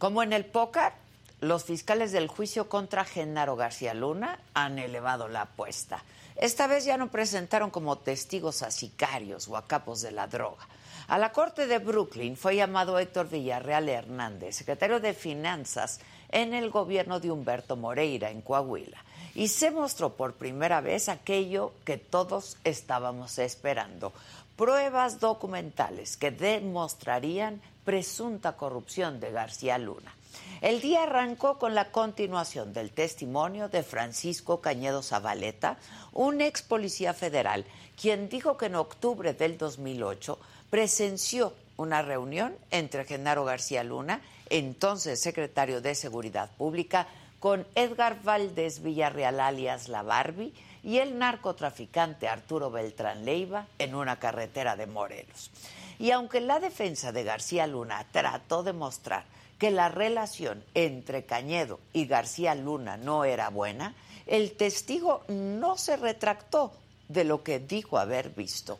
Como en el póker, los fiscales del juicio contra Genaro García Luna han elevado la apuesta. Esta vez ya no presentaron como testigos a sicarios o a capos de la droga. A la corte de Brooklyn fue llamado Héctor Villarreal Hernández, secretario de Finanzas en el gobierno de Humberto Moreira en Coahuila. Y se mostró por primera vez aquello que todos estábamos esperando, pruebas documentales que demostrarían presunta corrupción de García Luna. El día arrancó con la continuación del testimonio de Francisco Cañedo Zabaleta, un ex policía federal, quien dijo que en octubre del 2008 presenció una reunión entre Genaro García Luna, entonces secretario de Seguridad Pública, con Edgar Valdés Villarreal alias La Barbie y el narcotraficante Arturo Beltrán Leiva en una carretera de Morelos. Y aunque la defensa de García Luna trató de mostrar que la relación entre Cañedo y García Luna no era buena, el testigo no se retractó de lo que dijo haber visto.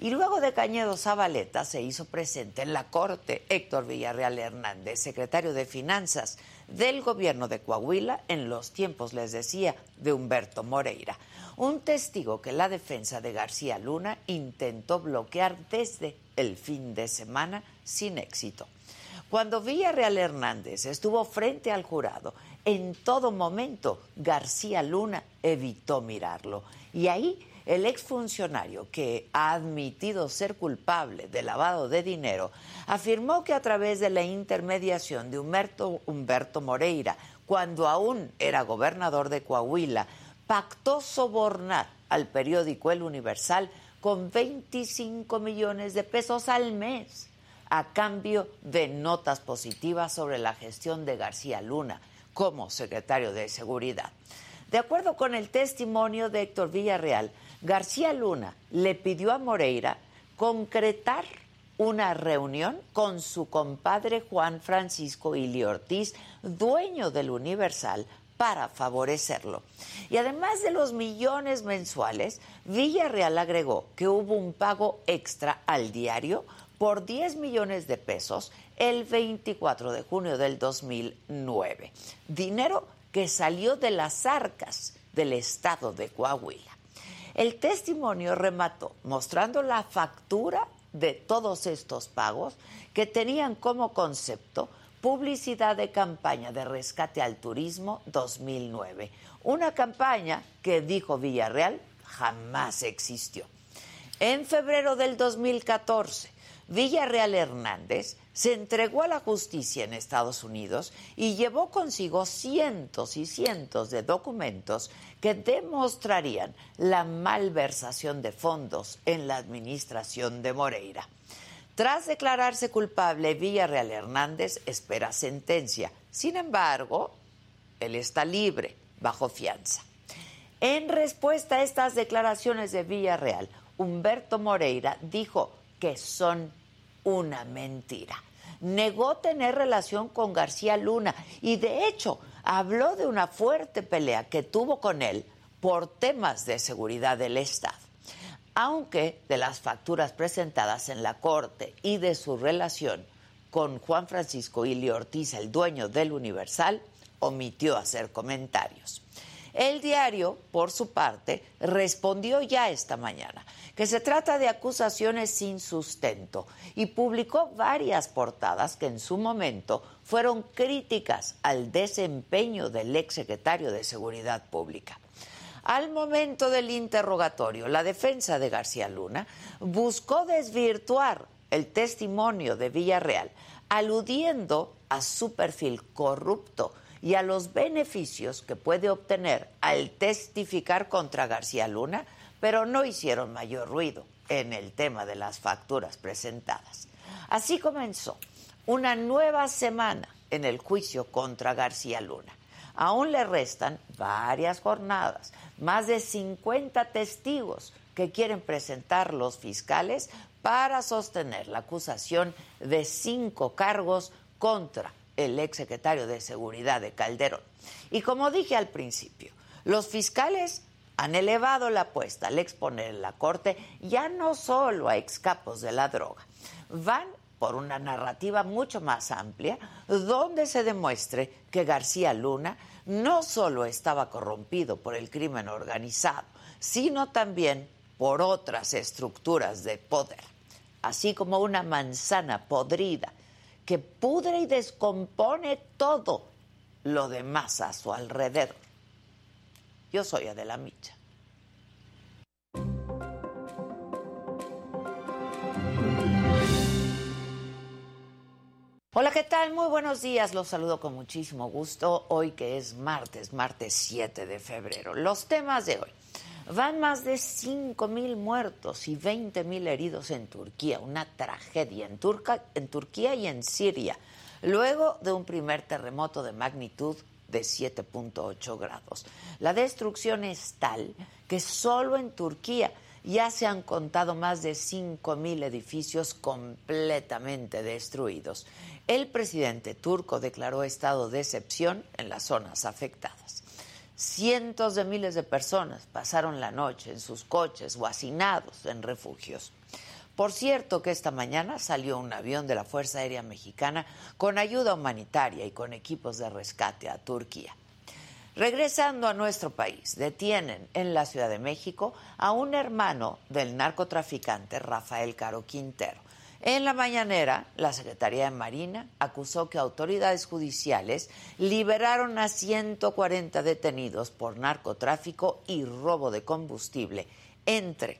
Y luego de Cañedo Zabaleta se hizo presente en la corte Héctor Villarreal Hernández, secretario de Finanzas del gobierno de Coahuila en los tiempos, les decía, de Humberto Moreira. Un testigo que la defensa de García Luna intentó bloquear desde el fin de semana sin éxito. Cuando Villarreal Hernández estuvo frente al jurado, en todo momento García Luna evitó mirarlo. Y ahí el exfuncionario, que ha admitido ser culpable de lavado de dinero, afirmó que a través de la intermediación de Humberto, Humberto Moreira, cuando aún era gobernador de Coahuila, pactó sobornar al periódico El Universal con 25 millones de pesos al mes a cambio de notas positivas sobre la gestión de García Luna como secretario de Seguridad. De acuerdo con el testimonio de Héctor Villarreal, García Luna le pidió a Moreira concretar una reunión con su compadre Juan Francisco Ili Ortiz, dueño del Universal, para favorecerlo. Y además de los millones mensuales, Villarreal agregó que hubo un pago extra al diario por 10 millones de pesos el 24 de junio del 2009. Dinero que salió de las arcas del estado de Coahuila. El testimonio remató mostrando la factura de todos estos pagos que tenían como concepto publicidad de campaña de rescate al turismo 2009, una campaña que dijo Villarreal jamás existió. En febrero del 2014, Villarreal Hernández se entregó a la justicia en Estados Unidos y llevó consigo cientos y cientos de documentos que demostrarían la malversación de fondos en la administración de Moreira. Tras declararse culpable, Villarreal Hernández espera sentencia. Sin embargo, él está libre, bajo fianza. En respuesta a estas declaraciones de Villarreal, Humberto Moreira dijo que son una mentira. Negó tener relación con García Luna y de hecho habló de una fuerte pelea que tuvo con él por temas de seguridad del Estado. Aunque de las facturas presentadas en la corte y de su relación con Juan Francisco Ili Ortiz, el dueño del Universal, omitió hacer comentarios. El diario, por su parte, respondió ya esta mañana que se trata de acusaciones sin sustento y publicó varias portadas que en su momento fueron críticas al desempeño del exsecretario de Seguridad Pública. Al momento del interrogatorio, la defensa de García Luna buscó desvirtuar el testimonio de Villarreal, aludiendo a su perfil corrupto y a los beneficios que puede obtener al testificar contra García Luna pero no hicieron mayor ruido en el tema de las facturas presentadas. Así comenzó una nueva semana en el juicio contra García Luna. Aún le restan varias jornadas, más de 50 testigos que quieren presentar los fiscales para sostener la acusación de cinco cargos contra el exsecretario de Seguridad de Calderón. Y como dije al principio, los fiscales han elevado la apuesta al exponer en la corte ya no solo a excapos de la droga, van por una narrativa mucho más amplia, donde se demuestre que García Luna no solo estaba corrompido por el crimen organizado, sino también por otras estructuras de poder, así como una manzana podrida que pudre y descompone todo lo demás a su alrededor. Yo soy Adela Micha. Hola, ¿qué tal? Muy buenos días. Los saludo con muchísimo gusto hoy que es martes, martes 7 de febrero. Los temas de hoy. Van más de 5.000 muertos y 20.000 heridos en Turquía, una tragedia en, en Turquía y en Siria, luego de un primer terremoto de magnitud de 7.8 grados. La destrucción es tal que solo en Turquía ya se han contado más de 5.000 edificios completamente destruidos. El presidente turco declaró estado de excepción en las zonas afectadas. Cientos de miles de personas pasaron la noche en sus coches o hacinados en refugios. Por cierto que esta mañana salió un avión de la Fuerza Aérea Mexicana con ayuda humanitaria y con equipos de rescate a Turquía. Regresando a nuestro país, detienen en la Ciudad de México a un hermano del narcotraficante Rafael Caro Quintero. En la mañanera, la Secretaría de Marina acusó que autoridades judiciales liberaron a 140 detenidos por narcotráfico y robo de combustible entre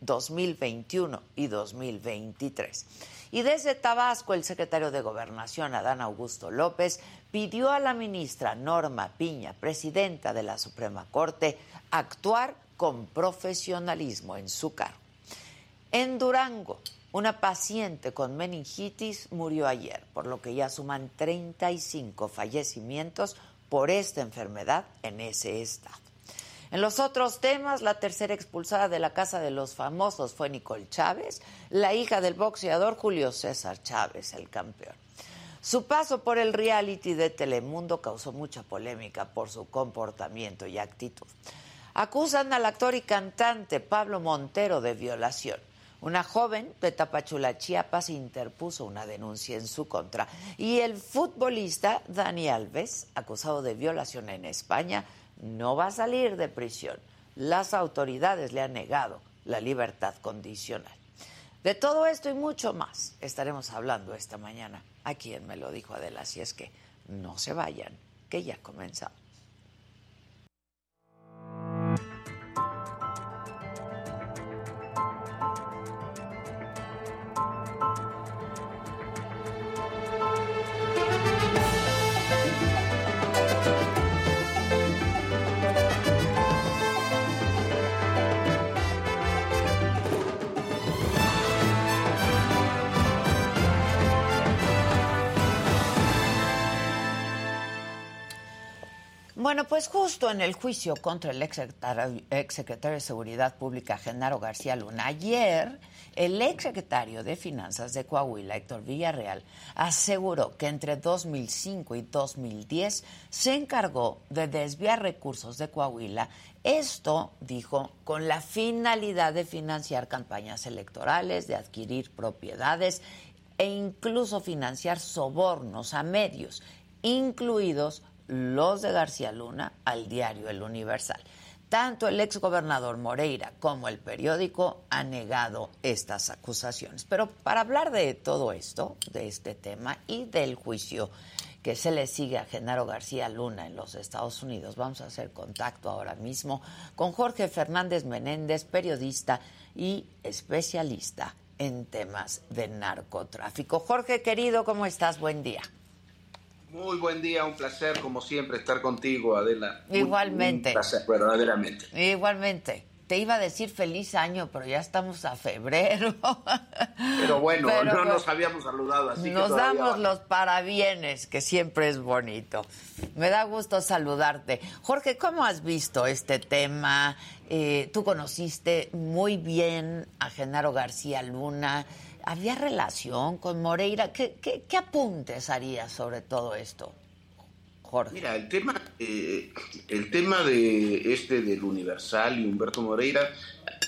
2021 y 2023. Y desde Tabasco, el secretario de Gobernación, Adán Augusto López, pidió a la ministra Norma Piña, presidenta de la Suprema Corte, actuar con profesionalismo en su cargo. En Durango, una paciente con meningitis murió ayer, por lo que ya suman 35 fallecimientos por esta enfermedad en ese estado. En los otros temas, la tercera expulsada de la Casa de los Famosos fue Nicole Chávez, la hija del boxeador Julio César Chávez, el campeón. Su paso por el reality de Telemundo causó mucha polémica por su comportamiento y actitud. Acusan al actor y cantante Pablo Montero de violación. Una joven de Tapachula, Chiapas, interpuso una denuncia en su contra. Y el futbolista Dani Alves, acusado de violación en España, no va a salir de prisión. Las autoridades le han negado la libertad condicional. De todo esto y mucho más estaremos hablando esta mañana. A quien me lo dijo Adela, si es que no se vayan, que ya comenzamos. Bueno, pues justo en el juicio contra el exsecretario de Seguridad Pública, Genaro García Luna, ayer el exsecretario de Finanzas de Coahuila, Héctor Villarreal, aseguró que entre 2005 y 2010 se encargó de desviar recursos de Coahuila. Esto, dijo, con la finalidad de financiar campañas electorales, de adquirir propiedades e incluso financiar sobornos a medios, incluidos los de García Luna al diario El Universal. Tanto el exgobernador Moreira como el periódico han negado estas acusaciones. Pero para hablar de todo esto, de este tema y del juicio que se le sigue a Genaro García Luna en los Estados Unidos, vamos a hacer contacto ahora mismo con Jorge Fernández Menéndez, periodista y especialista en temas de narcotráfico. Jorge, querido, ¿cómo estás? Buen día. Muy buen día, un placer como siempre estar contigo, Adela. Igualmente. Un placer, verdaderamente. Igualmente. Te iba a decir feliz año, pero ya estamos a febrero. Pero bueno, no nos habíamos saludado así. Nos damos los parabienes, que siempre es bonito. Me da gusto saludarte. Jorge, ¿cómo has visto este tema? Eh, tú conociste muy bien a Genaro García Luna. ¿Había relación con Moreira? ¿Qué, qué, apuntes harías sobre todo esto, Jorge? Mira, el tema, eh, el tema de este del Universal y Humberto Moreira,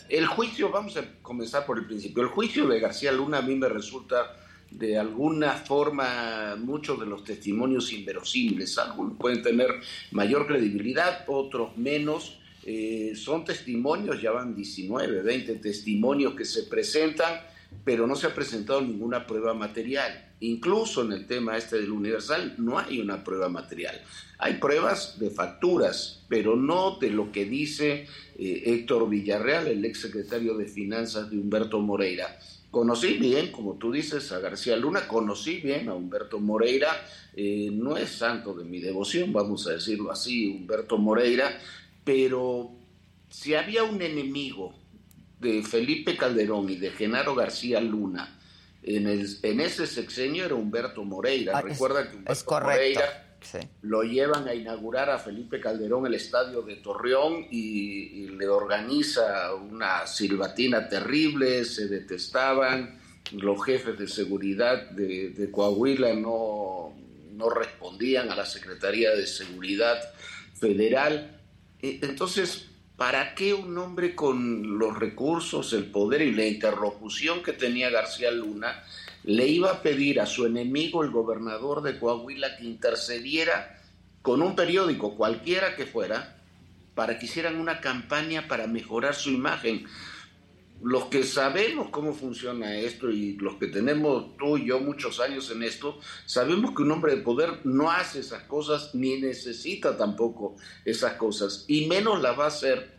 el juicio, vamos a comenzar por el principio, el juicio de García Luna a mí me resulta de alguna forma muchos de los testimonios inverosímiles. Algunos pueden tener mayor credibilidad, otros menos. Eh, son testimonios, ya van 19, 20 testimonios que se presentan, pero no se ha presentado ninguna prueba material. Incluso en el tema este del Universal no hay una prueba material. Hay pruebas de facturas, pero no de lo que dice eh, Héctor Villarreal, el ex secretario de Finanzas de Humberto Moreira. Conocí bien, como tú dices, a García Luna, conocí bien a Humberto Moreira, eh, no es santo de mi devoción, vamos a decirlo así, Humberto Moreira, pero si había un enemigo de Felipe Calderón y de Genaro García Luna en, el, en ese sexenio era Humberto Moreira. Ah, Recuerda que Humberto Moreira lo llevan a inaugurar a Felipe Calderón el estadio de Torreón y, le organiza una silbatina terrible, se detestaban, los jefes de seguridad de, Coahuila no, no respondían a la Secretaría de Seguridad Federal. E, entonces, ¿para qué un hombre con los recursos, el poder y la interlocución que tenía García Luna le iba a pedir a su enemigo, el gobernador de Coahuila, que intercediera con un periódico, cualquiera que fuera, para que hicieran una campaña para mejorar su imagen. Los que sabemos cómo funciona esto y los que tenemos tú y yo muchos años en esto, sabemos que un hombre de poder no hace esas cosas ni necesita tampoco esas cosas, y menos las va a hacer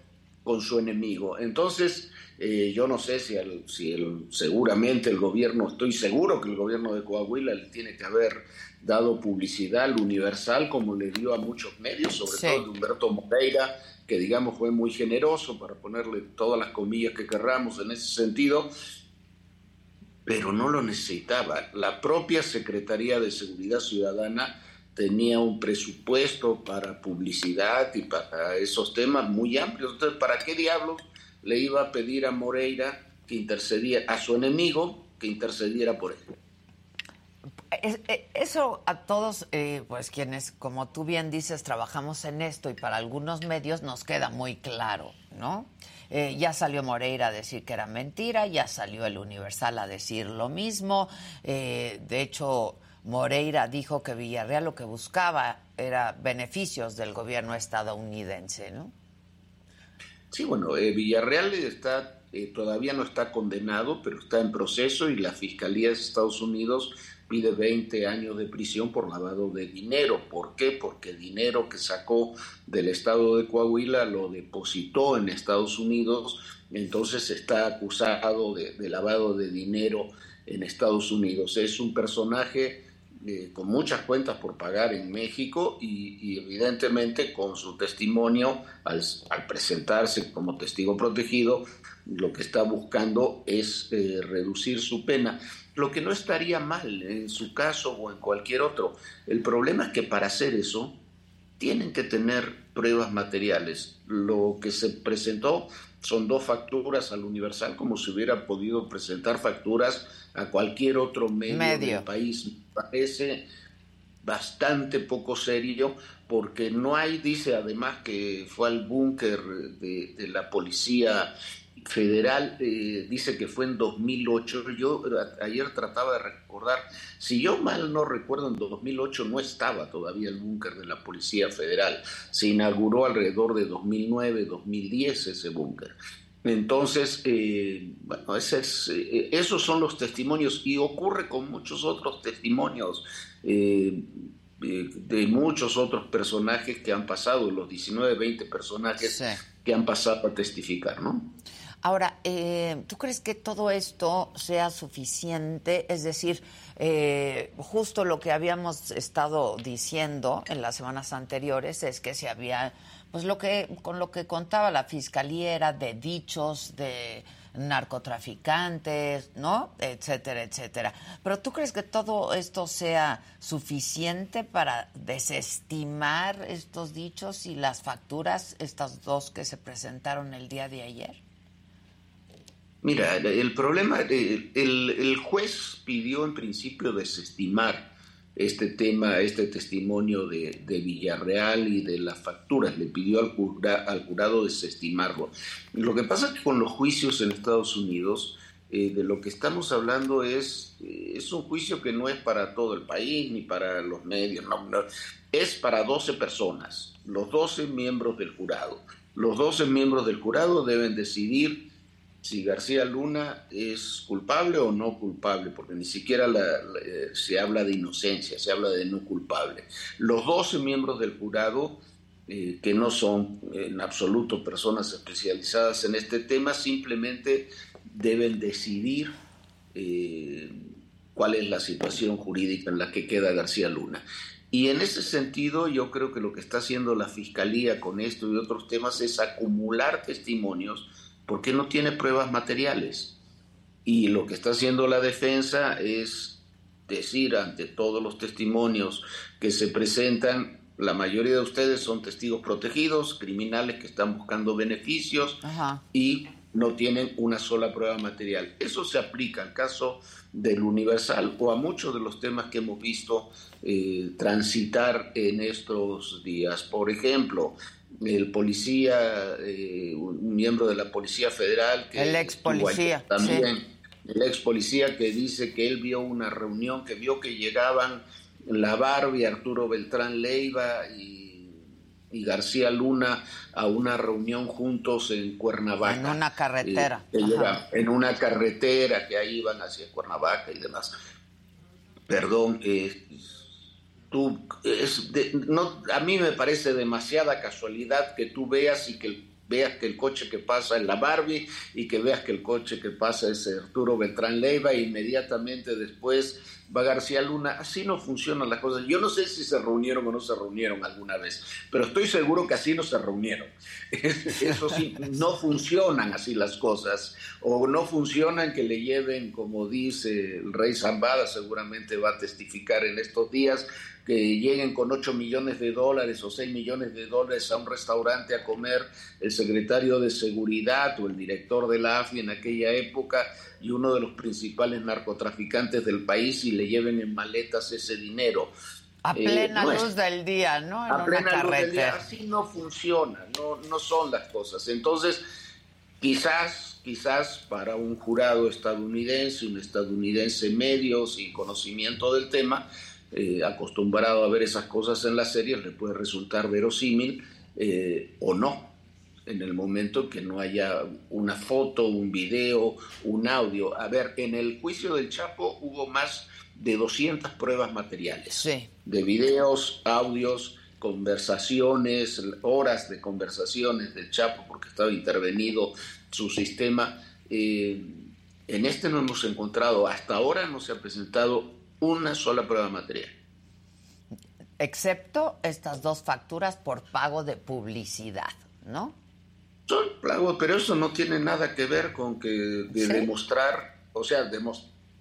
con su enemigo. Entonces, eh, yo no sé si, el, si el, seguramente el gobierno, estoy seguro que el gobierno de Coahuila le tiene que haber dado publicidad al Universal como le dio a muchos medios, sobre todo de Humberto Moreira, que digamos fue muy generoso para ponerle todas las comillas que querramos en ese sentido, pero no lo necesitaba. La propia Secretaría de Seguridad Ciudadana tenía un presupuesto para publicidad y para esos temas muy amplios. Entonces, ¿para qué diablos? le iba a pedir a Moreira que intercediera, a su enemigo, que intercediera por él. Eh, eso a todos, eh, pues quienes, como tú bien dices, trabajamos en esto y para algunos medios nos queda muy claro, ¿no? Eh, ya salió Moreira a decir que era mentira, ya salió el Universal a decir lo mismo. de hecho, Moreira dijo que Villarreal lo que buscaba era beneficios del gobierno estadounidense, ¿no? Sí, bueno, Villarreal está, eh, todavía no está condenado, pero está en proceso y la Fiscalía de Estados Unidos pide 20 años de prisión por lavado de dinero. ¿Por qué? Porque el dinero que sacó del estado de Coahuila lo depositó en Estados Unidos, entonces está acusado de lavado de dinero en Estados Unidos. Es un personaje eh, con muchas cuentas por pagar en México y, evidentemente con su testimonio, al, presentarse como testigo protegido, lo que está buscando es eh, reducir su pena, lo que no estaría mal en su caso o en cualquier otro. El problema es que para hacer eso tienen que tener pruebas materiales. Lo que se presentó son dos facturas al Universal, como si hubiera podido presentar facturas a cualquier otro medio, del país. Me parece bastante poco serio porque no hay, dice además que fue al búnker de, de, la policía federal, eh, dice que fue en 2008. Yo ayer trataba de recordar, si yo mal no recuerdo, en 2008 no estaba todavía el búnker de la Policía Federal. Se inauguró alrededor de 2009, 2010 ese búnker. Entonces, eh, bueno, ese es, eh, esos son los testimonios y ocurre con muchos otros testimonios de muchos otros personajes que han pasado, los 19, 20 personajes que han pasado a testificar, ¿no? Ahora, eh, ¿tú crees que todo esto sea suficiente? Es decir, eh, justo lo que habíamos estado diciendo en las semanas anteriores es que se había, pues lo que con lo que contaba la fiscalía era de dichos de narcotraficantes, ¿no? Etcétera, etcétera. Pero ¿tú crees que todo esto sea suficiente para desestimar estos dichos y las facturas, estas dos que se presentaron el día de ayer? Mira, el problema, el, el, juez pidió en principio desestimar este tema, este testimonio de, Villarreal y de las facturas, le pidió al, al jurado desestimarlo. Lo que pasa es que con los juicios en Estados Unidos eh, de lo que estamos hablando es, eh, es un juicio que no es para todo el país ni para los medios, no, es para 12 personas, los 12 miembros del jurado. Los 12 miembros del jurado deben decidir si García Luna es culpable o no culpable, porque ni siquiera eh, se habla de inocencia, se habla de no culpable. Los 12 miembros del jurado, que no son en absoluto personas especializadas en este tema, simplemente deben decidir eh, cuál es la situación jurídica en la que queda García Luna. Y en ese sentido yo creo que lo que está haciendo la Fiscalía con esto y otros temas es acumular testimonios porque no tiene pruebas materiales. Y lo que está haciendo la defensa es decir ante todos los testimonios que se presentan, la mayoría de ustedes son testigos protegidos, criminales que están buscando beneficios y no tienen una sola prueba material. Eso se aplica al caso del Universal o a muchos de los temas que hemos visto eh, transitar en estos días. Por ejemplo, el policía, eh, un miembro de la Policía Federal, que el ex policía, también, el ex policía que dice que él vio una reunión, que vio que llegaban la Barbie, Arturo Beltrán Leiva y y García Luna a una reunión juntos en Cuernavaca. En una carretera. Eh, en una carretera que ahí iban hacia Cuernavaca y demás. Perdón, eh, es no, a mí me parece demasiada casualidad que tú veas y que veas que el coche que pasa es la Barbie y que veas que el coche que pasa es Arturo Beltrán Leiva e inmediatamente después va García Luna. Así no funcionan las cosas. Yo no sé si se reunieron o no se reunieron alguna vez, pero estoy seguro que así no se reunieron. Eso sí, no funcionan así las cosas o no funcionan que le lleven, como dice el rey Zambada, seguramente va a testificar en estos días, que lleguen con 8 millones de dólares o 6 millones de dólares a un restaurante a comer el secretario de seguridad o el director de la AFI en aquella época y uno de los principales narcotraficantes del país y le lleven en maletas ese dinero. A eh, plena luz del día, ¿no? a plena luz del día, así no funciona, no, no son las cosas. Entonces, quizás, quizás para un jurado estadounidense, un estadounidense medio, sin conocimiento del tema, eh, acostumbrado a ver esas cosas en las series, le puede resultar verosímil eh, o no, en el momento que no haya una foto, un video, un audio. A ver, en el juicio del Chapo hubo más de 200 pruebas materiales, de videos, audios, conversaciones, horas de conversaciones del Chapo, porque estaba intervenido su sistema. Eh, en este no hemos encontrado, hasta ahora no se ha presentado una sola prueba material. Excepto estas dos facturas por pago de publicidad, ¿no? Pero eso no tiene nada que ver con que de demostrar, o sea,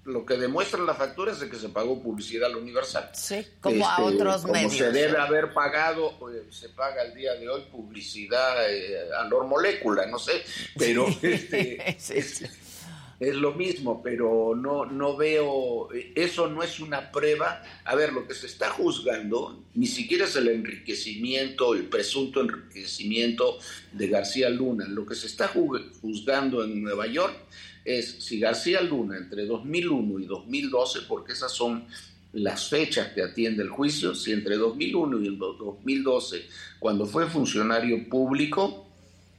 lo que demuestra la factura es de que se pagó publicidad al Universal. Sí, como a este, otros como medios. se debe haber pagado, pues, se paga el día de hoy publicidad eh, a Lor Molécula, no sé, pero este, es lo mismo, pero no, no veo, eso no es una prueba. A ver, lo que se está juzgando ni siquiera es el enriquecimiento, el presunto enriquecimiento de García Luna. Lo que se está juzgando en Nueva York es si García Luna entre 2001 y 2012, porque esas son las fechas que atiende el juicio, si entre 2001 y 2012, cuando fue funcionario público,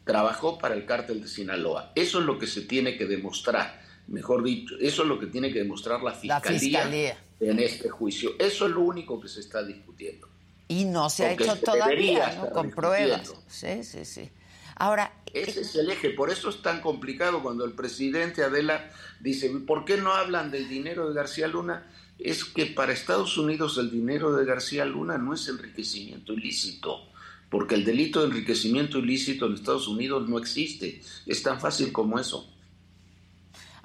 trabajó para el cártel de Sinaloa. Eso es lo que se tiene que demostrar, mejor dicho, eso es lo que tiene que demostrar la fiscalía, en este juicio. Eso es lo único que se está discutiendo. Y no se ha hecho todavía, ¿no? Con pruebas. Sí, sí, sí. Ahora. Ese es el eje, por eso es tan complicado cuando el presidente Adela dice, ¿por qué no hablan del dinero de García Luna? Es que para Estados Unidos el dinero de García Luna no es enriquecimiento ilícito porque el delito de enriquecimiento ilícito en Estados Unidos no existe. Es tan fácil como eso.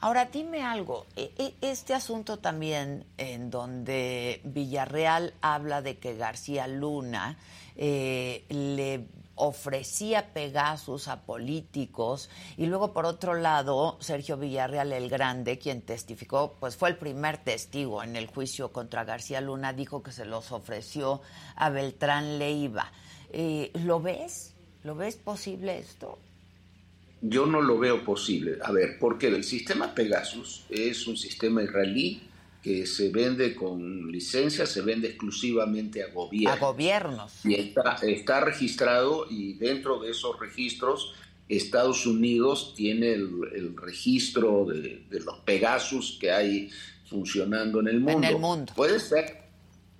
Ahora, dime algo, e, e, este asunto también en donde Villarreal habla de que García Luna eh, le ofrecía Pegasus a políticos y luego por otro lado Sergio Villarreal el Grande quien testificó pues fue el primer testigo en el juicio contra García Luna dijo que se los ofreció a Beltrán Leiva eh, ¿Lo ves? ¿Lo ves posible esto? yo no lo veo posible. A ver, porque el sistema Pegasus es un sistema israelí que se vende con licencia, se vende exclusivamente a gobiernos. A gobiernos. Y está, está registrado y dentro de esos registros Estados Unidos tiene el, registro de, los Pegasus que hay funcionando en el mundo. En el mundo. Puede ser,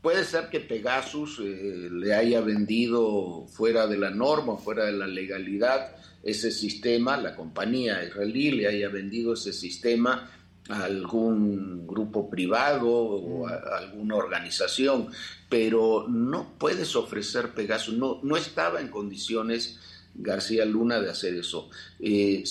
puede ser que Pegasus eh, le haya vendido fuera de la norma, fuera de la legalidad, ese sistema, la compañía israelí le haya vendido ese sistema a algún grupo privado o a, alguna organización, pero no puedes ofrecer Pegasus, no, no estaba en condiciones García Luna de hacer eso. Eh,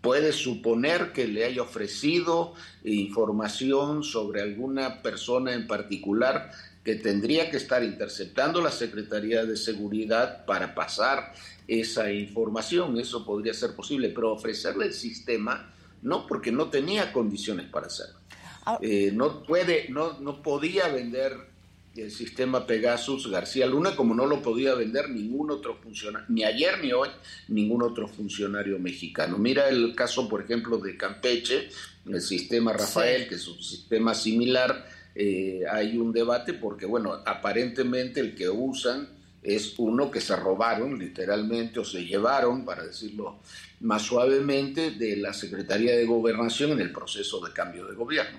puede suponer que le haya ofrecido información sobre alguna persona en particular que tendría que estar interceptando la Secretaría de Seguridad para pasar esa información. Eso podría ser posible, pero ofrecerle el sistema no, porque no tenía condiciones para hacerlo. Ah. Eh, no puede, no, no podía vender el sistema Pegasus García Luna, como no lo podía vender ningún otro funcionario, ni ayer ni hoy, ningún otro funcionario mexicano. Mira el caso, por ejemplo, de Campeche, el sistema Rafael, que es un sistema similar, eh, hay un debate porque, bueno, aparentemente el que usan es uno que se robaron literalmente o se llevaron, para decirlo más suavemente, de la Secretaría de Gobernación en el proceso de cambio de gobierno.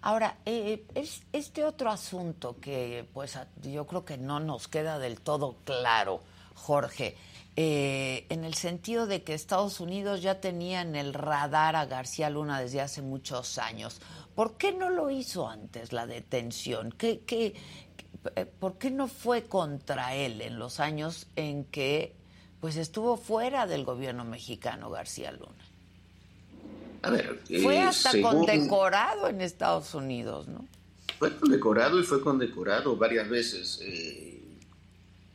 Ahora, eh, es este otro asunto que pues yo creo que no nos queda del todo claro, Jorge, eh, en el sentido de que Estados Unidos ya tenía en el radar a García Luna desde hace muchos años. ¿Por qué no lo hizo antes la detención? ¿Qué, qué, eh, por qué no fue contra él en los años en que pues estuvo fuera del gobierno mexicano García Luna? fue eh, hasta condecorado en Estados Unidos, ¿no? Fue condecorado y fue condecorado varias veces. Eh,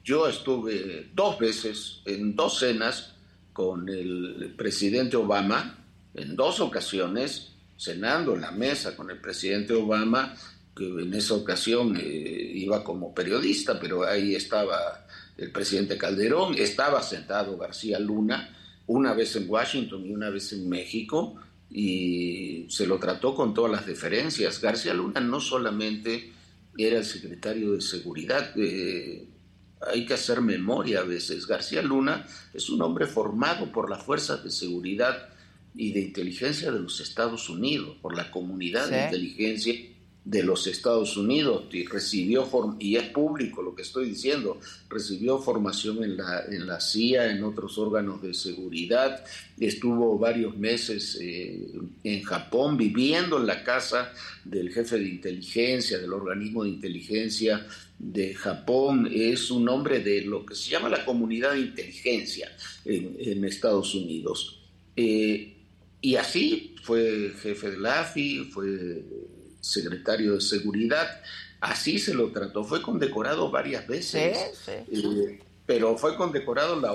yo estuve dos veces en dos cenas con el presidente Obama, en dos ocasiones, cenando en la mesa con el presidente Obama, que en esa ocasión eh, iba como periodista, pero ahí estaba el presidente Calderón, estaba sentado García Luna, una vez en Washington y una vez en México, y se lo trató con todas las deferencias. García Luna no solamente era el secretario de Seguridad, eh, hay que hacer memoria a veces. García Luna es un hombre formado por las fuerzas de seguridad y de inteligencia de los Estados Unidos, por la comunidad de inteligencia de los Estados Unidos y recibió, y es público lo que estoy diciendo, recibió formación en la, en la CIA, en otros órganos de seguridad, estuvo varios meses eh, en Japón viviendo en la casa del jefe de inteligencia, del organismo de inteligencia de Japón, es un hombre de lo que se llama la comunidad de inteligencia en, Estados Unidos. Eh, y así fue jefe de la AFI, fue secretario de Seguridad. Así se lo trató, fue condecorado varias veces. Eh, pero fue condecorado la,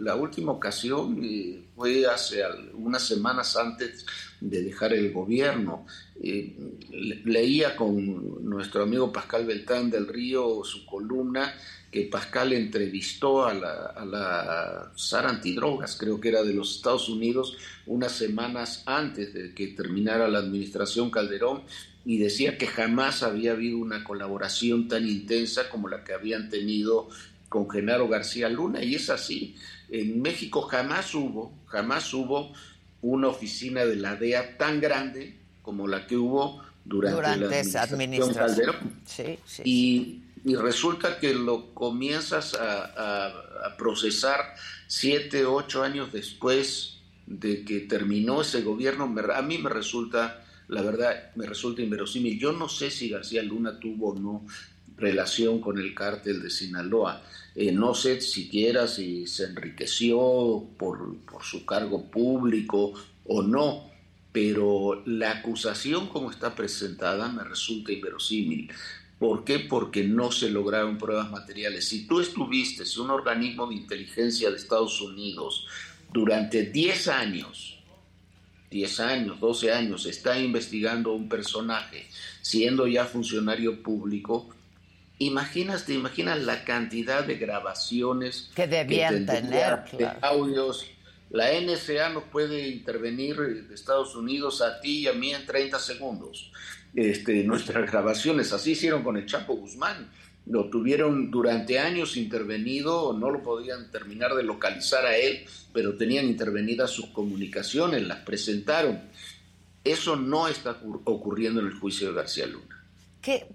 la última ocasión, eh, fue hace unas semanas antes de dejar el gobierno. Eh, leía con nuestro amigo Pascal Beltrán del Río su columna que Pascal entrevistó a la, a la SAR Antidrogas, creo que era de los Estados Unidos, unas semanas antes de que terminara la administración Calderón, y decía que jamás había habido una colaboración tan intensa como la que habían tenido con Genaro García Luna, y es así. En México jamás hubo, jamás hubo una oficina de la DEA tan grande como la que hubo durante, la administración, Calderón. y, resulta que lo comienzas a, a procesar siete, ocho años después de que terminó ese gobierno, a mí me resulta la verdad me resulta inverosímil. Yo no sé si García Luna tuvo o no relación con el cártel de Sinaloa. Eh, no sé siquiera si se enriqueció por, por su cargo público o no, pero la acusación como está presentada me resulta inverosímil. ¿Por qué? Porque no se lograron pruebas materiales. Si tú estuviste en un organismo de inteligencia de Estados Unidos durante 10 años, 10 años, 12 años, está investigando un personaje, siendo ya funcionario público, imaginas, te imaginas la cantidad de grabaciones que debían tener, de audios, La NSA nos puede intervenir de Estados Unidos a ti y a mí en 30 segundos. Este, nuestras grabaciones, así hicieron con el Chapo Guzmán. Lo tuvieron durante años intervenido, no lo podían terminar de localizar a él, pero tenían intervenidas sus comunicaciones, las presentaron. Eso no está ocurriendo en el juicio de García Luna. ¿Qué,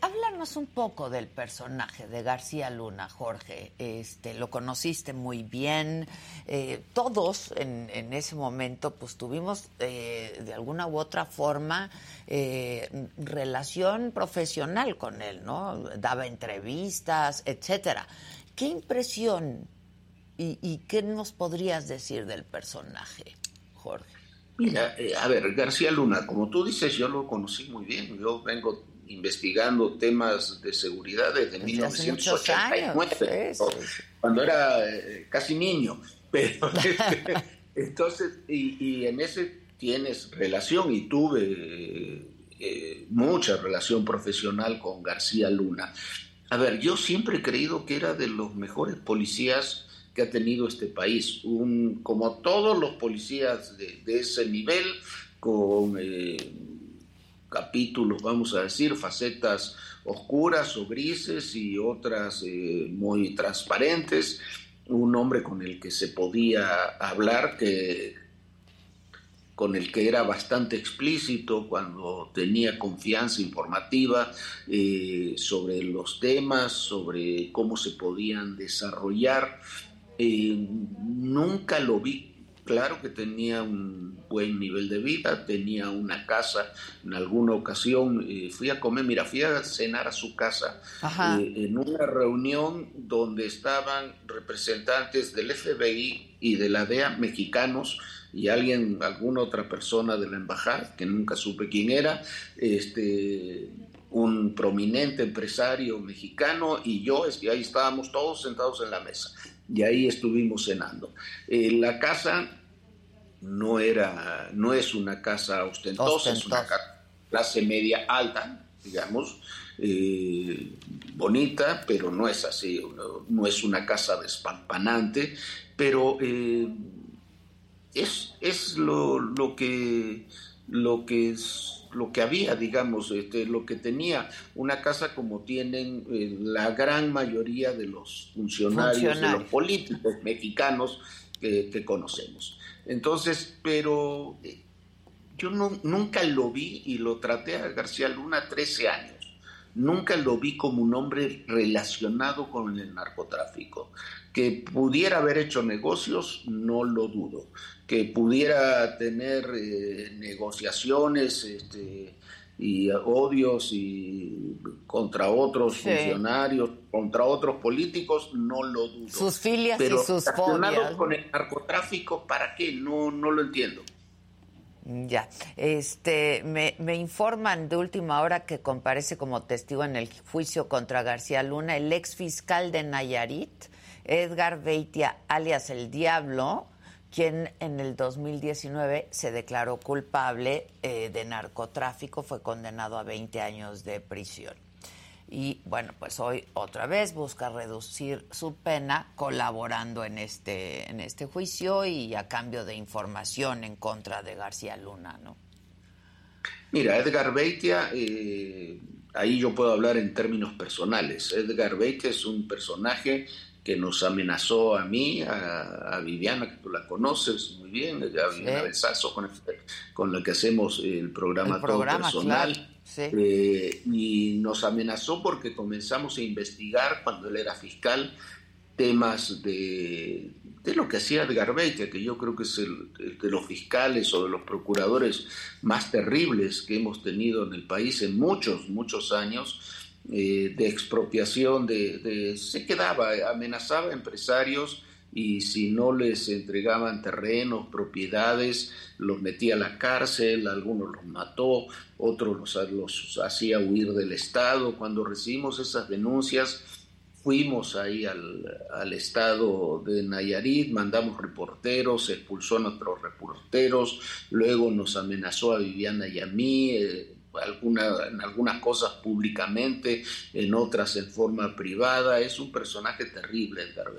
Háblanos un poco del personaje de García Luna, Jorge. Este, lo conociste muy bien. Eh, todos en, ese momento, pues tuvimos eh, de alguna u otra forma eh, relación profesional con él, ¿no? Daba entrevistas, etcétera. ¿Qué impresión y, y qué nos podrías decir del personaje, Jorge? Mira, a ver, García Luna, como tú dices, yo lo conocí muy bien. Yo vengo investigando temas de seguridad desde, 1989, cuando era eh, casi niño. Pero este, entonces, y, en ese tienes relación y tuve eh, mucha relación profesional con García Luna. A ver, yo siempre he creído que era de los mejores policías que ha tenido este país. Un, como todos los policías de, ese nivel, con eh, capítulos, vamos a decir, facetas oscuras o grises y otras eh, muy transparentes. Un hombre con el que se podía hablar, que, con el que era bastante explícito cuando tenía confianza informativa eh, sobre los temas, sobre cómo se podían desarrollar. Eh, nunca lo vi Claro que tenía un buen nivel de vida, tenía una casa, en alguna ocasión eh, fui a comer, mira, fui a cenar a su casa eh, en una reunión donde estaban representantes del FBI y de la DEA mexicanos y alguien, alguna otra persona de la embajada, que nunca supe quién era, este, un prominente empresario mexicano y yo, y ahí estábamos todos sentados en la mesa y ahí estuvimos cenando. Eh, la casa no era, no es una casa ostentosa, es una clase media alta, digamos, eh, bonita, pero no es así, no, es una casa despampanante, pero eh, es, es lo, lo, que lo que es lo que había, digamos, este, lo que tenía una casa como tienen eh, la gran mayoría de los funcionarios, de los políticos mexicanos que conocemos. Entonces, pero eh, yo no, nunca lo vi y lo traté a García Luna 13 años. Nunca lo vi como un hombre relacionado con el narcotráfico. Que pudiera haber hecho negocios, no lo dudo que pudiera tener eh, negociaciones este, y odios y contra otros funcionarios, contra otros políticos, no lo dudo. Sus filias y sus fobias. con el narcotráfico, ¿para qué? No, no lo entiendo. Ya, este, me, me, informan de última hora que comparece como testigo en el juicio contra García Luna el ex fiscal de Nayarit, Edgar Beitia, alias El Diablo, quien en el 2019 se declaró culpable eh, de narcotráfico, fue condenado a 20 años de prisión. Y bueno, pues hoy otra vez busca reducir su pena colaborando en este, en este juicio y a cambio de información en contra de García Luna, ¿no? Mira, Edgar Beitia, eh, ahí yo puedo hablar en términos personales. Edgar Beitia es un personaje que nos amenazó a mí, a, Viviana, que tú la conoces muy bien, a Viviana Besazo, con, con la que hacemos el programa, Todo Personal. Eh, y nos amenazó porque comenzamos a investigar cuando él era fiscal temas de, de lo que hacía Edgar Beitia, que yo creo que es el, de los fiscales o de los procuradores más terribles que hemos tenido en el país en muchos, muchos años eh, de expropiación, de, se quedaba, amenazaba a empresarios y si no les entregaban terrenos, propiedades, los metía a la cárcel, algunos los mató, otros los, los hacía huir del Estado. Cuando recibimos esas denuncias, fuimos ahí al, al, estado de Nayarit, mandamos reporteros, expulsó a nuestros reporteros, luego nos amenazó a Viviana y a mí, eh, alguna, en algunas cosas públicamente, en otras en forma privada. Es un personaje terrible, Edgar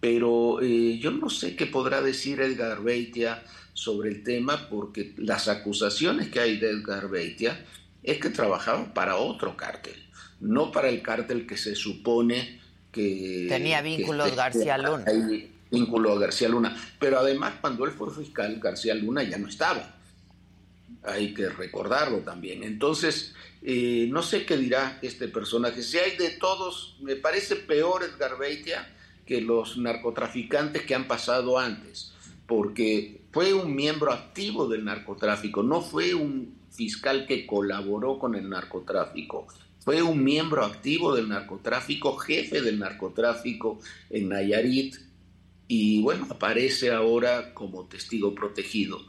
pero eh, yo no sé qué podrá decir Edgar Beitia sobre el tema, porque las acusaciones que hay de Edgar Beitia es que trabajaba para otro cártel, no para el cártel que se supone que... Tenía vínculos García Luna. vínculo a García Luna. Pero además, cuando él fue fiscal, García Luna ya no estaba. Hay que recordarlo también. Entonces, eh, no sé qué dirá este personaje. Si hay de todos, me parece peor Edgar Beitia que los narcotraficantes que han pasado antes, porque fue un miembro activo del narcotráfico, no fue un fiscal que colaboró con el narcotráfico, fue un miembro activo del narcotráfico, jefe del narcotráfico en Nayarit, y bueno, aparece ahora como testigo protegido.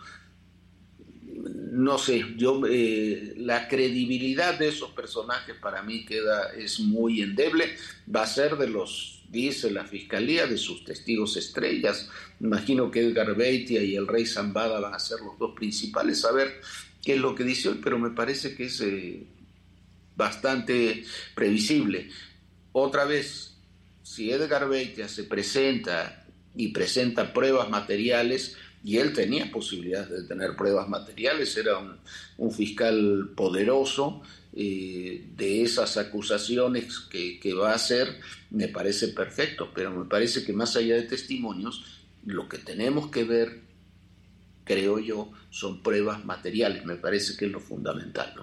No sé, yo eh, la credibilidad de esos personajes para mí queda es muy endeble. Va a ser de los dice la fiscalía, de sus testigos estrellas. Imagino que Edgar Beitia y el rey Zambada van a ser los dos principales a ver qué es lo que dice hoy, pero me parece que es eh, bastante previsible. Otra vez, si Edgar Beitia se presenta y presenta pruebas materiales, y él tenía posibilidades de tener pruebas materiales, era un fiscal poderoso, eh, de esas acusaciones que, va a hacer, me parece perfecto, pero me parece que más allá de testimonios, lo que tenemos que ver, creo yo, son pruebas materiales, me parece que es lo fundamental.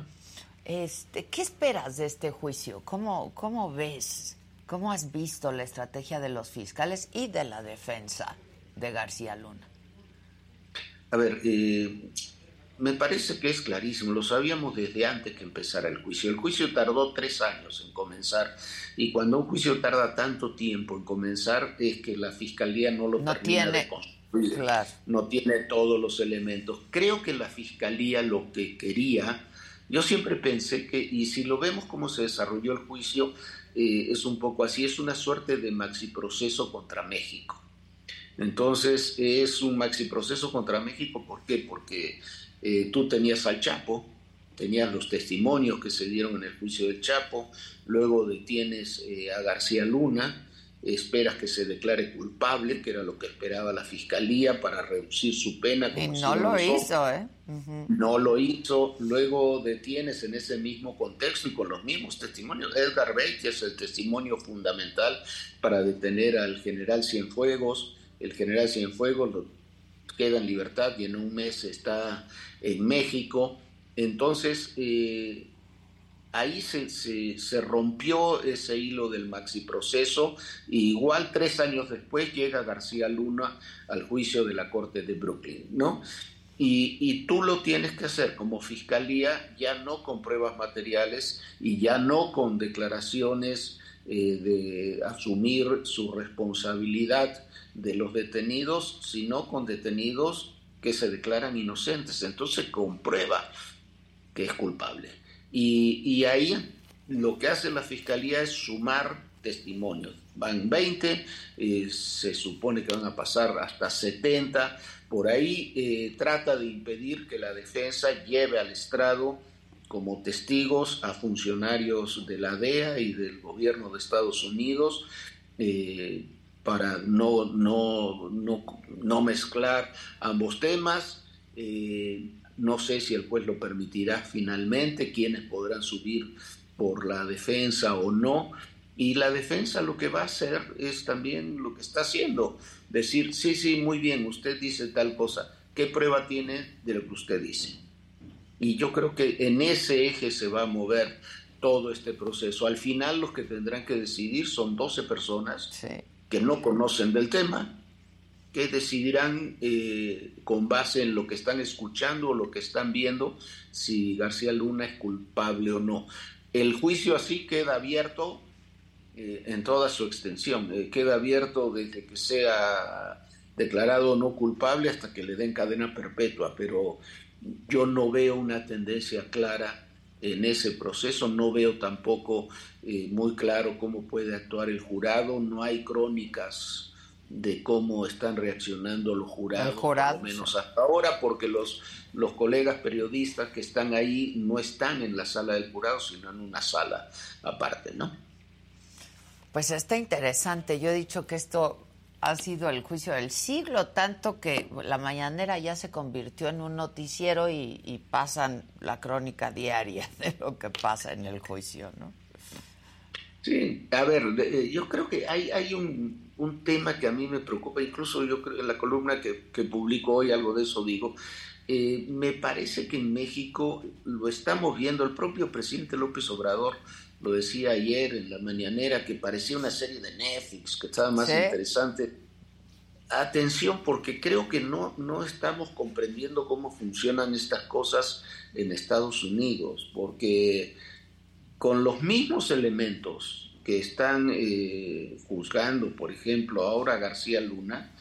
Este, ¿Qué esperas de este juicio? ¿Cómo, ¿Cómo ves? ¿Cómo has visto la estrategia de los fiscales y de la defensa de García Luna? A ver, eh, me parece que es clarísimo, lo sabíamos desde antes que empezara el juicio. El juicio tardó tres años en comenzar y cuando un juicio tarda tanto tiempo en comenzar es que la fiscalía no lo termina de construir, no tiene todos los elementos. Creo que la fiscalía lo que quería, yo siempre pensé que, y si lo vemos cómo se desarrolló el juicio, eh, es un poco así, es una suerte de maxi proceso contra México. Entonces es un maxi proceso contra México, ¿por qué? Porque eh, tú tenías al Chapo, tenías los testimonios que se dieron en el juicio del Chapo, luego detienes eh, a García Luna, esperas que se declare culpable, que era lo que esperaba la fiscalía para reducir su pena. y no lo hizo, ¿eh? No lo hizo, luego detienes en ese mismo contexto y con los mismos testimonios. Edgar Beit es el testimonio fundamental para detener al general Cienfuegos. El general Cienfuegos lo queda en libertad y en un mes está en México. Entonces, eh, ahí se, se, rompió ese hilo del maxi proceso. igual tres años después llega García Luna al juicio de la Corte de Brooklyn, ¿no? Y, y, tú lo tienes que hacer como fiscalía, ya no con pruebas materiales y ya no con declaraciones eh, de asumir su responsabilidad de los detenidos, sino con detenidos que se declaran inocentes. Entonces comprueba que es culpable. Y, ahí lo que hace la fiscalía es sumar testimonios. Van 20, eh, se supone que van a pasar hasta 70. Por ahí eh, trata de impedir que la defensa lleve al estrado como testigos a funcionarios de la DEA y del gobierno de Estados Unidos. Eh, para no, no, no, mezclar ambos temas. Eh, no sé si el juez lo permitirá finalmente, quiénes podrán subir por la defensa o no. Y la defensa lo que va a hacer es también lo que está haciendo, decir, sí, sí, muy bien, usted dice tal cosa, ¿qué prueba tiene de lo que usted dice? Y yo creo que en ese eje se va a mover todo este proceso. Al final los que tendrán que decidir son 12 personas. Sí que no conocen del tema, que decidirán eh, con base en lo que están escuchando o lo que están viendo si García Luna es culpable o no. El juicio así queda abierto eh, en toda su extensión, eh, queda abierto desde que sea declarado no culpable hasta que le den cadena perpetua, pero yo no veo una tendencia clara en ese proceso. No veo tampoco eh, muy claro cómo puede actuar el jurado. No hay crónicas de cómo están reaccionando los jurados, jurado, menos hasta ahora, porque los, los colegas periodistas que están ahí no están en la sala del jurado, sino en una sala aparte, ¿no? Pues está interesante. Yo he dicho que esto ha sido el juicio del siglo, tanto que la mañanera ya se convirtió en un noticiero y, pasan la crónica diaria de lo que pasa en el juicio, ¿no? Sí, a ver, eh, yo creo que hay, hay un, un tema que a mí me preocupa, incluso yo creo en la columna que, que publico hoy algo de eso digo, eh, me parece que en México lo estamos viendo, el propio presidente López Obrador lo decía ayer en la mañanera, que parecía una serie de Netflix, que estaba más interesante. Atención, porque creo que no, no estamos comprendiendo cómo funcionan estas cosas en Estados Unidos, porque con los mismos elementos que están eh, juzgando, por ejemplo, ahora García Luna,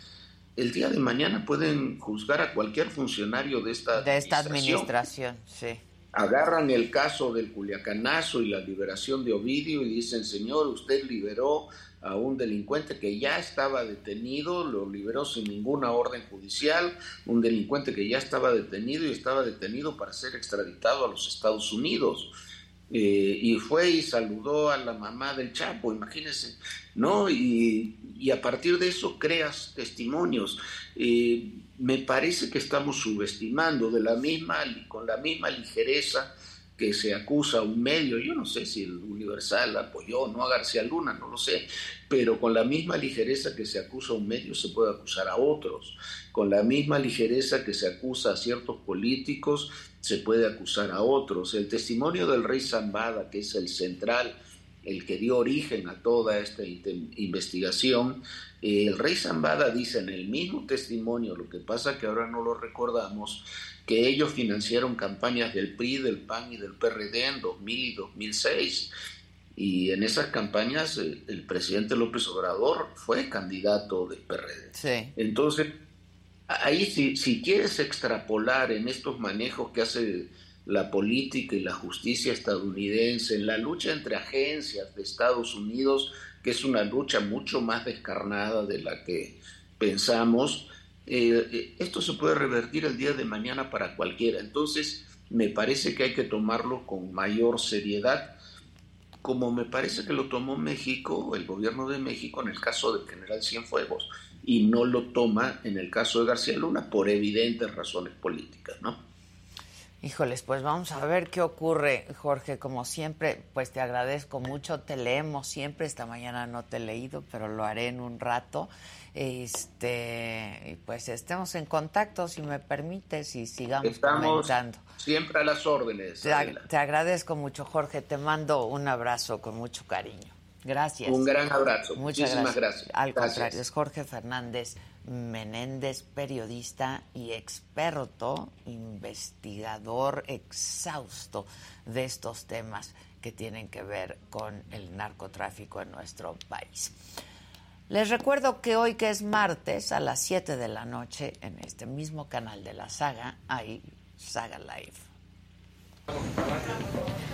el día de mañana pueden juzgar a cualquier funcionario de esta de esta administración, sí agarran el caso del Culiacanazo y la liberación de Ovidio y dicen, señor, usted liberó a un delincuente que ya estaba detenido, lo liberó sin ninguna orden judicial, un delincuente que ya estaba detenido y estaba detenido para ser extraditado a los Estados Unidos. Eh, y fue y saludó a la mamá del Chapo, imagínense, ¿no? Y, a partir de eso creas testimonios. Eh, me parece que estamos subestimando de la misma, con la misma ligereza que se acusa a un medio, yo no sé si el Universal apoyó no a García Luna, no lo sé, pero con la misma ligereza que se acusa a un medio se puede acusar a otros, con la misma ligereza que se acusa a ciertos políticos se puede acusar a otros. El testimonio del rey Zambada, que es el central, el que dio origen a toda esta investigación, el rey Zambada dice en el mismo testimonio, lo que pasa que ahora no lo recordamos, que ellos financiaron campañas del PRI, del PAN y del PRD en 2000 y 2006. Y en esas campañas el, presidente López Obrador fue candidato del PRD. Entonces, ahí si, quieres extrapolar en estos manejos que hace la política y la justicia estadounidense, en la lucha entre agencias de Estados Unidos, que es una lucha mucho más descarnada de la que pensamos, eh, eh, esto se puede revertir el día de mañana para cualquiera. Entonces, me parece que hay que tomarlo con mayor seriedad, como me parece que lo tomó México, el gobierno de México, en el caso del general Cienfuegos, y no lo toma en el caso de García Luna por evidentes razones políticas, ¿no? Híjoles, pues vamos a ver qué ocurre, Jorge. Como siempre, pues te agradezco mucho. Te leemos siempre. Esta mañana no te he leído, pero lo haré en un rato. Este, pues estemos en contacto, si me permites, y sigamos Estamos comentando. Siempre a las órdenes. Te, agradezco mucho, Jorge. Te mando un abrazo con mucho cariño. Gracias. Un gran abrazo. Muchísimas gracias. Al contrario, es Jorge Fernández Menéndez, periodista y experto, investigador exhausto de estos temas que tienen que ver con el narcotráfico en nuestro país. Les recuerdo que hoy que es martes a las 7 de la noche en este mismo canal de la saga hay Saga Live.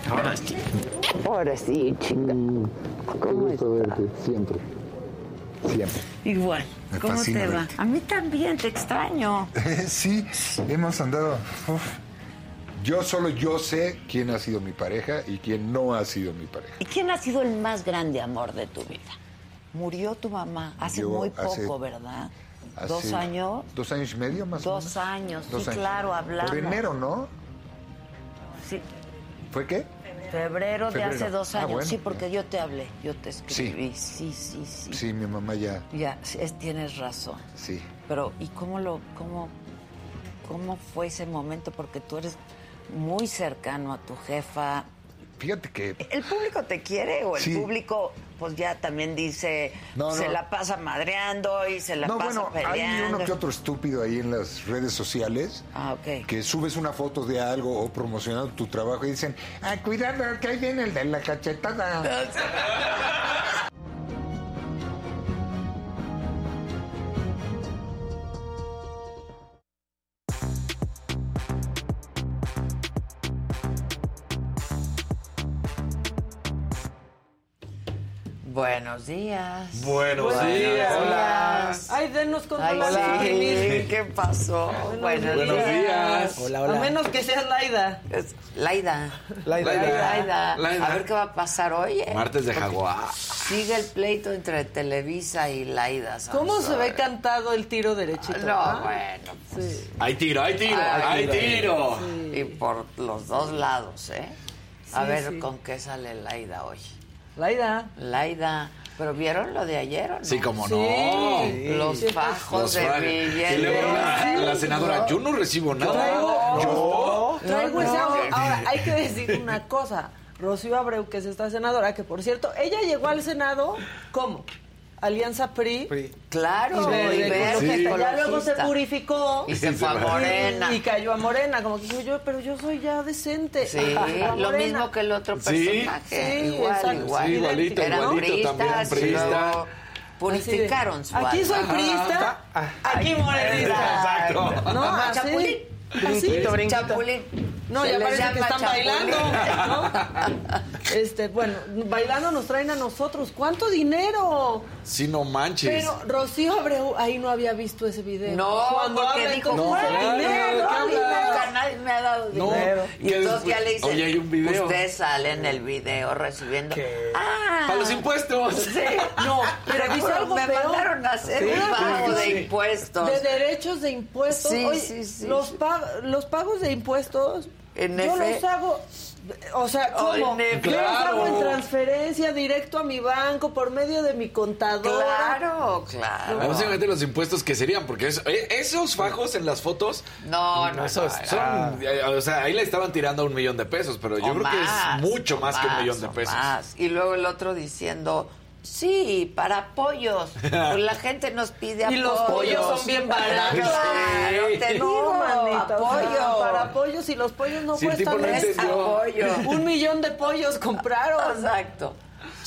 Ahora sí. Ahora sí, chica. ¿Cómo verte siempre. Siempre. Igual. ¿Cómo te va? A mí también, te extraño. sí, hemos andado. Yo solo yo sé quién ha sido mi pareja y quién no ha sido mi pareja. ¿Y quién ha sido el más grande amor de tu vida? Murió tu mamá hace muy poco, ¿verdad? ¿Dos años? ¿Dos años y medio más o menos? Dos años, sí, claro, hablamos. Por enero, ¿no? Sí. ¿Fue qué? Febrero, de hace dos ah, años. sí, porque yo te hablé, yo te escribí. Sí. sí, sí, sí. mi mamá ya. Ya, tienes razón. Sí. Pero, ¿y cómo lo, cómo, cómo fue ese momento? Porque tú eres muy cercano a tu jefa, Fíjate que... ¿El público te quiere o el público pues ya también dice se la pasa madreando y se la no, pasa bueno, Hay uno que otro estúpido ahí en las redes sociales ah, que subes una foto de algo o promocionando tu trabajo y dicen, ah, cuidado, que ahí viene el de la cachetada. Buenos días. Buenos días. Hola. Ay, denos con Ay, la sí, ¿qué pasó? Buenos, Buenos días. Hola, hola. A menos que seas Laida. Es- Laida. Laida. Laida. Laida. A ver qué va a pasar hoy. eh? Martes de Jaguar. Sigue el pleito entre Televisa y Laida. ¿Cómo se ve cantado el tiro derechito? No, ah? bueno. Sí. Hay tiro, hay tiro, Hay hay tiro. Y por los dos lados, ¿eh? A Sí, ver sí. con qué sale Laida hoy. Laida. Laida. ¿Pero vieron lo de ayer o no? Sí, como Sí. no. Los fajos Los de billetes. Y luego la, Sí. la senadora, yo no recibo nada. Traigo- Yo. Traigo No, no. Ahora, hay que decir una cosa. Rocío Abreu, que es esta senadora, que por cierto, ella llegó al Senado, ¿cómo? Alianza PRI. Claro, Y verde, y ya luego se purificó Y se fue a Morena. Y, y cayó a Morena, como que dijo yo, pero yo soy ya decente. Sí, lo mismo que el otro personaje. Sí, igual, exacto. igual. Sí, igualito, Eran igualito priistas, también, luego Purificaron su Aquí soy priista, aquí morenista. Exacto. No, así. Chapulín. Así. Chapulín. No, Se ya parece que están chapulín. bailando. ¿no? Este, bueno, bailando nos traen a nosotros. ¿Cuánto dinero? Sí, no manches. Pero Rocío Abreu ahí no había visto ese video. No, Cuando porque habla, dijo, entonces, "¿Cuál ¿de dinero? qué A mí habla?" nunca nadie me ha dado No, dinero. y entonces ya le dicen, Oye, hay un video. usted sale en el video recibiendo... Ah, Para los impuestos. Sí, No, pero algo me peor. mandaron a hacer Sí, un pago sí, de sí. impuestos. De derechos de impuestos. Sí, Oye, sí, sí, los, sí. Pag- los pagos de impuestos, En yo F. los hago. O sea, ¿cómo? en F. Yo los hago en Claro. transferencia directo a mi banco por medio de mi contadora. Claro, claro. Básicamente los impuestos que serían, porque eso- eh, esos fajos en las fotos No, no, esos no, son, eh, o sea, ahí le estaban tirando un millón de pesos, pero yo O creo que es mucho más, que un millón de pesos. más. Y luego el otro diciendo, sí, para apoyos. Pues la gente nos pide Y apoyos. los pollos son bien baratos. Claro, te digo, No, manito, apoyo. para pollos y los pollos no Sí, cuestan no eso. Un millón de pollos compraron. Exacto.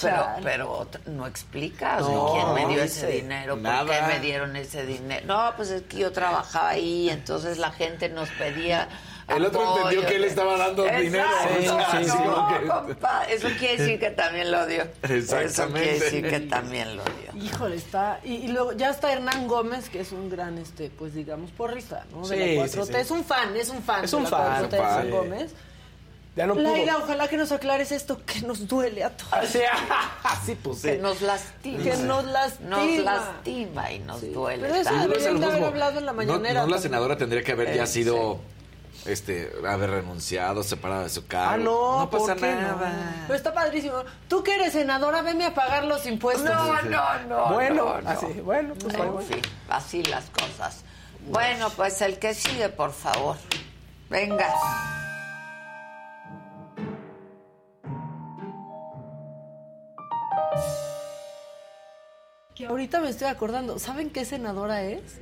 Pero, pero otra- no explicas No, quién me dio no ese dinero, por qué me dieron ese dinero. No, pues es que yo trabajaba ahí, entonces la gente nos pedía. El otro apoyo. entendió que él estaba dando dinero. Exacto, Sí, sí, sí, no, que- compa, Eso quiere decir que también lo dio. Eso Exactamente. quiere decir que también lo dio. Híjole, está. Y, y luego ya está Hernán Gómez, que es un gran, este, pues digamos, porrista, ¿no? De Sí, la sí, 4T. sí. Es un fan, es un fan. Es de un la fan, 4T, Hernán sí. Gómez. Ya no pudo. Laida, ojalá que nos aclares esto que nos duele a todos. Así, así pues Que sí. nos lastima. Que nos lastima. Nos lastima y nos duele. Pero eso debería- de haber hablado en la no- mañanera No, la también. senadora tendría que haber ya Eh, sido, este, haber renunciado, separada de su cargo. Ah, no, no pasa ¿por qué no? nada. Pero está padrísimo. Tú que eres senadora, veme a pagar los impuestos. No, no, no. Bueno, no, no. así, bueno, pues En fin, así las cosas. Bueno, pues el que sigue, por favor. Venga. Que ahorita me estoy acordando. ¿Saben qué senadora es?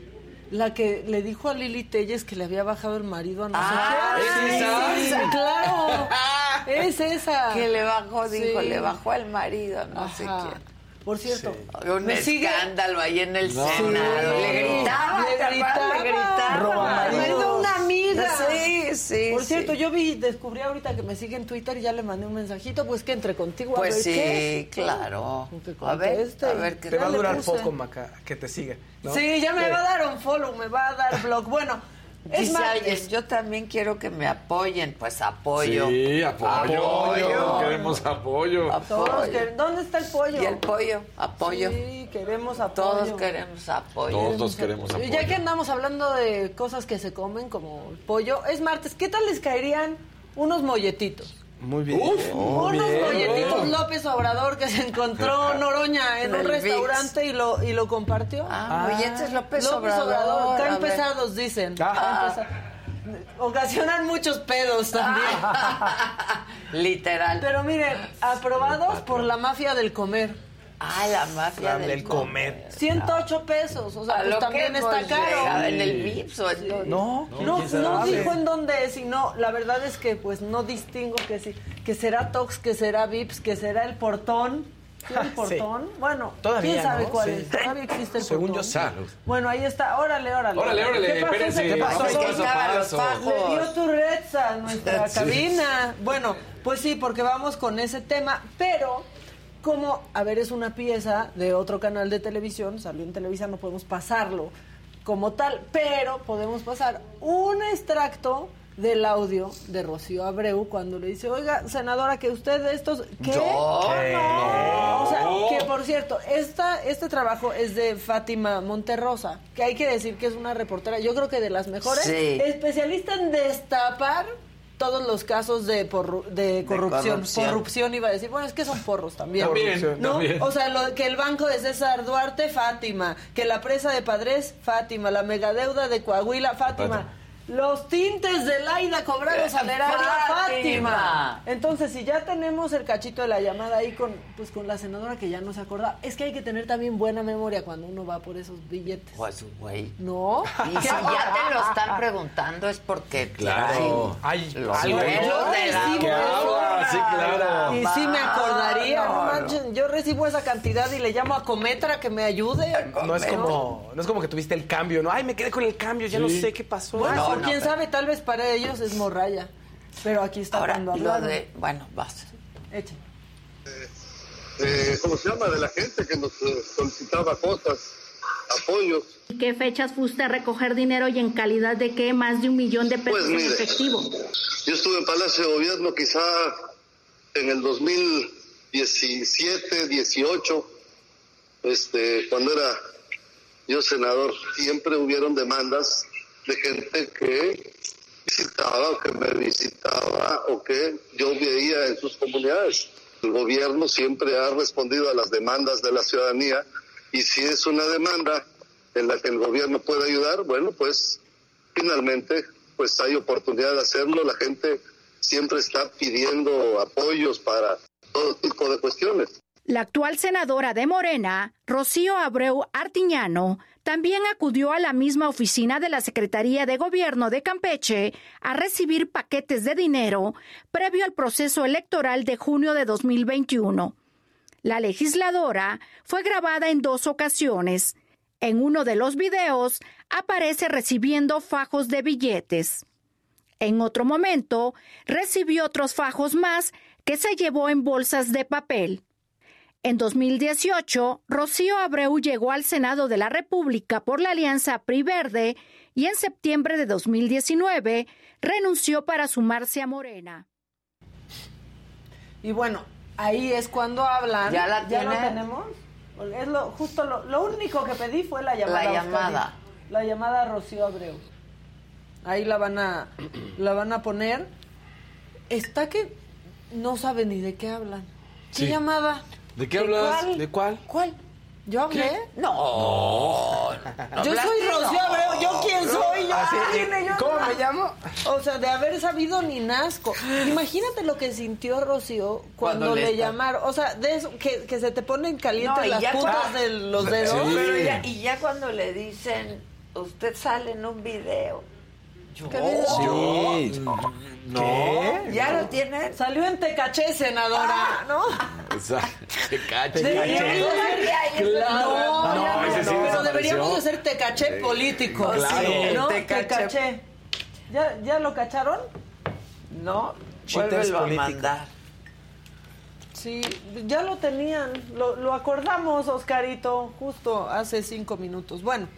La que le dijo a Lili Telles que le había bajado el marido a no Ah, sé qué. ¿es esa? Sí, sí, claro. Es esa. Que le bajó, dijo, Sí. le bajó al marido, no sé quién. Por cierto, Un me sigue. escándalo ahí en el No. Senado. Sí. Le gritaba, Le ¿te acuerdas? Le gritaba. gritaba. Roba marido una amiga. Sí, sí. Por sí. cierto, yo vi, descubrí ahorita que me sigue en Twitter y ya le mandé un mensajito, pues que entre contigo a Pues ver sí, qué. claro. A ver, a ver qué Te va a durar poco, Maca, que te siga. ¿no? Sí, ya me Sí. va a dar un follow, me va a dar blog. Bueno, es Dice yo también quiero que me apoyen. Pues apoyo. Sí, apoyo. Apoyo. Queremos apoyo. todos Apoyo. ¿dónde está el pollo? Y el pollo, apoyo. Sí, queremos apoyo. Todos queremos apoyo. Todos queremos Y apoyo. ya que andamos hablando de cosas que se comen como el pollo, es martes, ¿qué tal les caerían unos molletitos? Muy bien. Uf, muy unos bien. molletitos López Obrador que se encontró Noroña en En un restaurante y lo, y lo compartió. Ah, molletes López, López Obrador. Caen ver. pesados, dicen. Ah. Pesados. Ocasionan muchos pedos también. Literal. Pero miren, aprobados por la mafia del comer. Ah, la mafia La del, del comer. 108 pesos. O sea, pues lo también está caro. En el VIPS o en dónde? No, No, no dijo en dónde es, sino la verdad es que pues no distingo que sí, que será Tox, que será Vips, que será el portón. ¿Sí, el Sí. portón? Bueno, Todavía, ¿quién sabe ¿no? cuál Sí. es? Todavía existe el Según portón. yo, salud. Bueno, ahí está. Órale, órale. Órale, órale, ¿Qué pasó? espérense. ¿Qué pasó? Es que paso paso. Le dio tu Retza a nuestra Sí. cabina. Bueno, pues sí, porque vamos con ese tema, pero como, a ver, es una pieza de otro canal de televisión, salió en Televisa, no podemos pasarlo como tal, pero podemos pasar un extracto del audio de Rocío Abreu cuando le dice, oiga, senadora, que usted de estos... ¿Qué? Yo no. O sea, que por cierto, esta, este trabajo es de Fátima Monterrosa, que hay que decir que es una reportera, yo creo que de las mejores, Sí. especialista en destapar todos los casos de, porru- de corrupción. corrupción. Corrupción iba a decir, bueno, es que son porros también. También, ¿no? también. O sea, lo- que el banco de César Duarte, Fátima. Que la presa de Padres, Fátima. La megadeuda de Coahuila, Fátima. Los tintes de Laida cobrados erario, Fátima. Fátima. Entonces, si ya tenemos el cachito de la llamada ahí con, pues, con la senadora que ya no se acuerda, es que hay que tener también buena memoria cuando uno va por esos billetes. Pues, güey. ¿No? Y si ya te lo están preguntando es porque Claro. Ay, los sueldos Yo de la recibo eso. sí, claro. Y sí me acordaría, no yo recibo esa cantidad y le llamo a Cometra que me ayude. No es como, no es como que tuviste el cambio, ¿no? Ay, me quedé con el cambio, ya no sé qué pasó. Bueno, No, quién pero- sabe, tal vez para ellos es morralla. Pero aquí está Ahora, cuando lo de... Bueno, vas. Eche. eh, ¿cómo se llama? De la gente que nos eh, solicitaba cosas, apoyos. ¿Qué fechas fuiste a recoger dinero y en calidad de qué? Más de un millón de pesos Pues en mire, efectivo. yo estuve en Palacio de Gobierno quizá en el 2017, 18, este, cuando era yo senador, siempre hubieron demandas de gente que visitaba o que me visitaba o que yo veía en sus comunidades. El gobierno siempre ha respondido a las demandas de la ciudadanía y si es una demanda en la que el gobierno puede ayudar, bueno, pues finalmente pues hay oportunidad de hacerlo. La gente siempre está pidiendo apoyos para todo tipo de cuestiones. La actual senadora de Morena, Rocío Abreu Artiñano, también acudió a la misma oficina de la Secretaría de Gobierno de Campeche a recibir paquetes de dinero previo al proceso electoral de junio de 2021. La legisladora fue grabada en dos ocasiones. En uno de los videos aparece recibiendo fajos de billetes. En otro momento, recibió otros fajos más que se llevó en bolsas de papel. En 2018, Rocío Abreu llegó al Senado de la República por la alianza PRI Verde y en septiembre de 2019 renunció para sumarse a Morena. Y bueno, ahí es cuando hablan. ¿Ya la lo tenemos? Es lo, justo lo, lo único que pedí fue la llamada. La Oscar. llamada. La llamada a Rocío Abreu. Ahí la van a, la van a poner. Está que no sabe ni de qué hablan. ¿Qué Sí. llamada? ¿De qué hablas? cuál? ¿De cuál? ¿Cuál? ¿Yo hablé? No. Yo soy Rocío Abreu. ¿Yo quién soy? Yo, Así, ¿quién es? Yo ¿Cómo no- me llamo? O sea, de haber sabido ni nazco. Imagínate lo que sintió Rocío cuando, Cuando le llamaron. O sea, de eso, que, que se te ponen calientes No, las puntas cuando- de los dedos. Sí. Pero ya, y ya cuando le dicen, usted sale en un video. Yo. Sí. No. ¿Ya lo tienen? Salió en Tecaché, senadora, ¿no? Exacto. Te cacho. Deberíamos de ser- No, No, no, sí pero deberíamos de ser Tecaché político. Claro. Sí, ¿no? Tecaché. Tecaché. ¿Ya, ¿Ya lo cacharon? No, vuélvelo a políticos. mandar. Sí, ya lo tenían, lo, lo acordamos, Oscarito, justo hace cinco minutos. Bueno,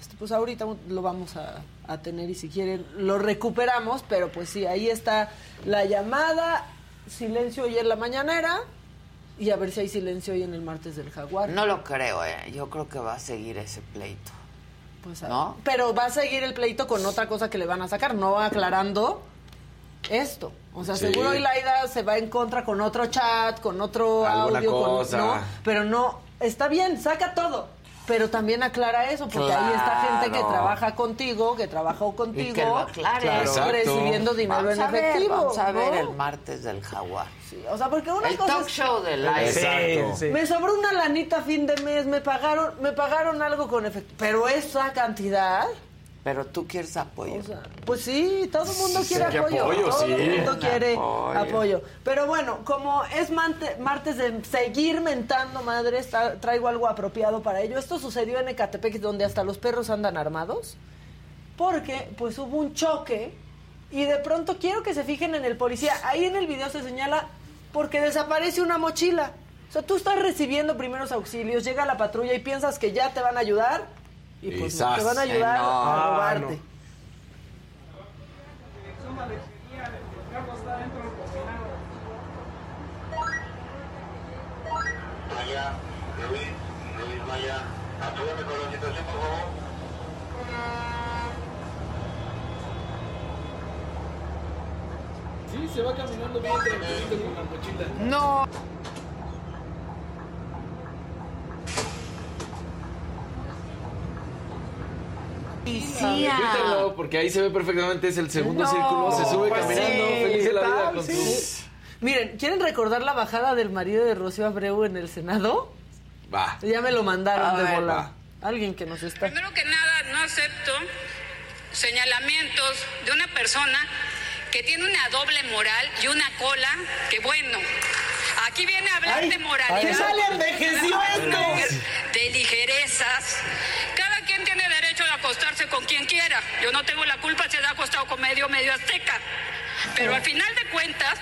este, pues ahorita lo vamos a, a tener y si quieren lo recuperamos, pero pues sí, ahí está la llamada, silencio hoy en la mañanera y a ver si hay silencio hoy en el martes del jaguar. No lo creo, eh. Yo creo que va a seguir ese pleito. Pues, a- ¿No? Pero va a seguir el pleito con otra cosa que le van a sacar, no aclarando esto. O sea, Sí. seguro Ilaida se va en contra con otro chat, con otro Alguna audio, con-. ¿no? Pero no, está bien, saca todo. Pero también aclara eso, porque ahí está gente que trabaja contigo, que trabajó contigo, Y que lo aclare. Claro. Exacto. recibiendo dinero Vamos en a ver, efectivo. vamos a ver ¿no? el martes del jaguar. Sí, o sea, porque una El cosa talk es- show de live. Exacto. Sí, sí. Me sobró una lanita a fin de mes, me pagaron, me pagaron algo con efecto. Pero esa cantidad, Pero tú quieres apoyo. o sea, pues sí, todo el mundo quiere apoyo. apoyo, todo sí. el mundo quiere Apoyo. apoyo. Pero bueno, como es martes de seguir mentando madres, tra- traigo algo apropiado para ello. Esto sucedió en Ecatepec, donde hasta los perros andan armados. Porque, pues hubo un choque y de pronto quiero que se fijen en el policía. Ahí en el video se señala porque desaparece una mochila. sea, tú estás recibiendo primeros auxilios, llega la patrulla y piensas que ya te van a ayudar y pues Quizás. te van a ayudar No. a robarte. Maya, Luis, Luis Maya, apóyame con la situación, por favor. Sí, se va caminando bien tranquilito con la mochila. No. Policía. Grítalo, porque ahí se ve perfectamente, es el segundo No, círculo, se sube pues caminando, sí, feliz de la ¿qué vida con Sí. su... Miren, ¿quieren recordar la bajada del marido de Rocío Abreu en el Senado? Va. Ya me lo mandaron de va. Alguien que nos está. Primero que nada, no acepto señalamientos de una persona que tiene una doble moral y una cola que bueno. Aquí viene a hablar Ay, de moralidad. ¿qué sale? De ligerezas. Cada quien tiene acostarse con quien quiera. Yo no tengo la culpa si se ha acostado con medio, medio azteca. Pero al final de cuentas,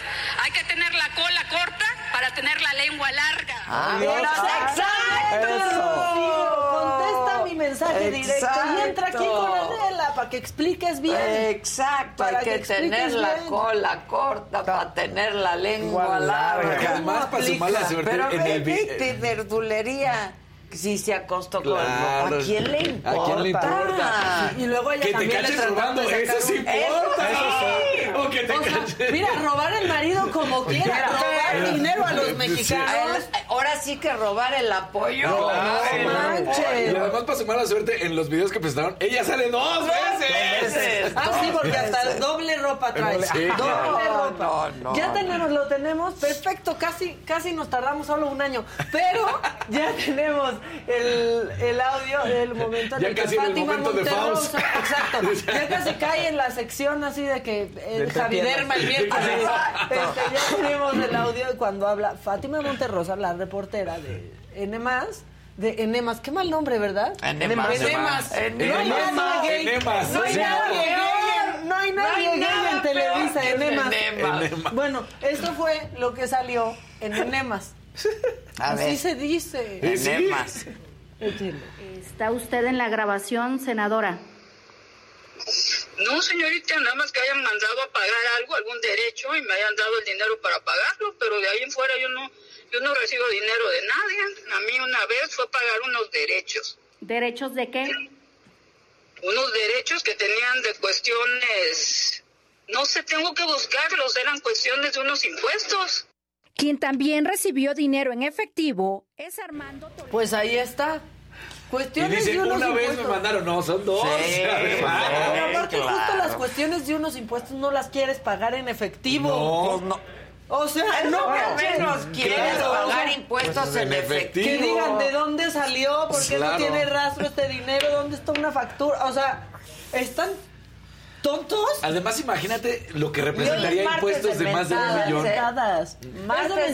hay que tener la cola corta para tener la lengua larga. Ah, ¡Exacto! Contesta mi mensaje directo y entra aquí con Exacto. Adela para que expliques bien. Exacto, Para hay que, que tener la bien. cola corta para tener la lengua larga. larga. Además, para su mala suerte, Pero en el verdulería. Si se acostó Claro. con... ¿A quién le importa? ¿A quién le importa? Y luego ella Que te también caches trató robando, eso sí importa. Eso sí. O que te O sea, caches. mira, robar el marido como quiera, robar dinero a los mexicanos. ahora sí que robar el apoyo. No manches. Y además, para su mala suerte, en los videos que presentaron, ella sale dos veces. veces. Ah, sí, porque hasta doble ropa trae. Sí, doble ropa. No, ya tenemos, lo tenemos, perfecto, casi, casi nos tardamos solo un año. Pero ya tenemos el, el audio del momento en Ya el que el Fátima momento de Monterrosa, Faust. exacto, ya casi cae en la sección así de que eh, De Javiderma el miércoles. Este, ya tenemos el audio de cuando habla Fátima Monterrosa, la reportera de N+, de Enemas, qué mal nombre, ¿verdad? Enemas. Enemas. Enemas. No hay nadie gay. Enemas. No hay nadie no. gay. en- No hay nadie gay en Televisa. Enemas. Enemas. Bueno, esto fue lo que salió en Enemas. A Así ver. se dice. Enemas. ¿Está usted en la grabación, senadora? No, señorita, nada más que hayan mandado a pagar algo, algún derecho y me hayan dado el dinero para pagarlo, pero de ahí en fuera yo no, yo no recibo dinero de nadie. A mí una vez fue pagar unos derechos, ¿Derechos de qué? unos derechos que tenían de cuestiones, no sé, tengo que buscarlos, eran cuestiones de unos impuestos. Quien también recibió dinero en efectivo es Armando Toledo. Pues ahí está. Y Cuestiones dice, de unos una vez me impuestos. mandaron, no, son dos. Sí, Además. Pero aparte, justo claro. las cuestiones de unos impuestos no las quieres pagar en efectivo. No. No. O sea, no que menos quieres Claro. pagar impuestos Pues en en efectivo. Que efectivo. digan de dónde salió, por qué Claro. no tiene rastro este dinero, dónde está una factura. O sea, ¿están tontos? Además, imagínate lo que representaría impuestos de más de un millón. Mentadas. Es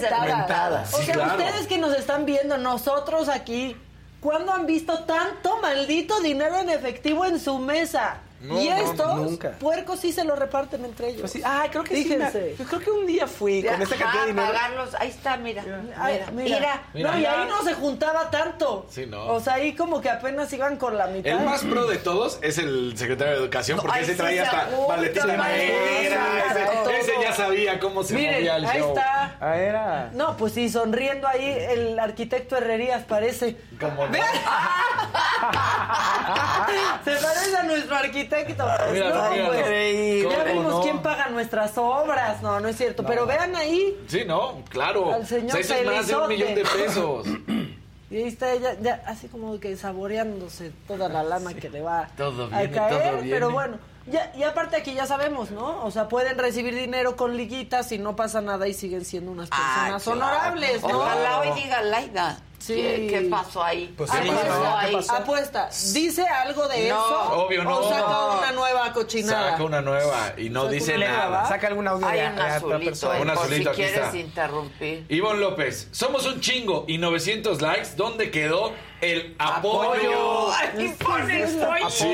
de mentadas. mentadas. O sea, claro. ustedes que nos están viendo, nosotros aquí, ¿cuándo han visto tanto maldito dinero en efectivo en su mesa? No, y no, estos nunca. puercos sí se lo reparten entre ellos. Pues sí, ah, creo que sí. Fíjense. me- Yo creo que un día fui con esta cantidad de dinero. pagarlos. Ahí está, mira. Ay, Mira, mira. No, y ahí no se juntaba tanto. Sí, no. O sea, ahí como que apenas iban con la mitad. El más pro de todos es el secretario de Educación, porque ese sí traía hasta maletín de madera. Ese, ese ya sabía cómo se movía Miren, el ahí show. está. Ah, era. No, pues sí, sonriendo ahí el arquitecto Herrerías parece. Como no. Se parece a nuestro arquitecto. Mira, no, mira, pues, ya ¿Cómo vimos no? quién paga nuestras obras. No, no es cierto. Pero vean ahí. Sí, no, claro. Al señor O sea, eso es más de un millón de pesos. Y ahí está ella, ya así como que saboreándose toda la lana que le va Todo a viene, caer. todo viene. Pero bueno, ya, y aparte aquí ya sabemos, ¿no? O sea, pueden recibir dinero con liguitas y no pasa nada y siguen siendo unas Ah, personas claro. honorables, ¿no? Ojalá hoy diga Laida. Sí. ¿Qué, qué pasó ahí? Pues, ¿Qué ¿qué pasó pasó? ahí? ¿Qué pasó? Apuesta, ¿dice algo de No, eso? obvio no. ¿O saca No. una nueva cochinada? Saca una nueva y no Saca dice nueva, nada. Saca algún audio Hay de, un azulito, persona. Un azulito, si aquí quieres está. interrumpir. Ivonne López, somos un chingo y 900 likes. ¿Dónde quedó el apoyo? Aquí pone estoy. Sí.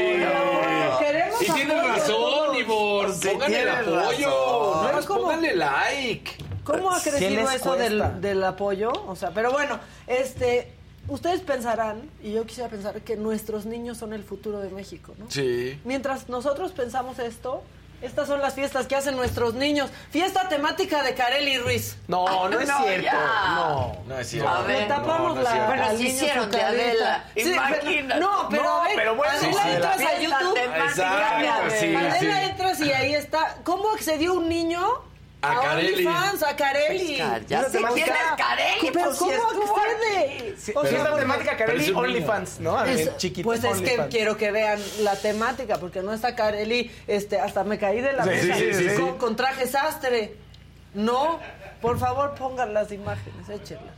Queremos Y tienes apoyo razón. Ivonne. Sí, Pónganle el apoyo. razón. No ¿cómo? pónganle like. ¿Cómo ha crecido eso del, del apoyo? O sea, pero bueno, este, ustedes pensarán, y yo quisiera pensar que nuestros niños son el futuro de México, ¿no? Sí. Mientras nosotros pensamos esto, estas son las fiestas que hacen nuestros niños. Fiesta temática de Carely Ruiz. No, no es No, cierto. ya. No. No es cierto. A ver, Le tapamos no, no la. cierto. Pero sí hicieron de. Adela, Sí, pero- imagínate. no, pero No, a ver, pero bueno, Adela sí, entras a YouTube. temática Exacto, Adela. Adela sí. entras y ahí está. ¿Cómo accedió un niño? A Carelli. OnlyFans, a Carelli. Pues, ya sé quién es Carelli, Pero pues, si ¿cómo? Sí, O sea, fiesta porque- temática Carelli es. OnlyFans, ¿no? A Es- chiquito pues es que quiero que vean la temática, porque no está Carelli, este, hasta me caí de la Sí, mesa sí, sí, sí. con, con traje sastre. No, por favor pongan las imágenes, échenlas.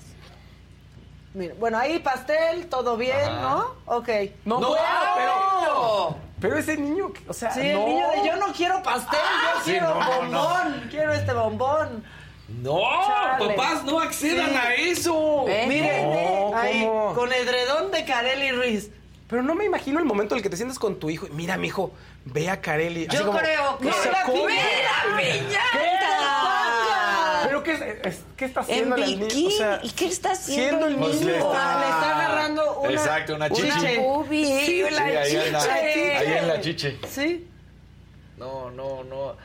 Mira, bueno, ahí pastel, todo bien, ¿no? Ok. No, No, pero, ¡No! Pero ese niño, o sea, Sí, el niño de yo no quiero pastel, yo sí, quiero no, no, bombón, quiero este bombón. No, Chale. papás, no accedan Sí. a eso. ¿Eh? Miren, ahí, con edredón de Carelli Ruiz. Pero no me imagino el momento en el que te sientas con tu hijo. y, Mira, mi hijo, ve a Carelli. Yo como, creo que... o sea, la ¿cómo? ¡Mira, piñata! ¿Pero qué, es- es- qué está En haciendo el niño? bikini. O sea, ¿Y qué está haciendo siendo el niño? Pues le está- Le está agarrando una... Exacto, una chichi. chiche. Ubi, Sí, la ahí en la- chiche. ahí en la chiche. Sí. No, no, no.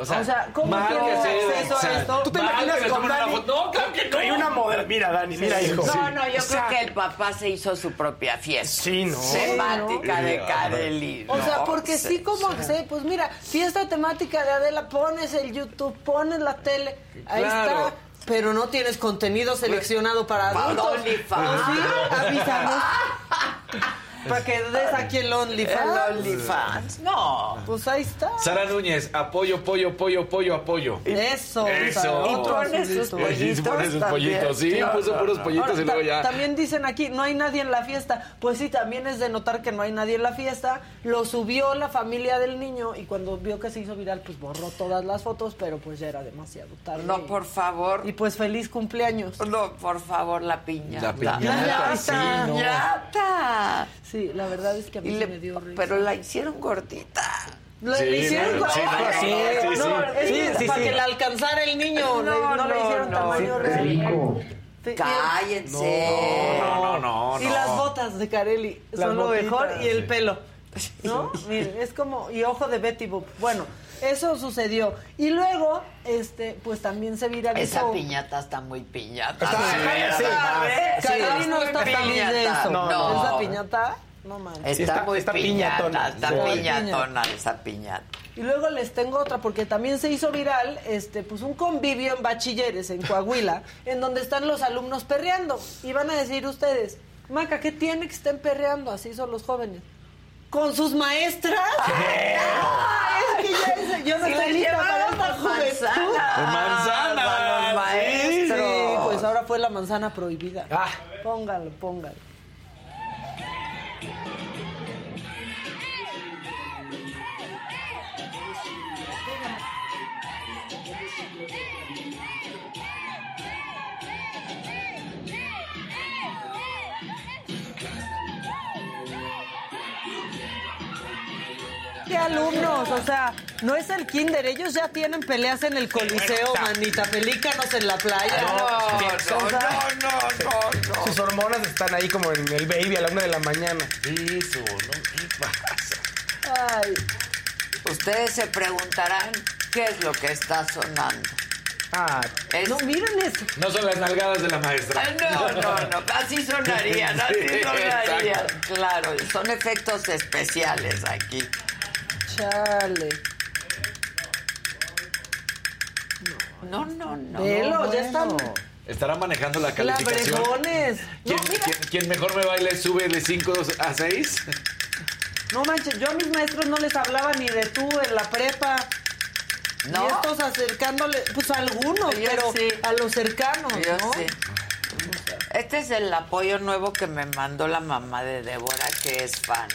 O sea, O sea, ¿cómo mal tiene que sea, acceso a esto? ¿Tú te imaginas con Dani? foto? No, claro que no. Hay una modelo. Mira, Dani, mira, hijo. No, no, yo O sea, creo que el papá se hizo su propia fiesta. Sí, ¿no? Temática de Carelli. O sea, porque sí, como sé, pues mira, fiesta temática de Adela, pones el YouTube, pones la tele, ahí Claro. está. Pero no tienes contenido seleccionado para Para adultos. OnlyFans. ¿O sí? Avísanos. para que des aquí el El OnlyFans. OnlyFans. No. Pues ahí está. Sara Núñez, apoyo, pollo, pollo, pollo, apoyo. Eso. Eso. Y otro pone sus pollitos. Sí, sí, pone sus también. pollitos. Sí, Claro. puso puros pollitos Ahora, y luego ya. También dicen aquí, no hay nadie en la fiesta. Pues sí, también es de notar que no hay nadie en la fiesta. Lo subió la familia del niño y cuando vio que se hizo viral, pues borró todas las fotos, pero pues ya era demasiado tarde. No, por favor. Y pues feliz cumpleaños. No, por favor, la piñata. La piñata, La sí, piñata. no. Sí, la verdad es que a mí le- me dio risa. pero la hicieron gordita. Sí, le hicieron no, con- sí, no, Ay, sí, sí, no, sí. es Sí, que sí, para que le alcanzara el niño, le- No, no, le no, hicieron no. tamaño Sí, real. Cállense. No, no, no, Y no. las botas de Carelli son lo mejor y el sí. pelo. ¿No? Miren, es como, y ojo de Betty Boop. Bueno, eso sucedió. Y luego, este, pues también se viralizó. Esa piñata está muy piñata. Está- sí, sí. Carelli no está feliz de eso. No, no. Esa piñata, no manches. Está, Sí, está- muy está piñata, piñatona. está Sí. piñatona esa piñata. Y luego les tengo otra, porque también se hizo viral, este, pues un convivio en bachilleres en Coahuila, en donde están los alumnos perreando. Y van a decir ustedes, Maca, ¿qué tiene que estén perreando? Así son los jóvenes. ¿Con sus maestras? Ah, es que ya es- yo no estoy lista para esta juventud. manzanas. Manzanas, A los sí, maestros. Sí, pues ahora fue la manzana prohibida. Ah. Póngalo, póngalo. ¿Qué alumnos? O sea, no es el kinder, ellos ya tienen peleas en el coliseo, manita, pelícanos en la playa. No, no, no, no, no. Sus hormonas están ahí como en el baby a la una de la mañana. Eso, ¿no? ¿Qué pasa? Ay, Ustedes se preguntarán qué es lo que está sonando. Ah, Es- no, miren eso. No son las nalgadas de la maestra. No, no, no, así sonarían, así Sí, sonarían. Claro, son efectos especiales aquí. Chale. No, no, no. Velo, ya están Estará manejando la calificación. labrejones. No, ¿Quién, mira, quién- quién mejor me baile sube de 5 a 6? no manches, yo a mis maestros no les hablaba ni de tú en la prepa. No. Y estos acercándole, pues a algunos, Yo pero sí. a los cercanos, Yo ¿no? sí. Este es el apoyo nuevo que me mandó la mamá de Débora, que es fan.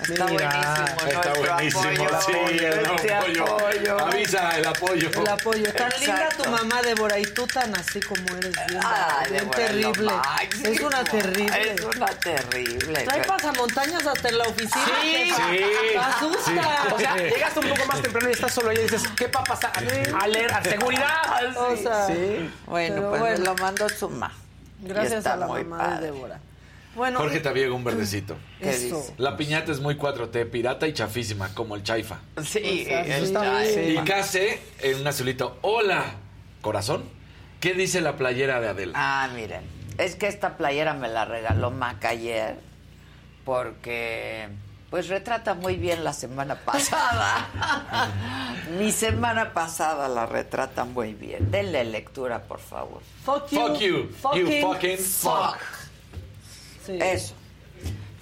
Está Mira, buenísimo. Está nuestro buenísimo, apoyo. sí, el Este apoyo. apoyo. Avisa el apoyo. El apoyo. Tan linda tu mamá, Débora, y tú tan así como eres. Bien, Ay, bien Débora, terrible. Es una terrible. Es una terrible. Trae pasamontañas hasta en la oficina. Sí, sí, Te asusta. O sea, llegas un poco más temprano y estás solo ahí y dices, ¿qué va a pasar? A leer, a seguridad. O sea, Bueno, pero pues bueno. me lo mandó su Gracias a la mamá padre. de Débora. Bueno, Jorge Tabiego, un verdecito. ¿Qué eso. dice? La piñata es muy 4T, pirata y chafísima, como el chaifa. Sí, O sea, el está chai. bien. Y Case, en un azulito, hola, corazón. ¿Qué dice la playera de Adela? Ah, miren, es que esta playera me la regaló Maca ayer porque pues retrata muy bien la semana pasada. Mi semana pasada la retrata muy bien. Denle lectura, por favor. Fuck you. Fuck you, you fucking fuck. Sí, Eso.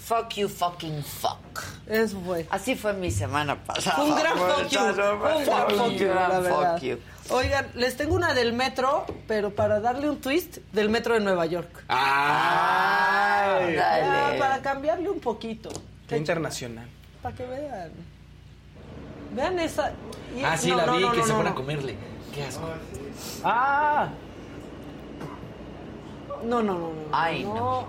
Fuck you, fucking fuck. Eso fue. Así fue mi semana pasada. Un gran fuck you. un gran fuck you, gran la verdad. fuck you. Oigan, les tengo una del metro, pero para darle un twist, del metro de Nueva York. Ay. Ya, Dale. para cambiarle un poquito. Qué internacional. Para que vean. Vean esa. y- Ah, sí, no, la no, vi, no, que no, se no, van a comerle. Qué asco. Ah. No, no, no, no. Ay, no.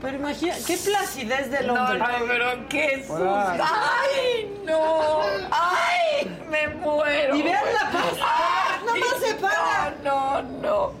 Pero imagina, qué placidez del No, hombre. no, pero qué susto. ¡Ay, no! ¡Ay, me muero! Y vean la paz. Ay, Nada más se para. No, no, no.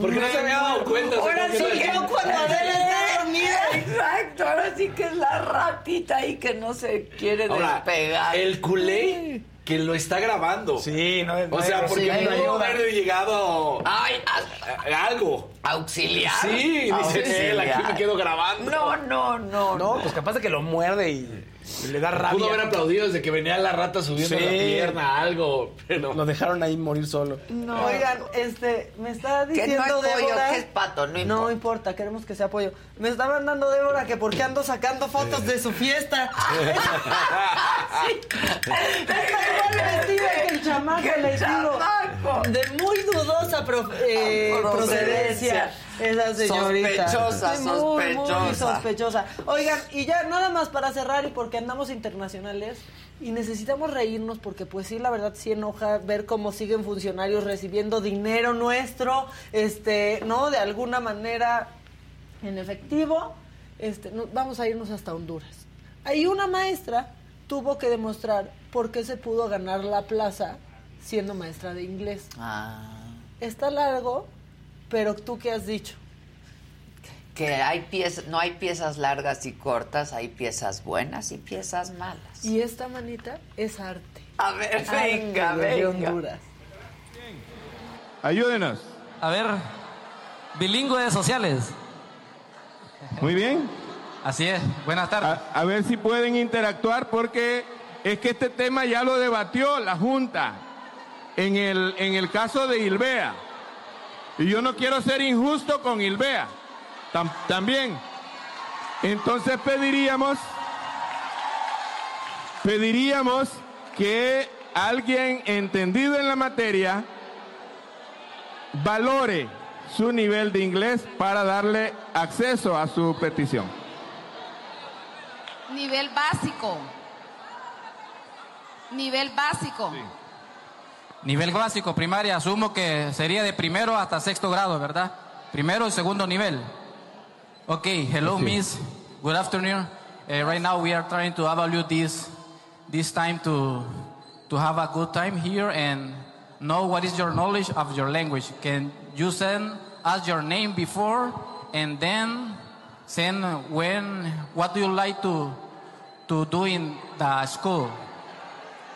Porque no se había dado cuenta. Ahora sí que yo cuando Adela está dormida. Exacto, ahora sí que es la ratita ahí que no se quiere Ahora, despegar. el culé que lo está grabando. Sí, no O sea, porque sí, no ayuda. haber llegado Ay, a- a- a algo. auxiliar. Sí, dice él, aquí me quedo grabando. No, no, no. No, pues capaz de que lo muerde y le da rabia. Pudo haber aplaudido desde que venía la rata subiendo Sí. la pierna, algo, pero... Lo dejaron ahí morir solo. no. Oigan, este, me está Que no es diciendo pollo, Débora. que es pato, no No importa. queremos que sea pollo. Me está mandando Débora que porque ando sacando fotos de su fiesta. sí. Está igual vestida que el chamaco, les digo. chamaco. De muy dudosa prof- eh, Procedencia. procedencia. Esa señorita. Sospechosa, muy, Muy sospechosa. sospechosa. Oigan, y ya nada más para cerrar y porque andamos internacionales y necesitamos reírnos porque pues sí, la verdad sí enoja ver cómo siguen funcionarios recibiendo dinero nuestro, este, ¿no? De alguna manera en efectivo. Este, no- vamos a irnos hasta Honduras. Ahí una maestra tuvo que demostrar por qué se pudo ganar la plaza siendo maestra de inglés. Ah, Está largo, pero tú qué has dicho? que hay piezas, no hay piezas largas y cortas, hay piezas buenas y piezas malas. Y esta manita es arte. A ver, venga, Arte de venga. Honduras. Ayúdenos. A ver, bilingües sociales. Muy bien. Así es. Buenas tardes. A, a ver si pueden interactuar porque es que este tema ya lo debatió la Junta en el, en el caso de Ilbea. Y yo no quiero ser injusto con Ilbea. Tam- también. Entonces pediríamos, pediríamos que alguien entendido en la materia valore su nivel de inglés para darle acceso a su petición. Nivel básico. Nivel básico. Nivel básico, primaria, asumo que sería de primero hasta sexto grado, ¿verdad? Primero y segundo nivel. Okay, hello Sí. miss. Good afternoon. Uh, right now we are trying to evaluate this this time to to have a good time here and know what is your knowledge of your language. Can you send us your name before and then send when what do you like to to do in the school?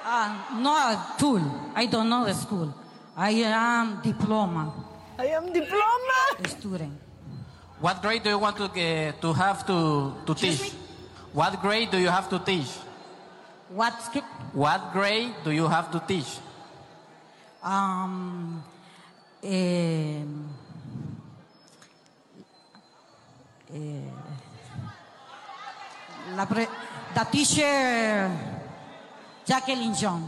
Uh, not tool. I don't know the school. I am diploma I am diploma. student. What grade do you want to get, to have to to Excuse teach? What grade do you have to teach? What? sk- What grade do you have to teach? Um. eh, eh, la pre- the teacher Jacqueline John.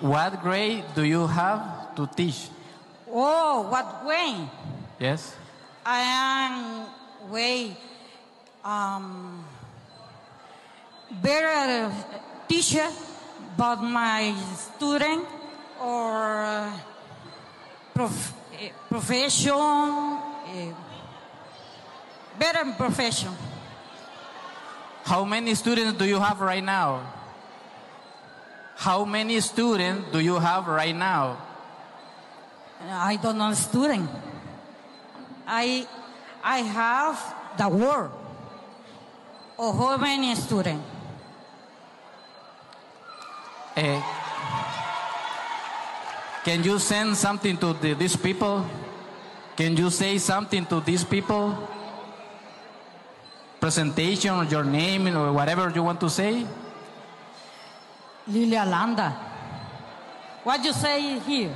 What grade do you have to teach? Oh, what way? Yes. I am way. Um. better teacher but my student or uh, prof- eh, profession, eh, better profession. How many students do you have right now? How many students do you have right now? I don't know student. I I have the word. Or how many students? Eh, can you send something to the, these people? Can you say something to these people? Presentation, your name, or whatever you want to say? Lilia Landa. What you say here?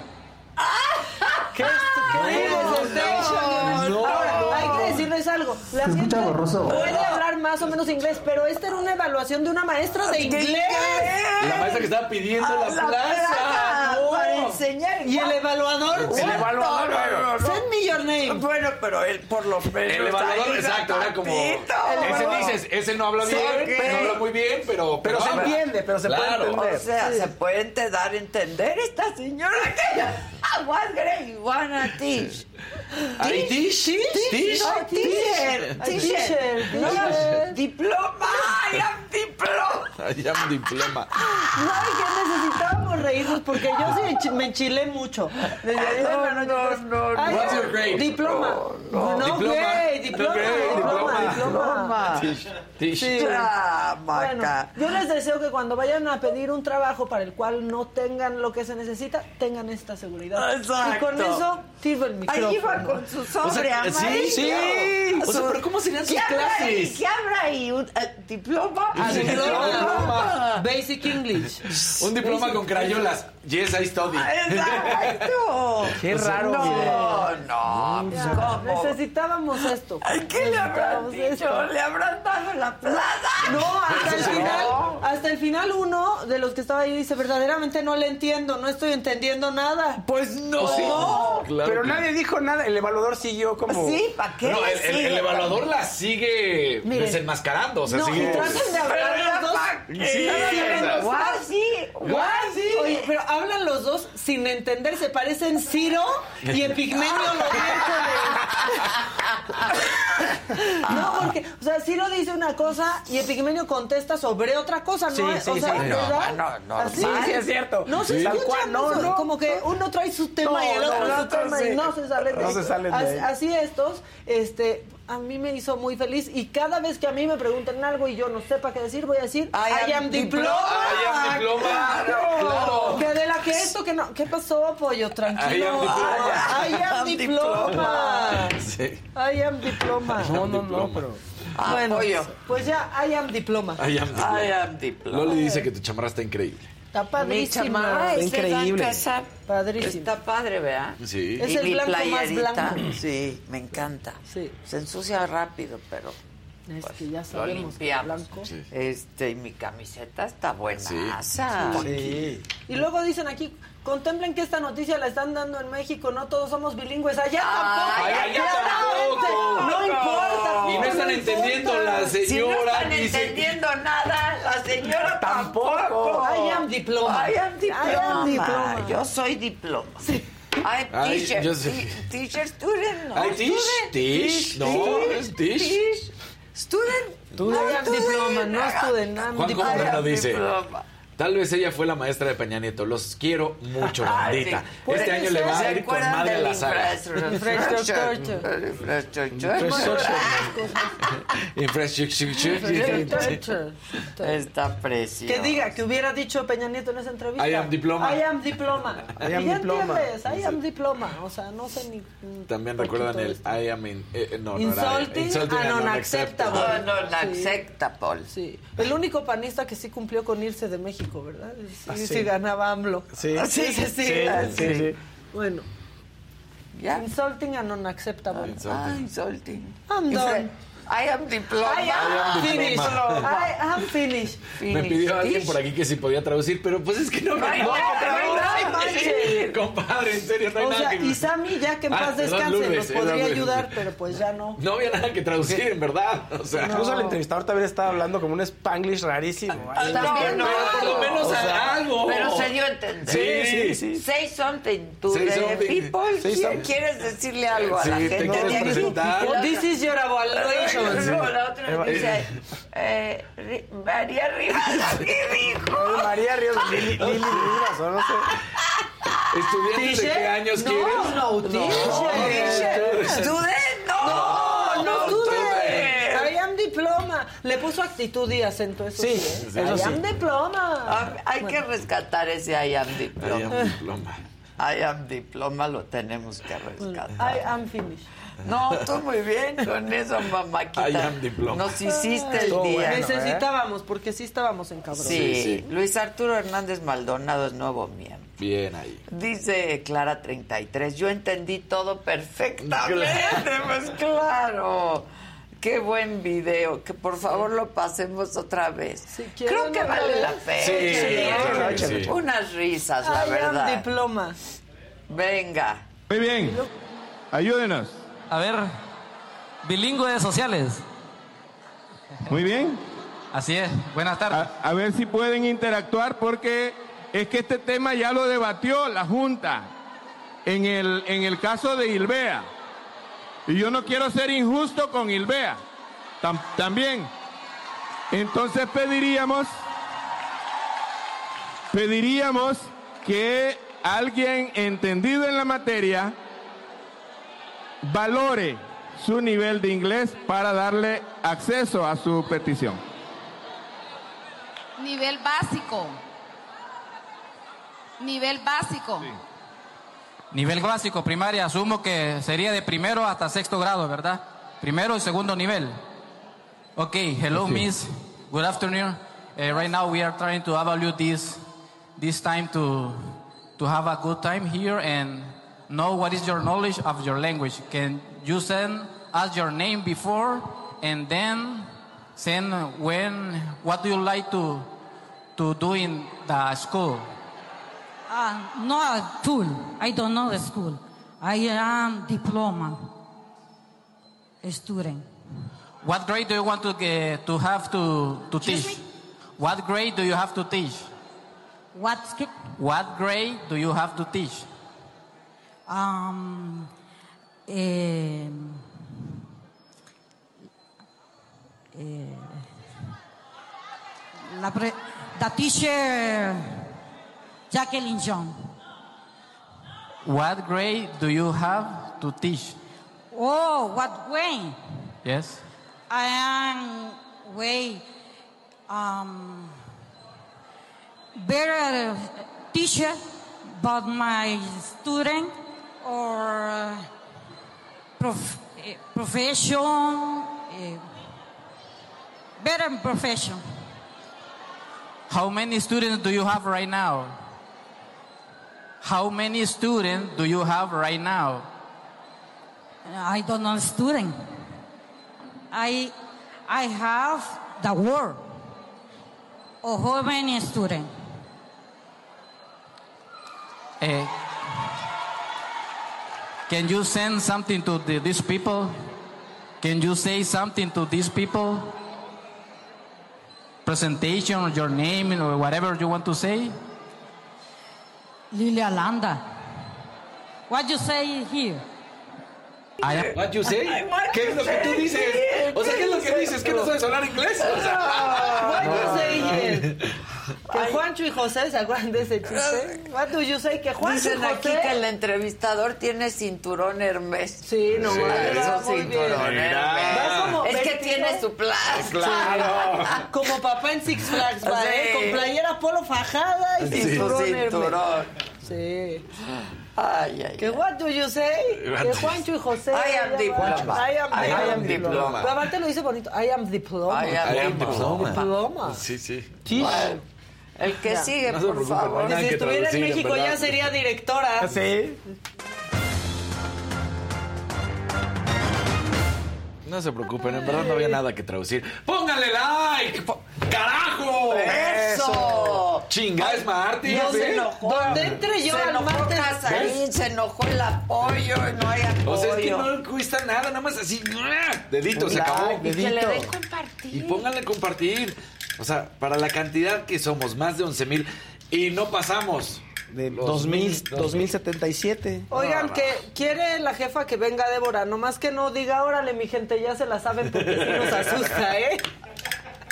¿Qué, qué presentation? No, Ahora, La Se escucha gente borroso. puede hablar más o menos inglés, pero esta era una evaluación de una maestra de inglés. La maestra que estaba pidiendo A la, la plaza. plaza, No. para enseñar. Y el evaluador. El evaluador, no, no. Send me your name. Bueno, pero él por lo menos. El evaluador, exacto, era como. Ese dices, ese no habla Sí, bien, ok. no habla muy bien, pero. Pero se habla. entiende, pero se puede entender. O sea, se puede te dar a entender esta señora que ya. What grade you wanna teach? No, teacher, Ay, teacher. teacher, No, teacher. diploma. I am diploma. Ya un diploma. No, y que necesitábamos reírnos porque yo sí me enchilé mucho. Desde no, no. Ay, What's your grade? Diploma. No, Diploma. Diploma, diploma, diploma. diploma. Tish, tish. Sí. Ah, Bueno, maca. yo les deseo que cuando vayan a pedir un trabajo para el cual no tengan lo que se necesita, tengan esta seguridad. Exacto. Y con eso sirve el micrófono. Ahí iba con su O sobre sea, sí, amarillo. sí. O sea, pero ¿cómo serían sus clases? ¿Qué habrá ahí? ¿Un eh, diploma? Ah, diploma. diploma. Basic English. Un diploma con crayolas. Yes, I study. Exacto. Qué raro, No, no, pues, ¿cómo? Necesitábamos esto. Ay, ¿Qué le habrán dicho? esto. ¿Le habrán dado la plaza? No, hasta el No. final, hasta el final uno de los que estaba ahí dice, verdaderamente no le entiendo, no estoy entendiendo nada. Pues no. Pues sí. Claro Pero que- nadie dijo nada. El evaluador siguió como. Sí, ¿para qué? No, el, el- el evaluador la sigue Miren. desenmascarando. O sea, No, sigue. y tratan de hablar los dos. Sí, sí. Sí. Oye, pero hablan los dos sin entender, se parecen Ciro y Epigmenio lo No, porque, o sea, Ciro dice una cosa y Epigmenio contesta sobre otra cosa, ¿no? Sí, sí, o sea, sí. ¿verdad? No, no, Así Sí, sí, es cierto. No se escucha cual, no, no. como que uno trae su tema No, y el otro no, su no, tema y no se salen de No se salen de ahí. así estos, este, a mí me hizo muy feliz y cada vez que a mí me pregunten algo y yo no sepa qué decir, voy a decir I, am, diploma. I am diploma. Claro. Que de la que esto que no. ¿Qué pasó, pollo? Tranquilo. I am diploma. I am diploma. Sí. I am diploma. No, no, no, pero. Ah, bueno, pollo. pues ya, I am diploma. I am diploma. I am diploma. Loli dice que tu chamarra está increíble. Está Mi padrísima. chamarra es increíble. casa. Padrísimo. Está padre, ¿verdad? Sí. Es y el mi blanco más playerita, blanco. sí, me encanta. Sí. Se ensucia rápido, pero Es que ya lo sabemos que blanco. Sí. Este, y mi camiseta está buena. Sí. Y luego dicen aquí, contemplen que esta noticia la están dando en México, no todos somos bilingües. Allá tampoco. Allá tampoco. No importa. Y no están entendiendo la Si no señora. están entendiendo nada, la señora tampoco. I am diploma. I am diploma. I am diploma. Yo soy diploma. I'm Ay, teacher. Teacher, student, no. Tish, student. tish, no, es. Student. I am diploma, no student. I'm Juan nos dice. diploma. Tal vez ella fue la maestra de Peña Nieto. Los quiero mucho, bandita. sí. Este año le va a ¿Se ir con madre a la saga. infrastructure? Está precioso. Que diga, que hubiera dicho Peña Nieto en esa entrevista. I am diploma. I am diploma. I am Y ya diploma. entiendes, I am diploma. O sea, no sé ni... También recuerdan el. I am in, eh, no, no, Insulting era- and and unacceptable. No, no, Paul. Sí. El único panista que sí cumplió con irse de México, ¿verdad? Sí, Ah, sí, sí. ganaba AMLO. Sí. Sí, sí, sí. Sí, sí, sí. Bueno, ¿Ya? insulting and unacceptable. Ah, insulting. I'm done. I am diploma. I am finished. diploma. I am finished. Me pidió alguien por aquí que si podía traducir, pero pues es que no, No hay no, no. Compadre, en serio, no hay O nada sea, que y Sammy ya que en Ah, paz descanse Lourdes, nos eh, podría ayudar, pero pues ya no. No había nada que traducir, en verdad. O sea, Incluso el entrevistador también estaba hablando como un spanglish rarísimo. Ay, También no, por lo menos o sea, algo. Pero se dio a entender. Sí, sí, sí. Say something to Say the something. people. Say ¿Qui- something. ¿Quieres decirle algo a la gente de aquí? This is your evaluation. No, la otra dice, eh, Ri- María Rivas, ¿qué dijo? María Ríos, Lili, Rivas, o no sé. ¿Estudiantes de qué años no, quieres? No, teacher. Student, no, No, no student. I am diploma. Le puso actitud y acento, eso sí. Sí, ¿eh? eso I sí. am diploma. Ah, Hay que rescatar ese I am diploma. I am diploma. I am diploma lo tenemos que rescatar. I am finished. No, tú muy bien con eso, mamáquita. I am diploma. Nos hiciste el día. bueno. Necesitábamos, porque sí estábamos en cabrón. Sí, Sí, sí. Luis Arturo Hernández Maldonado es nuevo miembro. Bien ahí. Dice Clara 33, yo entendí todo perfectamente, pues claro. Qué buen video, que por favor lo pasemos otra vez. quieren Creo que vale vez. la pena. Sí, sí, sí. Unas risas, la I am verdad. diploma. Venga. Muy bien. Ayúdenos. A ver, bilingües sociales. Muy bien. Así es. Buenas tardes. A, a ver si pueden interactuar porque es que este tema ya lo debatió la Junta en el, en el caso de Ilbea. Y yo no quiero ser injusto con Ilbea. Tam- también. Entonces pediríamos, pediríamos que alguien entendido en la materia valore su nivel de inglés para darle acceso a su petición. Nivel básico. Nivel básico. Nivel básico, primaria, asumo que sería de primero hasta sexto grado, ¿verdad? Primero y segundo nivel. Ok, hello, Sí. Miss. Good afternoon. Eh, right now we are trying to evaluate this, this time to, to have a good time here and know what is your knowledge of your language. Can you send us your name before and then send when, what do you like to, to do in the school? Uh, not full. I don't know the school. I am diploma a student. What grade do you want to get, to have to, to Excuse teach? me? What grade do you have to teach? What? What grade do you have to teach? Um, eh, eh, la pre- the teacher Jacqueline John. What grade do you have to teach? Oh, what way? Yes. I am way um, better teacher, but my student or uh, prof, eh, profession, eh, better profession. How many students do you have right now? How many students do you have right now? I don't know student. I I have the word. Or how many student? Eh, can you send something to the, these people? Can you say something to these people? Presentation, or your name, or whatever you want to say? Lilia Landa. What you say here? I am- What you say? ¿Qué es lo que tú dices? O sea, ¿qué es lo que dices? ¿Que no sabes hablar inglés? O sea, What do you say here? Que Juancho y José se acuerdan de ese chiste. What do you say? Que Juancho y Dicen aquí José. que el entrevistador tiene cinturón Hermes. Sí, no, Sí, va es un muy bien. cinturón Hermes. Es que tiene su plaza. Claro. Como papá en Six Flags, va, Sí. ¿eh? Con playera polo fajada y Sí, cinturón. su Hermes. cinturón. Sí. Ay, ay, Que ay. what do you say? Que Juancho y José. I am diploma. I am I diploma. am diploma. Pero aparte lo dice bonito. I am diploma. I am I am diploma. diploma. Sí, sí. Bueno, el que Ya. sigue, No por favor. Si estuviera en México ya sería directora. Sí. No se preocupen, en verdad no había nada que traducir. ¡Pónganle like! ¡Carajo! ¡Eso! Chinga, es Martín. No se enojó. Donde entre yo se al enojó. Casarín, se enojó el apoyo, no hay apoyo. O sea, es que no cuesta nada, nada más así. Dedito, se acabó. y que le den compartir. Y pónganle compartir. O sea, para la cantidad que somos, más de 11 mil, y no pasamos. De Los 2000, mil- 2077. Oigan, que quiere la jefa que venga Débora, nomás que no diga, órale, mi gente, ya se la saben porque sí nos asusta, ¿eh?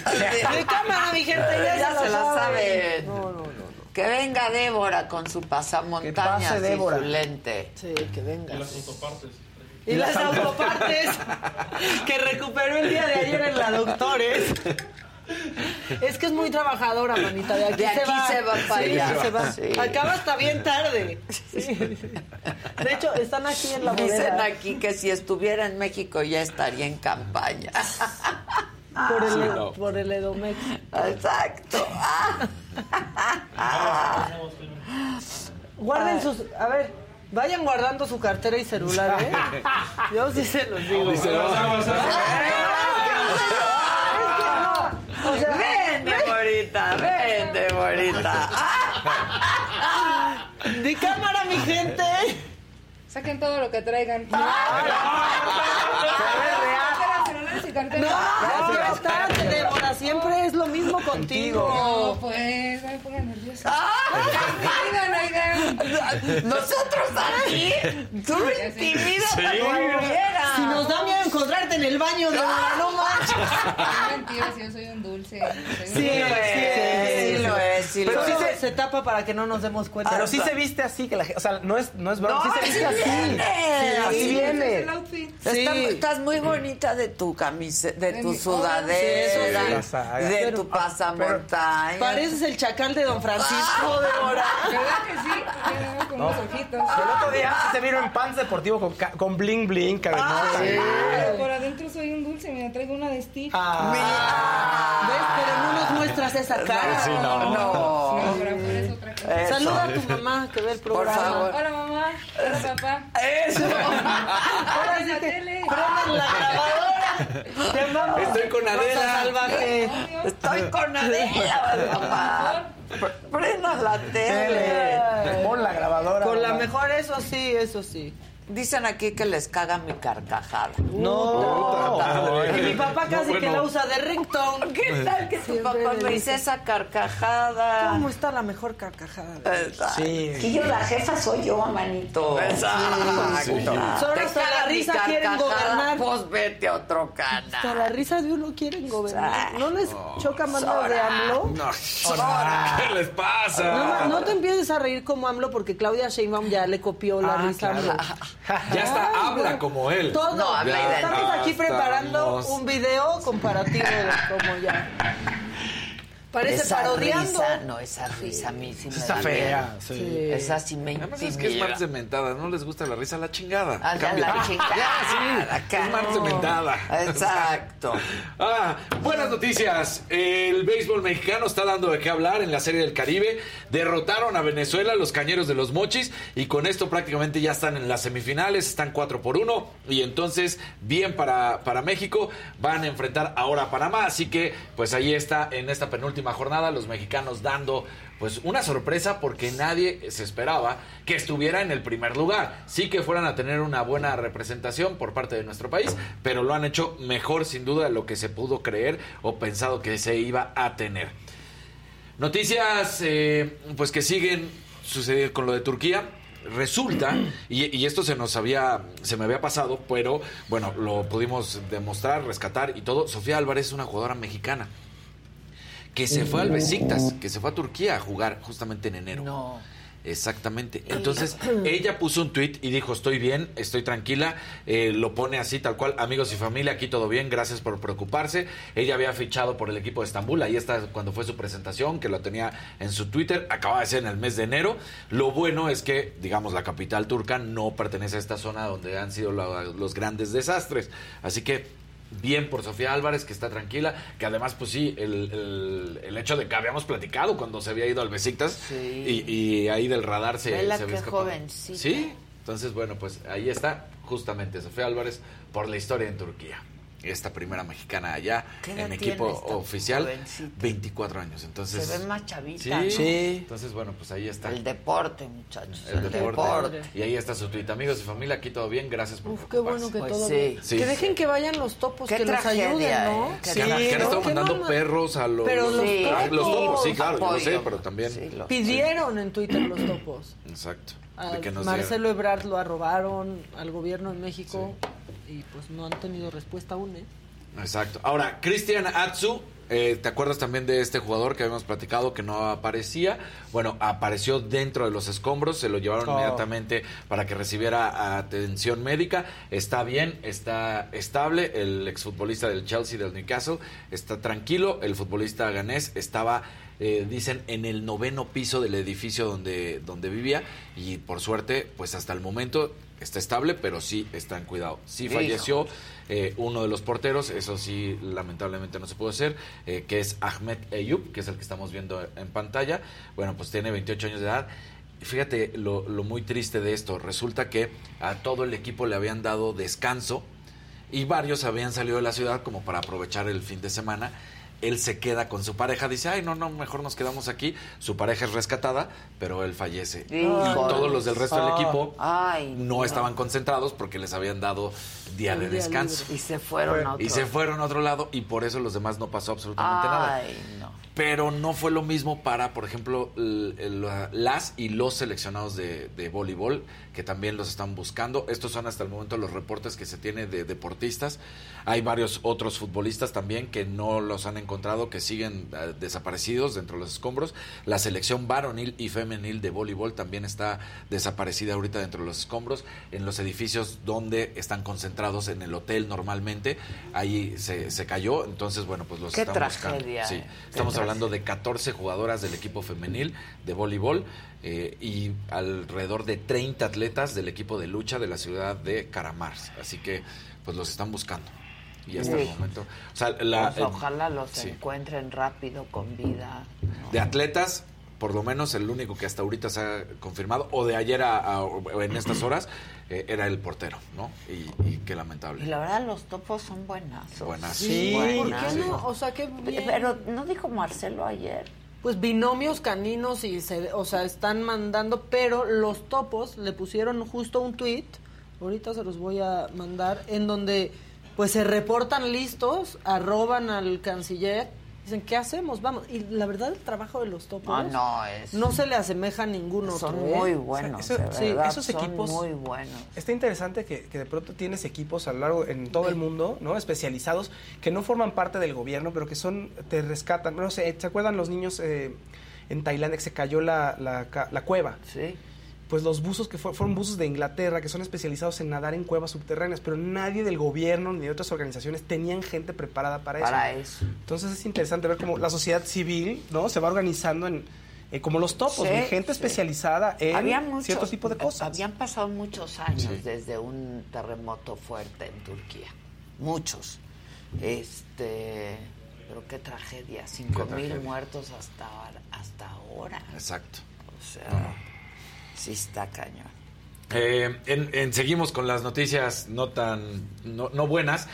De cámara, mi gente, ya, Ya se la saben. saben. No, no, no. Que venga Débora con su pasamontañas Que pase Débora. y su lente. Sí, que venga. Las autopartes. Y las autopartes que recuperó el día de ayer en la Doctores. Es que es muy trabajadora, manita. De aquí, De aquí se va, se va para Sí, allá. se va. Sí. Acaba hasta bien tarde. Sí. De hecho, están aquí en la Dicen bodega. aquí que si estuviera en México ya estaría en campaña. Por el, Sí, no. por el Edomex. Exacto. Guarden sus. A ver, vayan guardando su cartera y celular, ¿eh? Yo sí se los digo. Dice, vamos, vamos, O sea, Ven, Deborita, ven, Deborita. de cámara, mi gente. Saquen todo lo que traigan. celulares y carteras. No, ya está, Débora, siempre es lo mismo No, contigo. pues, no me pongan nerviosa. Nosotros aquí, tú lo intimidas a cualquiera. Si nos da miedo encontrarte en el baño, Débora, no manches. Es mentira, si yo soy un dulce. Soy Sí, un- lo es, sí lo es, sí Pero lo sí es. se, se tapa para que no nos demos cuenta. Pero sí se viste así, que la gente, o sea, no es, no es broma, No, sí se viste así así. viene. Sí, así Sí, viene. el outfit. Está- Sí. estás muy bonita de tu camiseta, de tu sudadera, Sí, sí. de tu pasamontaña. Pareces el chacal de Don Ah. Francisco, Débora. ¿Verdad que sí? Con ojitos. El otro día se vieron en pants deportivo con, bling bling, cadenota. Pero por adentro soy un dulce, me traigo una de Steve. Ah, ¿Ves? Pero no nos muestras esa cara. Sí, no. No. Por eso. Eso. Saluda a tu mamá que ve el programa. favor. Hola mamá, hola papá. Eso. Ahora sí la que tele. la grabadora. Te. Estoy con Adela. Salvaje. Estoy con Adela, mamá. Prenda la tele. tele. Pon la grabadora. Con la mejor, eso sí, eso sí. Dicen aquí que les caga mi carcajada. No. Y mi papá casi No, que la usa de ringtone. ¿Qué tal que tu papá me dice, esa carcajada? ¿Cómo está la mejor carcajada? Exacto. Sí. Y yo la jefa soy yo, manito. Exacto. Solo hasta la risa quieren gobernar. Pues vete a otro Hasta canal. la risa de uno quieren gobernar. ¿No les choca más de Sora. AMLO? No, ¿qué les pasa? No, no te empieces a reír como AMLO porque Claudia Sheinbaum ya le copió la Ah, risa a AMLO. Ya está, Ay, habla como él. Todo. No, habla Estamos aquí preparando un video comparativo de cómo ya. Parece esa parodiando. risa, no, esa risa a mí sí me Está da fea, sí. Esa sí me Además es que es intimida. más cementada, no les gusta la risa, la chingada. Ah, ya, la chingada, Ya, sí, acá. es más cementada. Exacto. Ah, buenas noticias. El béisbol mexicano está dando de qué hablar en la Serie del Caribe. Derrotaron a Venezuela, los cañeros de los mochis, y con esto prácticamente ya están en las semifinales, están 4 por 1. Y entonces, bien para, para México, van a enfrentar ahora a Panamá. Así que, pues ahí está en esta penúltima jornada, los mexicanos dando pues una sorpresa porque nadie se esperaba que estuviera en el primer lugar. Sí que fueran a tener una buena representación por parte de nuestro país, pero lo han hecho mejor sin duda de lo que se pudo creer o pensado que se iba a tener. Noticias eh, pues que siguen sucediendo con lo de Turquía. Resulta, y, y esto se nos había, se me había pasado, pero bueno, lo pudimos demostrar, rescatar y todo. Sofía Álvarez es una jugadora mexicana que se fue al Besiktas, que se fue a Turquía a jugar justamente en enero. No. Exactamente. Entonces, ella puso un tweet y dijo, estoy bien, estoy tranquila. Eh, lo pone así, tal cual, amigos y familia, aquí todo bien, gracias por preocuparse. Ella había fichado por el equipo de Estambul, ahí está cuando fue su presentación, que lo tenía en su Twitter, acaba de ser en el mes de enero. Lo bueno es que, digamos, la capital turca no pertenece a esta zona donde han sido la- los grandes desastres. Así que bien por Sofía Álvarez, que está tranquila, que además, pues sí, el, el- el hecho de que habíamos platicado cuando se había ido al Besiktas Sí. y, y ahí del radar se, Vela se había escapado. Sí, entonces, bueno, pues ahí está justamente Sofía Álvarez por la historia en Turquía. Esta primera mexicana allá ¿Qué edad en equipo oficial, jovencita? 24 años. Entonces, Se ve más chavita, Sí, ¿no? Sí. Entonces, bueno, pues ahí está. El deporte, muchachos. El deporte. Y ahí está su tweet. Amigos y familia, aquí todo bien. Gracias por Uf, qué bueno que Pues todo sí. bien. Sí. Que dejen que vayan los topos, Qué que los tragedia, ayuden, ¿no? ¿eh? Que, han- que han estado mandando no- perros a los, Pero los Sí, los topos. Sí, claro, yo lo sé, apoyo. pero también. Pidieron en Twitter los topos. Exacto. A Marcelo Ebrard lo arrobaron al gobierno de México y pues no han tenido respuesta aún, ¿eh? Exacto. Ahora, Cristian Atsu. eh, ¿Te acuerdas también de este jugador que habíamos platicado que no aparecía? Bueno, apareció dentro de los escombros, se lo llevaron Oh. inmediatamente para que recibiera atención médica. Está bien, está estable. El exfutbolista del Chelsea, del Newcastle, está tranquilo. El futbolista ganés estaba eh, dicen, en el noveno piso del edificio donde, donde vivía y por suerte, pues hasta el momento está estable, pero sí está en cuidado. Sí falleció eh, uno de los porteros, eso sí lamentablemente no se pudo hacer, eh, que es Ahmed Eyub, que es el que estamos viendo en pantalla. Bueno, pues tiene 28 años de edad. Fíjate lo, lo muy triste de esto, resulta que a todo el equipo le habían dado descanso y varios habían salido de la ciudad como para aprovechar el fin de semana. Él se queda con su pareja, dice, ay, no, no, mejor nos quedamos aquí. Su pareja es rescatada, pero él fallece. Y todos los del resto del Ah. equipo Ay, no estaban concentrados porque les habían dado día de descanso. Y se fueron a otro. Y se fueron a otro lado y por eso los demás no pasó absolutamente nada. Ay, no. Pero no fue lo mismo para, por ejemplo, las y los seleccionados de, de voleibol, que también los están buscando. Estos son hasta el momento los reportes que se tiene de deportistas. Hay varios otros futbolistas también que no los han encontrado, que siguen eh, desaparecidos dentro de los escombros. La selección varonil y femenil de voleibol también está desaparecida ahorita dentro de los escombros. En los edificios donde están concentrados en el hotel normalmente, ahí se, se cayó. Entonces, bueno, pues los Qué están buscando. tragedia, Sí. eh. Estamos hablando de 14 jugadoras del equipo femenil de voleibol eh, y alrededor de 30 atletas del equipo de lucha de la ciudad de Caramars. Así que, pues los están buscando. Y hasta el momento. O sea, la, Pues ojalá los sí. encuentren rápido, con vida. ¿no? de atletas, por lo menos el único que hasta ahorita se ha confirmado, o de ayer a, a- en estas horas, eh, era el portero, ¿no? Y, y qué Y lamentable. la verdad, los topos son buenazos. Buenazos. Sí, ¿por qué no? O sea, qué bien. Pero no dijo Marcelo ayer. Pues binomios caninos y se, o sea, están mandando, pero los topos le pusieron justo un tweet, ahorita se los voy a mandar, en donde pues se reportan listos, arroban al canciller, dicen, ¿qué hacemos? Vamos. Y la verdad el trabajo de los topos Ah, no, es. no se le asemeja a ningún otro. Son ¿eh? muy buenos. Eso- de sí, verdad, esos son equipos- muy buenos. Está interesante que, que de pronto tienes equipos a lo largo en todo el mundo, ¿no? Especializados que no forman parte del gobierno, pero que son te rescatan. No sé, ¿se acuerdan los niños eh, en Tailandia que se cayó la, la cueva? Sí. Pues los buzos que fue- fueron buzos de Inglaterra que son especializados en nadar en cuevas subterráneas, pero nadie del gobierno ni de otras organizaciones tenían gente preparada para eso. Para eso. Entonces es interesante ver cómo la sociedad civil, ¿no? Se va organizando en eh, como los topos, Sí, gente sí. especializada en Había muchos- cierto tipo de cosas. Habían pasado muchos años Sí. desde un terremoto fuerte en Turquía. Muchos. Este. Pero qué tragedia. Cinco Qué mil tragedia. muertos hasta, hasta ahora. Exacto. O sea, sí está cañón. Eh, en- seguimos con las noticias no tan no, no buenas.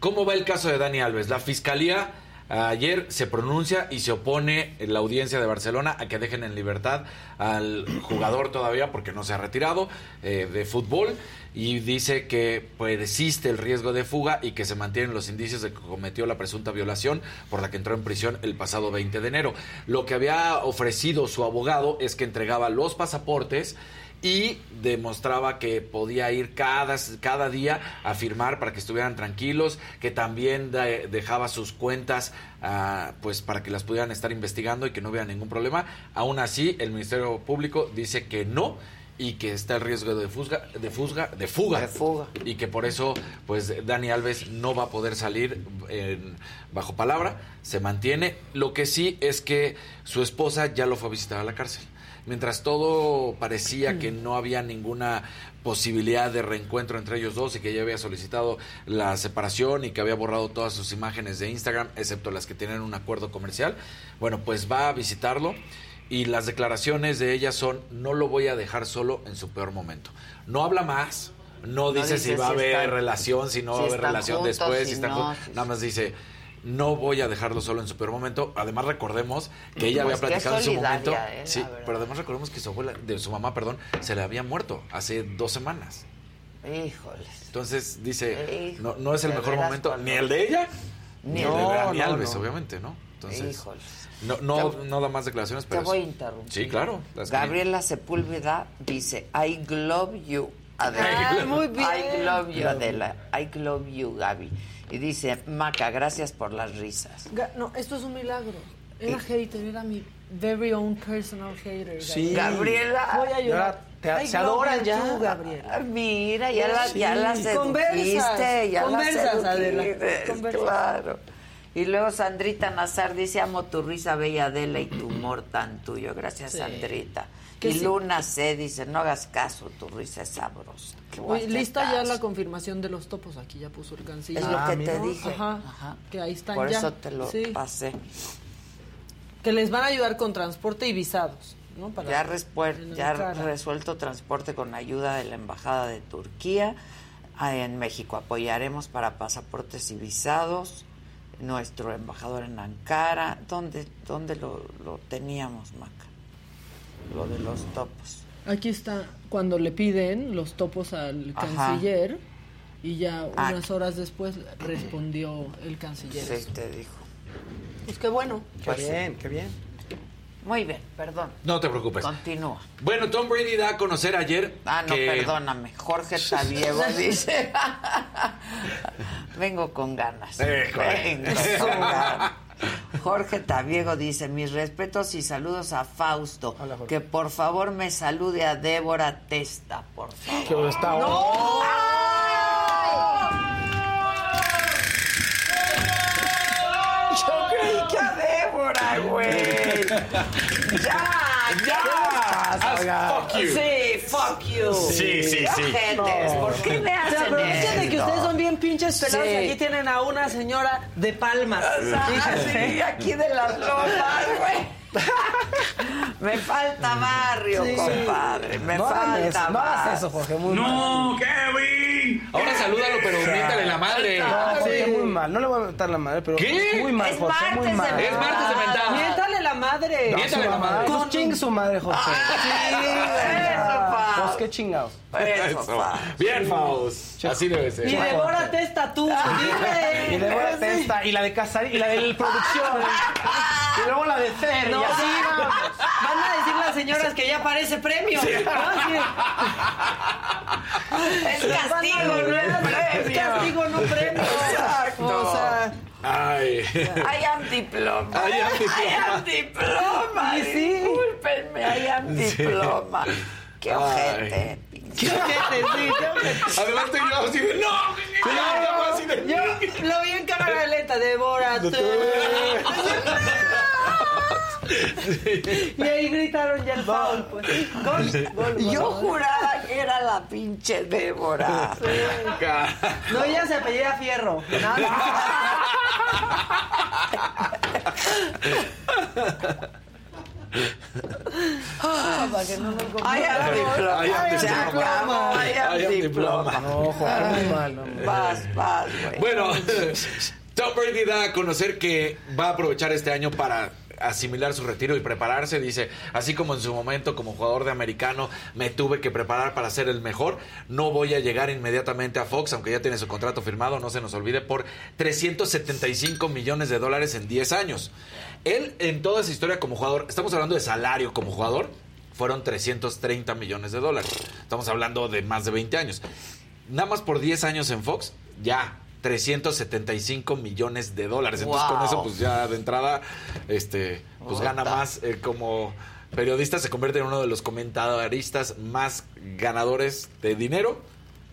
¿Cómo va el caso de Dani Alves? La fiscalía ayer se pronuncia y se opone la audiencia de Barcelona a que dejen en libertad al jugador todavía porque no se ha retirado eh, de fútbol y dice que existe el riesgo de fuga y que se mantienen los indicios de que cometió la presunta violación por la que entró en prisión el pasado 20 de enero. Lo que había ofrecido su abogado es que entregaba los pasaportes y demostraba que podía ir cada, cada día a firmar para que estuvieran tranquilos, que también de- dejaba sus cuentas ah, pues para que las pudieran estar investigando y que no hubiera ningún problema. Aún así, el Ministerio Público dice que no y que está el riesgo de fuga, de fuga, de fuga, De fuga. y que por eso pues Dani Alves no va a poder salir en- bajo palabra, se mantiene. Lo que sí es que su esposa ya lo fue a visitar a la cárcel. Mientras todo parecía que no había ninguna posibilidad de reencuentro entre ellos dos y que ella había solicitado la separación y que había borrado todas sus imágenes de Instagram, excepto las que tienen un acuerdo comercial, bueno, pues va a visitarlo y las declaraciones de ella son no lo voy a dejar solo en su peor momento. No habla más, No No dice si va a haber están- relación, si no si va a haber relación juntos, después, si están no, juntos. Nada más dice, no voy a dejarlo solo en su peor momento. Además, recordemos que ella Pues había que platicado en su momento. eh, sí, pero además recordemos que su abuela, de su mamá, perdón, se le había muerto hace dos semanas. Híjoles. Entonces dice, no, no es el mejor momento, cuando- ni el de ella, Ni ni el de Dani no, Alves, no. obviamente, ¿no? Entonces, Híjoles. no, no, Te- no da más declaraciones, pero Te voy a interrumpir. Sí, claro. que- Gabriela Sepúlveda dice, I love you, Adela. Ah, muy bien. I love you, Adela. I love you, Gaby. Y dice, Maca, gracias por las risas. No, esto es un milagro. Era hater, era mi very own personal hater. Sí. Gabriela. Voy a llorar. te- Ay, se adoran love ya. Gabriela. Ah, Mira, ya la, ya la Sí. Conversas, ya conversas, la Adela, sedujiste, conversas. claro. Y luego Sandrita Nazar dice, amo tu risa bella Adela y tu humor tan tuyo. Gracias, Sí. Sandrita. Que Y sí. Luna C dice, no hagas caso, tu risa es sabrosa. ¿Qué voy a Oye, lista ya la confirmación de los topos. Aquí ya puso el canciller. Es lo Ah, que mira. te dije. Ajá, Ajá. que ahí están Por ya. eso te lo Sí. pasé. Que les van a ayudar con transporte y visados. ¿no? Para- Ya, ya resuelto transporte con ayuda de la Embajada de Turquía ah, en México. Apoyaremos para pasaportes y visados. Nuestro embajador en Ankara. ¿Dónde, dónde lo, lo teníamos, Maca? Lo de los topos. Aquí está cuando le piden los topos al Ajá. canciller y ya Ah. unas horas después respondió el canciller. Sí, te dijo. Pues qué bueno. Qué Pues sí. bien, qué bien. Muy bien, perdón. No te preocupes. Continúa. Bueno, Tom Brady da a conocer ayer Ah, no, que... perdóname. Jorge Tabiego dice. Vengo con ganas. Eh. Vengo con ganas. Jorge Tabiego dice, mis respetos y saludos a Fausto. Hola, que por favor me salude a Débora Testa, por favor. Que está Yo creí que a Débora, güey. Ya, ya. Fuck you. Sí, fuck you. Sí, sí, sí. Ojetes, ¿Por qué me Se hacen aprovechan de que esto? ustedes son bien pinches pelados Sí. y aquí tienen a una señora de palmas. Ah, sí, aquí de las lomas, güey. Me falta barrio, Sí. compadre. Me No falta eso, no hagas barrio. eso, Jorge, muy mal. ¡No, Kevin! Ahora salúdalo, pero miéntale la madre. No, Jorge, muy mal. No le voy a meter la madre, pero ¿Qué? muy mal, Es Jorge, muy martes de mal. Es martes de mentada. Miéntale la madre. No, Miéntale la madre. Pues ching su madre, Jorge. Eso, pa. Pues qué chingados. Eso, Eso. pa. Bien, Faust. Así debe Y ser. Débora Testa tú. Dile. Y de buena testa, y la de Casar, y la de producción. Y luego la de Fer. No, y así. sí, van a decir las señoras que ya parece premio. ¿no? Sí. Es castigo, no es castigo, no premio. Exacto. O sea, Ay. I am diploma. I am diploma. I am diploma. Y sí. Discúlpenme, I am diploma. Qué Ay. ojete. qué ojete, sí, qué ojete. Además te yo así de no. no, así de Yo lo vi en cámara lenta, Débora. Y ahí gritaron ya el foul, pues. Gol, gol, Yo gol. juraba que era la pinche Débora. No, ella se apellida Fierro. Nada. Ah, para que no nos I am diploma. I am Se diploma. acabó. I am I am diploma. No, mal. hombre. Vas, vas, güey. Bueno, Tom Brady da a conocer que va a aprovechar este año para asimilar su retiro y prepararse. Dice, así como en su momento como jugador de americano me tuve que preparar para ser el mejor, no voy a llegar inmediatamente a Fox, aunque ya tiene su contrato firmado, no se nos olvide, por 375 millones de dólares en 10 años. Él, en toda esa historia como jugador, estamos hablando de salario como jugador, fueron 330 millones de dólares. Estamos hablando de más de 20 años. Nada más por 10 años en Fox, ya 375 millones de dólares. Entonces Wow. con eso pues ya de entrada este pues gana más eh, como periodista se convierte en uno de los comentaristas más ganadores de dinero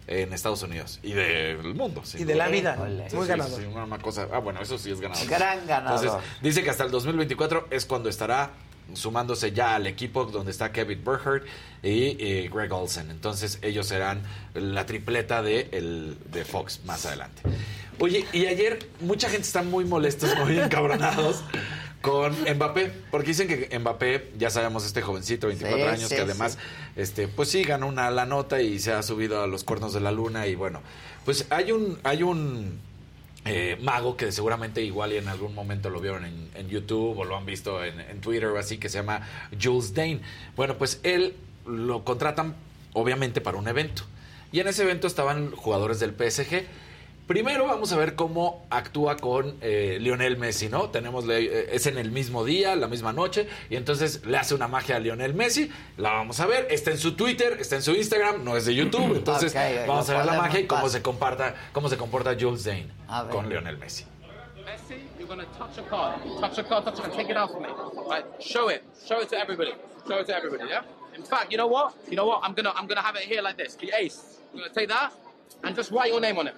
en Estados Unidos y del mundo. Y de la vida. Sí, Muy sí, ganador. sí, una, una cosa. Ah, bueno, eso sí es ganador. Gran ganador. Entonces, dice que hasta el 2024 es cuando estará sumándose ya al equipo donde está Kevin Burkhardt y eh, Greg Olsen. Entonces, ellos serán la tripleta de, el, de Fox más adelante. Oye, y ayer mucha gente está muy molestos, muy encabronados con Mbappé, porque dicen que Mbappé, ya sabemos, este jovencito, 24 Sí, años, sí, que además, este, pues sí, ganó una la nota y se ha subido a los cuernos de la luna y bueno, pues hay un, hay un eh, mago que seguramente igual y en algún momento lo vieron en, en YouTube o lo han visto en, en Twitter o así, que se llama Jules Dane. Bueno, pues él lo contratan obviamente para un evento. Y en ese evento estaban jugadores del PSG. Primero vamos a ver cómo actúa con eh, Lionel Messi, ¿no? Tenemos, le- eh, es en el mismo día, la misma noche, y entonces le hace una magia a Lionel Messi, la vamos a ver, está en su Twitter, está en su Instagram, no es de YouTube, entonces Ok, ok, vamos a ver la magia y cómo se comporta, cómo se comporta Jules Dane con Lionel Messi. Messi, you're going to touch a card. Touch a card, touch a card. Take it out for me. Right, show it. Show it to everybody. Show it to everybody, yeah? In fact, you know what? You know what? I'm going to I'm gonna have it here like this. The ace. I'm going to take that and just write your name on it.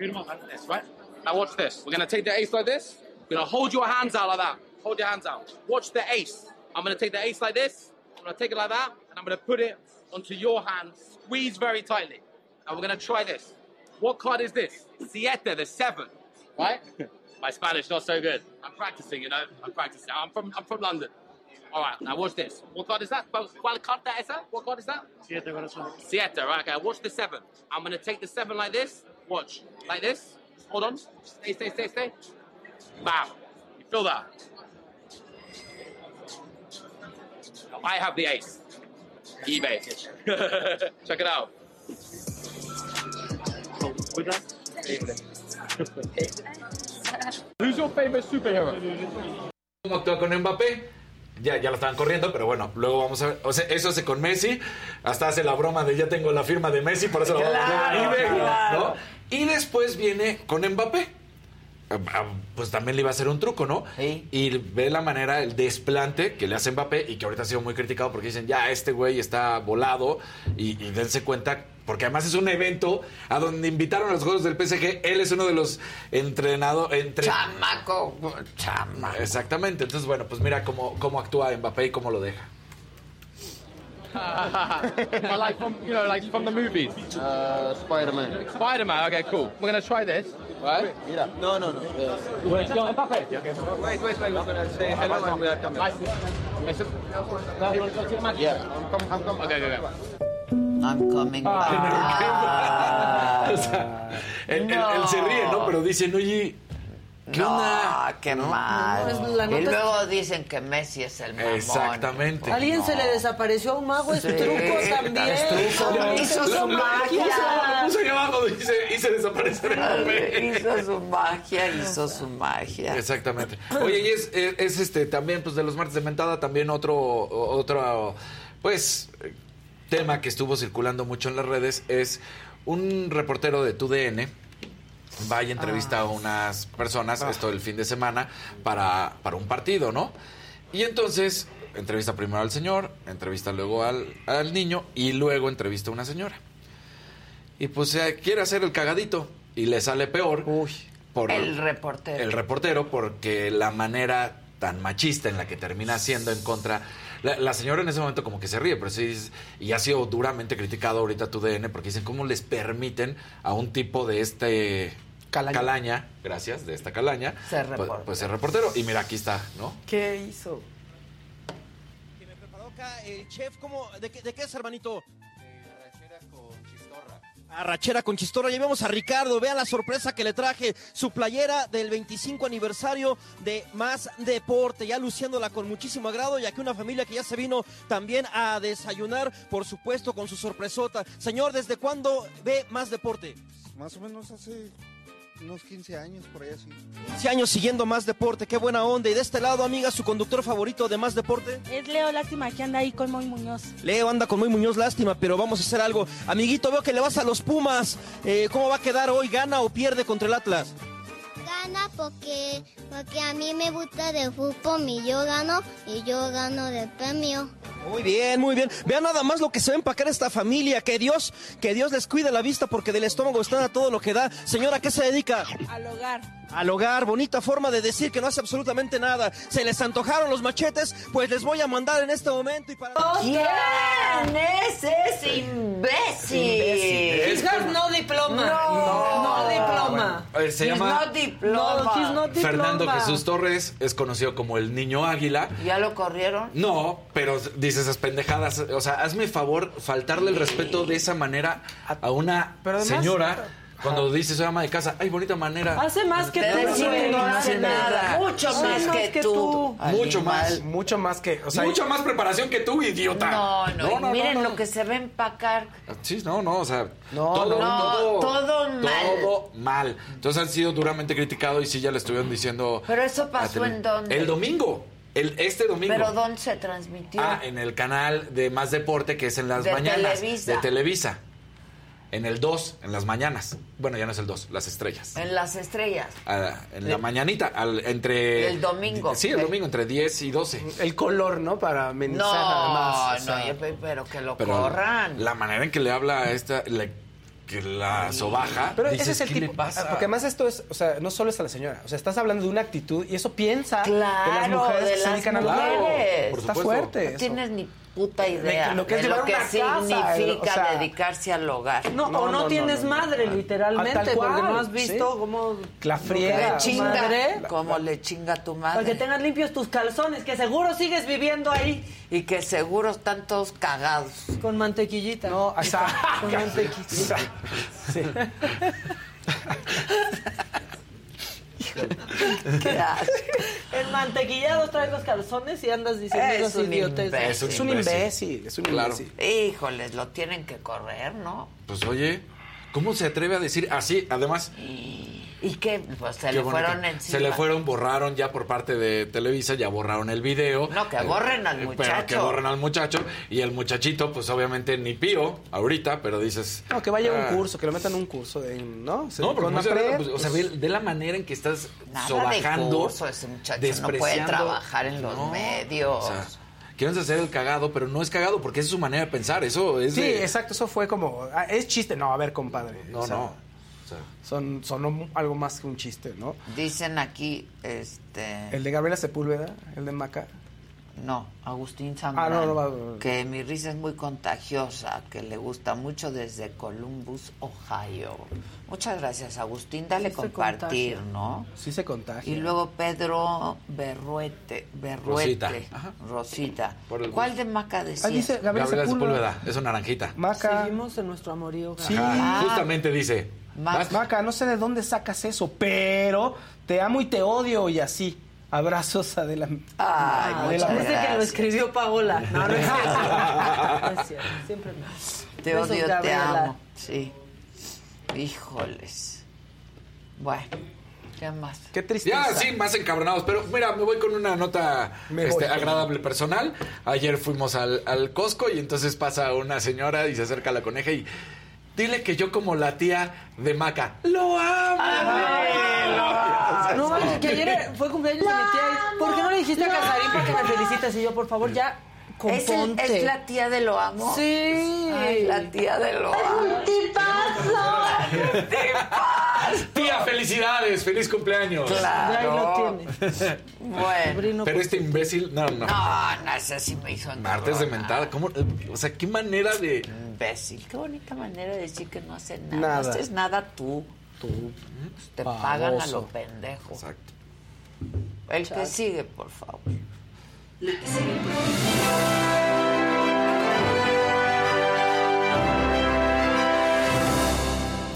Like this, right? Now watch this. We're going to take the ace like this. We're going to hold your hands out like that. Hold your hands out. Watch the ace. I'm going to take the ace like this. I'm going to take it like that. And I'm going to put it onto your hand. Squeeze very tightly. And we're going to try this. What card is this? Siete, the seven, right? My Spanish not so good. I'm practicing, you know. I'm practicing. I'm from I'm from London. All right, now watch this. What card is that? ¿Cuál carta esa? What card is that? Siete, corazón. Siete, right? Okay, watch the seven. I'm gonna take the seven like this. Watch, like this. Hold on. Stay, stay, stay, stay. Bam. You feel that? I have the ace. eBay. Check it out. Who's your favorite superhero? ¿Cómo actúa con Mbappé? Ya, ya lo estaban corriendo, pero bueno, luego vamos a ver. O sea, eso hace con Messi. Hasta hace la broma de ya tengo la firma de Messi, por eso la vamos a Claro, ver, ¿no? Y después viene con Mbappé. Ah, ah, Pues también le iba a hacer un truco, ¿no? Y ve la manera, el desplante que le hace Mbappé y que ahorita ha sido muy criticado porque dicen, ya, este güey está volado y, y dense cuenta, porque además es un evento a donde invitaron a los juegos del PSG. Él es uno de los entrenadores. Entre... Chamaco, chamaco. Exactamente. Entonces, bueno, pues mira cómo, cómo actúa Mbappé y cómo lo deja. I like from you know like from the movies. Uh, Spider-Man. Spider-Man. Okay, cool. We're gonna try this, right? Mira. No, no, no. Wait, yo, Mbappé. Wait, wait, wait. We're gonna say hello and we're coming. Yeah. I'm coming. I'm coming. Okay, okay, okay. I'm coming Ah. O sea, él, él- él se ríe, ¿no? Pero dicen, oye, ¿qué no, onda? qué ¿No? mal. No, es- la y es- luego dicen que Messi es el mamón. Exactamente. ¿Alguien se le desapareció a un mago? Es Sí, truco también. es truco. No, Hizo su Lo- lo- magia. Lo puso ahí abajo, hice desaparecer Mbappé. Hizo su magia, hizo su magia. Exactamente. Oye, y es, es, es, este también, pues de los martes de mentada, también otro, otro, pues, tema que estuvo circulando mucho en las redes es un reportero de TUDN va y entrevista a unas personas, esto el fin de semana, para, para un partido, ¿no? Y entonces entrevista primero al señor, entrevista luego al, al niño y luego entrevista a una señora. Y pues eh, quiere hacer el cagadito y le sale peor. Por El reportero. El reportero, porque la manera tan machista en la que termina siendo en contra. La, la señora en ese momento como que se ríe, pero sí, y ha sido duramente criticado ahorita tu DN porque dicen cómo les permiten a un tipo de este calaña, gracias, de esta calaña, Ser pues, reportero. pues ser reportero. Y mira, aquí está, ¿no? ¿Qué hizo? Acá, el chef, ¿cómo, de, qué, ¿de qué es, hermanito? Arrachera con chistorra. Ya vemos a Ricardo. Vean la sorpresa que le traje. Su playera del 25 aniversario de Más Deporte. Ya luciéndola con muchísimo agrado. Y aquí una familia que ya se vino también a desayunar, por supuesto, con su sorpresota. Señor, ¿desde cuándo ve Más Deporte? Más o menos hace unos 15 años, por ahí así. 15 años siguiendo Más Deporte. Qué buena onda. Y de este lado, amiga, su conductor favorito de Más Deporte. Es Leo Lástima que anda ahí con Moy Muñoz. Leo anda con muy Muñoz, lástima, pero vamos a hacer algo. Amiguito, veo que le vas a los Pumas. Eh, ¿Cómo va a quedar hoy? ¿Gana o pierde contra el Atlas? Gana porque, porque a mí me gusta de fútbol y yo gano y yo gano de premio. Muy bien, muy bien. Vean nada más lo que se va a empacar esta familia. Que Dios, que Dios les cuide la vista porque del estómago están a todo lo que da. Señora, ¿a qué se dedica? Al hogar. Al hogar, bonita forma de decir que no hace absolutamente nada. Se les antojaron los machetes, pues les voy a mandar en este momento y para... ¿Quién es ese imbécil? Hijas no diploma. No. no diploma. Se He's llama not diploma. No, he's not Fernando diploma. Jesús Torres, es conocido como el niño águila. ¿Ya lo corrieron? No, pero dice esas pendejadas. O sea, hazme favor, faltarle el respeto de esa manera a una Pero además- señora cuando dice soy ama de casa. Ay, bonita manera. Hace más que tú, decir que no hace nada. Mucho más que, que tú. tú. Mucho más. Mucho más que. O sea, Mucha más preparación que tú, idiota. No, no, no, miren no, no. lo que se va a empacar. Sí, no, no, o sea, No, todo, no, todo, todo mal. Todo mal. Entonces han sido duramente criticados y sí ya le estuvieron diciendo. Pero eso pasó en dónde? El domingo. El, este domingo. ¿Pero dónde se transmitió? Ah, en el canal de Más Deporte, que es en las De mañanas. Televisa. De Televisa. En el 2, en las mañanas. Bueno, ya no es el 2, las estrellas. En las estrellas. Ah, en la mañanita, al- entre... El domingo. Sí, el domingo, entre 10 y 12. el color, ¿no? Para amenizar No, además. no, sea, yo- pero que lo Pero corran. la manera en que le habla a esta... la- que la sobaja, Pero dices, ese es el ¿qué tipo. le pasa? Porque además esto es, o sea, no solo es a la señora. O sea, estás hablando de una actitud y eso piensa Claro, de las mujeres de que se las dedican a mujeres. Está Por supuesto. fuerte. No eso. tienes ni puta idea De lo que es de lo que significa o sea- dedicarse al hogar. No, No, o no, tienes no, no. madre, literalmente, tal cual, porque no has visto sí. cómo... La friega. Le chinga, madre. como le chinga tu Para que madre. tengas limpios tus calzones, que seguro sigues viviendo ahí Y que seguro están todos cagados. con mantequillita. No, exacto. Con mantequillita. Sí. ¿Qué haces? El mantequillado trae los calzones y andas diciendo Es un idiotes. imbécil. Es un Es un imbécil, es un Claro. imbécil. Híjoles, lo tienen que correr, ¿no? Pues oye, ¿cómo se atreve a decir así? Además, ¿Y qué? Pues se qué le bonito. fueron encima. Se le fueron, borraron ya por parte de Televisa, ya borraron el video. No, que borren al Eh, muchacho. Pero que borren al muchacho. Y el muchachito, pues obviamente ni pío ahorita, pero dices... No, que vaya a ah, un curso, que lo metan a un curso, de, ¿no? Se- No, pero Adela, pues, o sea, pues, ve, ve la manera en que estás Nada sobajando. de curso, ese muchacho no puede despreciando. trabajar en los No, medios. O sea, quieren hacer el cagado, pero no es cagado porque esa es su manera de pensar. Eso es Sí, de- exacto, eso fue como, ah, es chiste, no, a ver, compadre. No, o sea, no. O sea, Son, son algo más que un chiste, ¿no? Dicen aquí, este... El de Gabriela Sepúlveda, el de Maca. No, Agustín Zambrano. Ah, no. Que mi risa es muy contagiosa, que le gusta mucho desde Columbus, Ohio. Muchas gracias, Agustín. Dale Sí compartir. ¿no? Sí se contagia. Y luego Pedro Berruete, Berruete, Rosita. Rosita. ¿Cuál de Maca decía? Ah, dice Gabriela, Sepúlveda. Es una naranjita. Maca, Seguimos en nuestro amorío. Sí. Ah. Justamente dice. Maca, no sé de dónde sacas eso, pero te amo y te odio y así. Abrazos, Adela. Ay, Adela. muchas Parece que lo escribió Paola. No, no es cierto. No es cierto. Siempre no. Te Besos, odio, te amo. Sí. Híjoles. Bueno, ¿qué más? Qué tristeza. Ya, sí, más encabronados. Pero mira, me voy con una nota Me este, agradable personal. Ayer fuimos al, al Costco y entonces pasa una señora y se acerca a la coneja y. Dile que yo como la tía de Maca. ¡Lo amo! No, manches, que ayer fue cumpleaños de mi tía. y, ¿Por qué no le dijiste a Casarín para que me felicites? Y yo, por favor, ya ¿Es, el- es la tía de Lo Amo? Sí. Ay, la tía de Lo Amo. Tía, felicidades, feliz cumpleaños. Ya ahí Claro. lo tienes. Bueno. Pero este imbécil, no, no. No, no, ese sí me hizo Martes de mentada, ¿cómo? O sea, qué manera de. Imbécil. Qué bonita manera de decir que no hace nada. Nada. No haces nada tú. Tú. Te pagan a lo pendejo. Exacto. El que sigue, por favor. la the será.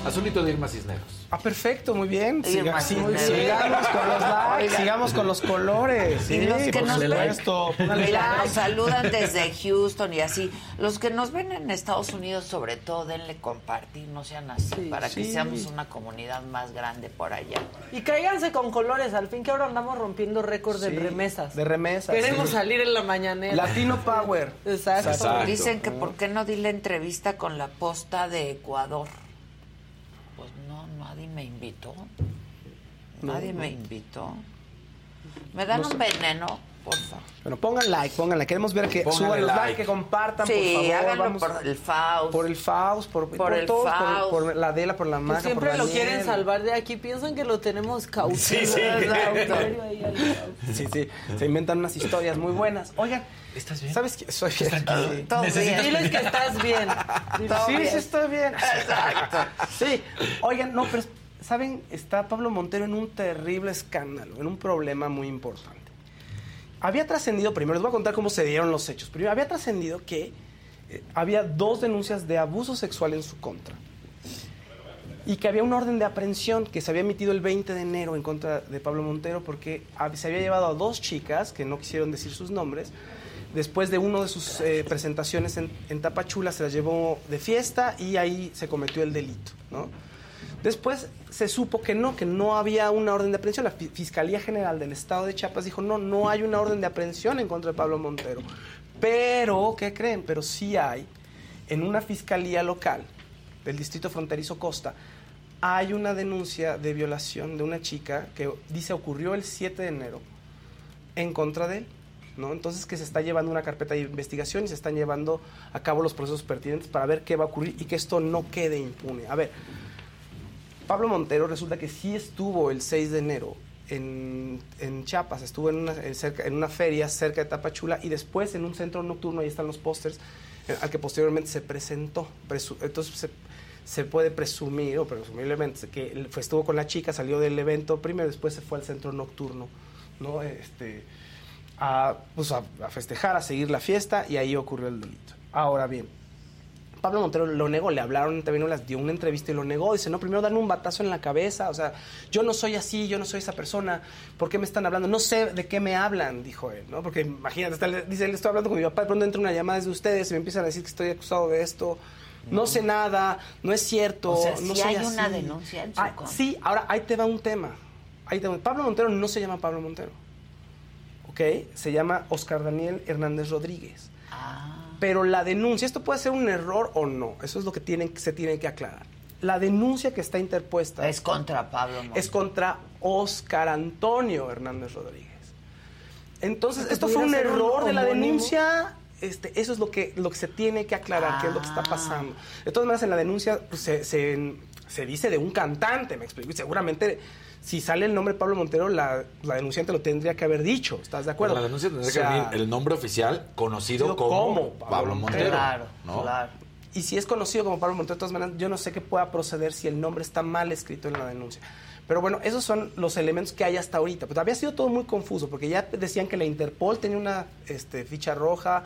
Azulito de Irma Cisneros. Ah, perfecto, muy bien. Siga- sí, sigamos con los likes, sigamos con los colores. Y sí, los que por nos ven, mira, nos saludan desde Houston y así. Los que nos ven en Estados Unidos, sobre todo, denle compartir, no sean así, Sí, para que seamos una comunidad más grande por allá. Y cáiganse con colores, al fin que ahora andamos rompiendo récord de remesas. De remesas. Queremos sí. salir en la mañanera. Latino Power. Exacto. Exacto. Dicen que por qué no di la entrevista con la posta de Ecuador. Nadie me invitó. Nadie me invitó. ¿Me dan un veneno? Por favor. Bueno, pongan like, pongan like. Queremos ver que suban los like. que compartan, Sí, por favor. háganlo Vamos- por el Faust. por el Faust, por, por, el todos, Faust. por, por la Adela, por la Maca, siempre por lo quieren salvar de aquí. Piensan que lo tenemos cautivo. Sí, sí. Sí, sí. Se inventan unas historias muy buenas. Oigan, ¿Estás bien? ¿sabes qué? Soy. Sí. Todo bien. Diles que estás bien. Sí, sí, estoy bien. Exacto. Sí. Oigan, no, pero ¿saben? Está Pablo Montero en un terrible escándalo, en un problema muy importante. Había trascendido, primero les voy a contar cómo se dieron los hechos. Primero, había trascendido que eh, había dos denuncias de abuso sexual en su contra y que había una orden de aprehensión que se había emitido el 20 de enero en contra de Pablo Montero porque se había llevado a dos chicas que no quisieron decir sus nombres. Después de una de sus eh, presentaciones en, en Tapachula se las llevó de fiesta y ahí se cometió el delito. ¿no? Después se supo que no, que no había una orden de aprehensión. La Fi- Fiscalía General del Estado de Chiapas dijo, no, no hay una orden de aprehensión en contra de Pablo Montero. Pero, ¿qué creen? Pero sí hay en una fiscalía local del distrito fronterizo Costa, hay una denuncia de violación de una chica que dice ocurrió el 7 de enero en contra de él. ¿No? Entonces que se está llevando una carpeta de investigación y se están llevando a cabo los procesos pertinentes para ver qué va a ocurrir y que esto no quede impune. A ver, Pablo Montero resulta que sí estuvo el 6 de enero en, en Chiapas, estuvo en una, en una feria cerca de Tapachula y después en un centro nocturno, ahí están los pósters, eh, al que posteriormente se presentó. Entonces se, puede presumir, o presumiblemente, que estuvo con la chica, salió del evento primero, después se fue al centro nocturno, ¿no? Este, a, pues a, a festejar, a seguir la fiesta y ahí ocurrió el delito. Ahora bien, Pablo Montero lo negó, le hablaron TV Novelas, dio una entrevista y lo negó. Dice, no, primero darme un batazo en la cabeza. O sea, yo no soy así, yo no soy esa persona. ¿Por qué me están hablando? No sé de qué me hablan, dijo él, ¿no? Porque imagínate, está- dice, le estoy hablando con mi papá, de pronto entra una llamada desde ustedes y me empiezan a decir que estoy acusado de esto. No sé nada, no es cierto, O sea, no sí soy hay una así". denuncia en su Ah. Sí, ahora ahí te va un tema. Ahí te va- Pablo Montero no se llama Pablo Montero. ¿Ok? Se llama Oscar Daniel Hernández Rodríguez. Pero la denuncia, esto puede ser un error o no, eso es lo que tienen, se tiene que aclarar. La denuncia que está interpuesta Es contra Pablo es contra Oscar Antonio Hernández Rodríguez. Entonces, esto fue un error de la denuncia. Este, eso es lo que, lo que se tiene que aclarar, qué es lo que está pasando. De todas maneras, en la denuncia pues, se, se- se dice de un cantante, me explico. Y seguramente, si sale el nombre Pablo Montero, la, la denunciante lo tendría que haber dicho. ¿Estás de acuerdo? La denuncia tendría O sea, que venir el nombre oficial conocido como, como Pablo Montero. Claro, ¿no? Y si es conocido como Pablo Montero, de todas maneras, yo no sé qué pueda proceder si el nombre está mal escrito en la denuncia. Pero bueno, esos son los elementos que hay hasta ahorita. Pues había sido todo muy confuso, porque ya decían que la Interpol tenía una este, ficha roja,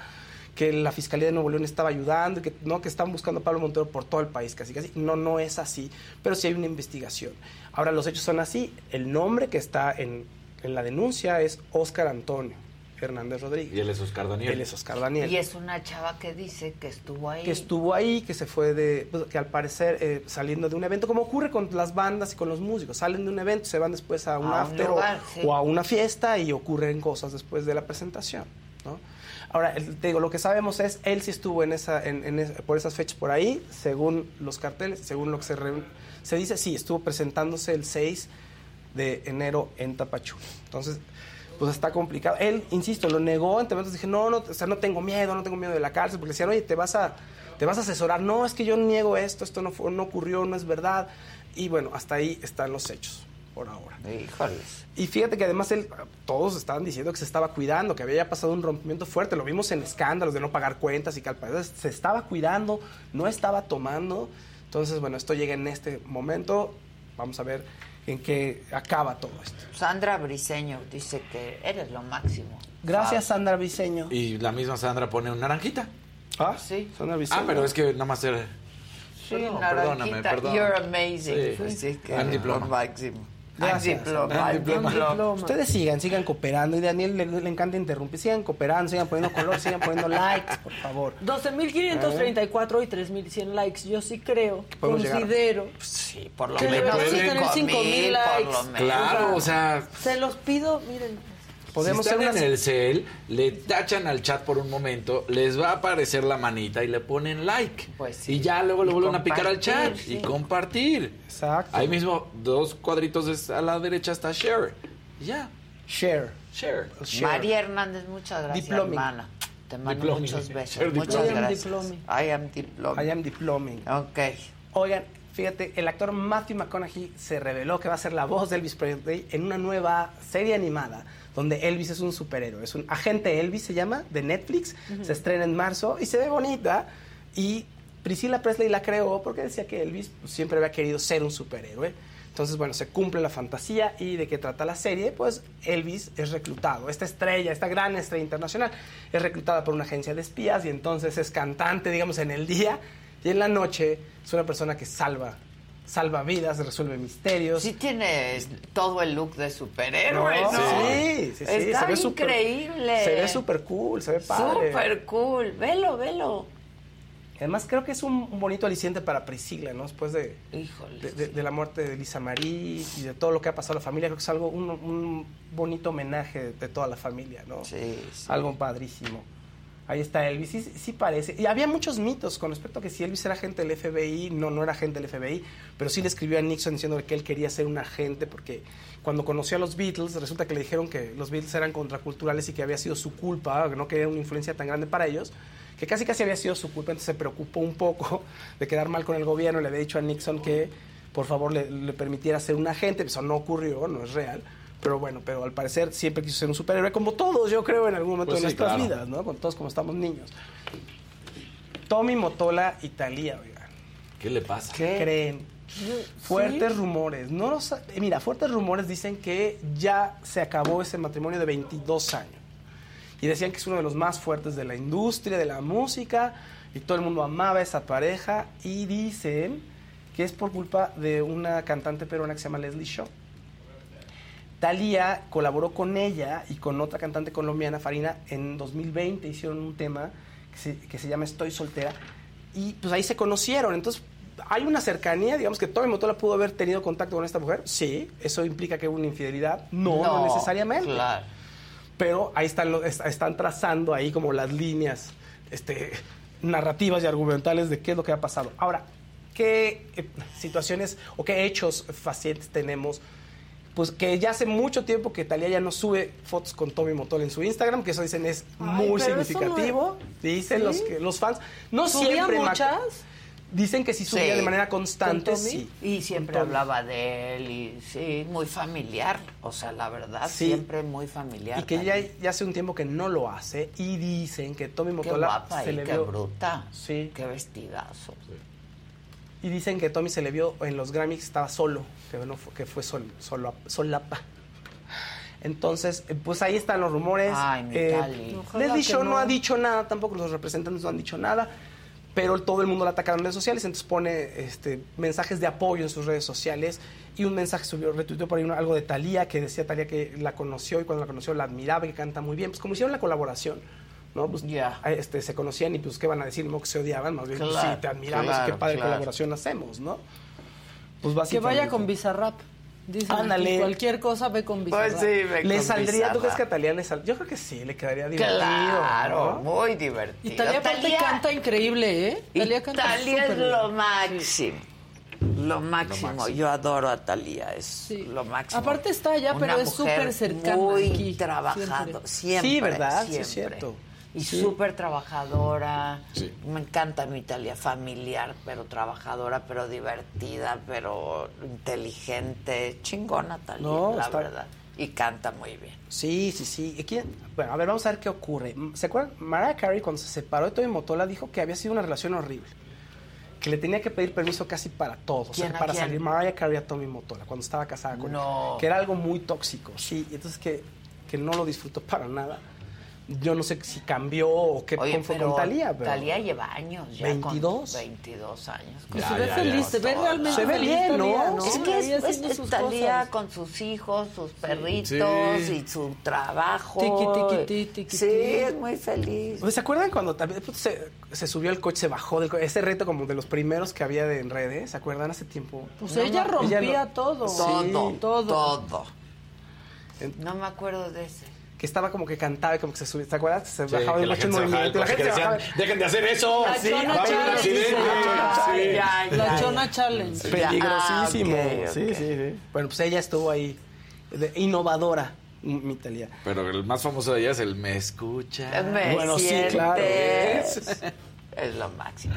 que la Fiscalía de Nuevo León estaba ayudando, y que no que están buscando a Pablo Montero por todo el país, casi casi. No, no es así, pero sí hay una investigación. Ahora, los hechos son así. El nombre que está en, en la denuncia es Óscar Antonio Hernández Rodríguez. Y él es Oscar Daniel. Él es Oscar Daniel Y es una chava que dice que estuvo ahí. que estuvo ahí, que se fue de, pues, que al parecer eh, saliendo de un evento, como ocurre con las bandas y con los músicos, salen de un evento, se van después a un A un after o- lugar, sí. o, a una fiesta y ocurren cosas después de la presentación, ¿no? Ahora, el- te digo, lo que sabemos es, él sí estuvo en esa, en, en por esas fechas por ahí, según los carteles, según lo que se, re- se dice, sí, estuvo presentándose el 6 de enero en Tapachula. Entonces, pues está complicado. Él, insisto, lo negó en momentos dije, no, no, o sea, no tengo miedo, no tengo miedo de la cárcel, porque decían, oye, te vas a, te vas a asesorar. No, es que yo niego esto, esto no, fue- no ocurrió, no es verdad. Y bueno, hasta ahí están los hechos, por ahora. Híjoles. Y fíjate que además él, todos estaban diciendo que se estaba cuidando, que había pasado un rompimiento fuerte. Lo vimos en escándalos de no pagar cuentas y que al parecer se estaba cuidando, no estaba tomando. Entonces, bueno, esto llega en este momento. Vamos a ver en qué acaba todo esto. Sandra Briseño dice que eres lo máximo. Gracias, Sandra Viseño. Y la misma Sandra pone un naranjita. Ah, sí. Sandra Viseño. Ah, pero es que nada más era... Sí, naranjita. perdóname, perdón. You're amazing. Sí. Así que máximo. Gracias. Diploma, I'm diploma. diploma. Ustedes sigan, sigan cooperando. Y Daniel le, le encanta interrumpir. Sigan cooperando, sigan poniendo color, sigan poniendo likes, por favor. 12.534 y 3.100 likes. Yo sí creo, Podemos llegar. considero. Sí, por lo que menos cinco tener 5.000 mil, likes. por lo menos. Claro, o sea... Se los pido, miren. Podemos si están hacer en el cel, le tachan al chat por un momento, les va a aparecer la manita y le ponen like. Pues Y ya luego le vuelven a picar al chat sí. y compartir. Exacto. Ahí mismo, dos cuadritos a la derecha está share. Y ya. Share. Share. María Hernández, muchas gracias, Diploming. hermana. Te mando Diploming. muchos besos. Share Muchas gracias. Diploming. I am diploming. I am diploming. Ok. Oigan, fíjate, el actor Matthew McConaughey se reveló que va a ser la voz de Elvis Presley en una nueva serie animada donde Elvis es un superhéroe. Es un agente Elvis, se llama, de Netflix. Se estrena en marzo y se ve bonita. Y Priscilla Presley la creó porque decía que Elvis pues, siempre había querido ser un superhéroe. Entonces, bueno, se cumple la fantasía y de qué trata la serie, pues Elvis es reclutado. Esta estrella, esta gran estrella internacional, es reclutada por una agencia de espías y entonces es cantante, digamos, en el día y en la noche es una persona que salva, salva vidas, resuelve misterios. Sí tiene todo el look de superhéroe, ¿no? Sí, sí, sí. Está se ve súper- increíble. Se ve súper cool, se ve padre. Súper cool. Velo, velo. Además, creo que es un, un bonito aliciente para Priscila, ¿no? Después de, Híjole. de, de- de la muerte de Lisa Marie y de todo lo que ha pasado a la familia, creo que es algo, un, un bonito homenaje de, de toda la familia, ¿no? Sí, sí. Algo padrísimo. Ahí está Elvis, sí, parece. Y había muchos mitos con respecto a que si Elvis era agente del FBI, no, no era agente del FBI, pero sí le escribió a Nixon diciendo que él quería ser un agente porque cuando conoció a los Beatles, resulta que le dijeron que los Beatles eran contraculturales y que había sido su culpa, que no quería una influencia tan grande para ellos, que casi casi había sido su culpa, entonces se preocupó un poco de quedar mal con el gobierno, le había dicho a Nixon que por favor le, le permitiera ser un agente, eso no ocurrió, no es real. Pero bueno, pero al parecer siempre quiso ser un superhéroe, como todos, yo creo, en algún momento Pues de sí, nuestras claro. vidas, ¿no? Con todos como estamos niños. Tommy Motola y Talía, oigan. ¿Qué le pasa? ¿Qué creen? Fuertes rumores. No eh, mira, fuertes rumores dicen que ya se acabó ese matrimonio de 22 años. Y decían que es uno de los más fuertes de la industria, de la música, y todo el mundo amaba a esa pareja. Y dicen que es por culpa de una cantante peruana que se llama Leslie Shaw. Talía colaboró con ella y con otra cantante colombiana, Farina, en 2020 hicieron un tema que se, que se llama Estoy soltera y pues ahí se conocieron. Entonces hay una cercanía, digamos que Tommy Motola pudo haber tenido contacto con esta mujer. Sí, eso implica que hubo una infidelidad. No, no, No, necesariamente. claro. Pero ahí están, están trazando ahí como las líneas este, narrativas y argumentales de qué es lo que ha pasado. Ahora, ¿qué eh, situaciones o qué hechos facientes tenemos? Pues que ya hace mucho tiempo que Talía ya no sube fotos con Tommy Motola en su Instagram, que eso dicen es muy no significativo. Dicen ¿Sí? los, que, los fans. No ¿Subía siempre. Muchas? Dicen que sí subía Sí. de manera constante, sí. Y siempre hablaba de él y sí, muy familiar. O sea, la verdad, Sí. siempre muy familiar. Y que ya, también. ya hace un tiempo que no lo hace y dicen que Tommy Qué Motola guapa se y le qué vio bruta. Sí. Qué vestidazo. Y dicen que Tommy se le vio en los Grammys que estaba solo, que, no fue, que fue sol, solo, solapa. Entonces, eh, pues ahí están los rumores. Ay, mi Eh, Leslie que Shaw no. no. ha dicho nada, tampoco los representantes no han dicho nada, pero todo el mundo la ataca en redes sociales, entonces pone este, mensajes de apoyo en sus redes sociales y un mensaje subió, retuiteó por ahí uno- algo de Talía, que decía Talía que la conoció y cuando la conoció la admiraba y que canta muy bien, pues como hicieron la colaboración. ¿No? Pues, este, se conocían y pues qué van a decir, no que se odiaban, más bien pues, Claro, sí, te admiramos y claro, qué padre claro. colaboración hacemos, ¿no? Pues Que vaya con Bizarrap. Dicen Ándale. cualquier cosa ve con Bizarrap. Pues sí, ve ¿Le con saldría, tú crees que a Talía le sal- Yo creo que sí, le quedaría divertido. Claro, ¿no? muy divertido. Y Talía aparte canta increíble, ¿eh? Talía canta Italia es súper bien. lo máximo. Lo máximo. máximo. Yo adoro a Talía, es lo máximo. Aparte está allá, pero Una es súper cercana Muy aquí, trabajado, siempre. Sí, ¿verdad? Sí, Siempre. es cierto. Y Sí. súper trabajadora. Me encanta mi Italia, familiar, pero trabajadora, pero divertida, pero inteligente. Chingona Talía, No, la está- verdad. Y canta muy bien. Sí, sí, sí. ¿Y quién? Bueno, a ver, vamos a ver qué ocurre. ¿Se acuerdan? Mariah Carey, cuando se separó de Tommy Motola, dijo que había sido una relación horrible. Que le tenía que pedir permiso casi para todo. O sea, ¿Quién a para quién? salir Mariah Carey a Tommy Motola, cuando estaba casada con No. él. Que era algo muy tóxico, sí. Y entonces que, que no lo disfrutó para nada. Yo no sé si cambió o qué Oye, fue pero con Talía. Pero... Talía lleva años ya. 22. Con 22 años. Pues se ve feliz, se ve realmente Se ve feliz bien, ¿no? ¿no? Es que es, es- Talía cosas. con sus hijos, sus perritos Sí. y su trabajo. Tiqui, tiqui, ti, tiqui, Sí, es muy feliz. Pues, ¿Se acuerdan cuando también pues, se, se subió al coche, se bajó del coche? Ese reto como de los primeros que había de en redes, ¿se acuerdan hace tiempo? Pues No, ella rompía lo- todo. Sí. Todo, todo. todo. No me acuerdo de ese. Que estaba como que cantaba y como que se subía, ¿te acuerdas? Se Sí, bajaba la coche en bajaba movimiento. La gente que se bajaba. decían, "Dejen de hacer eso". La Sí, Chona Challenge. Sí. La Chona Challenge. Peligrosísimo. Ah, Sí, sí, sí. Bueno, pues ella estuvo ahí, de- innovadora, mi Talía. Pero el más famoso de ella es el Me Escucha. Me Bueno, sí, claro. Es lo máximo.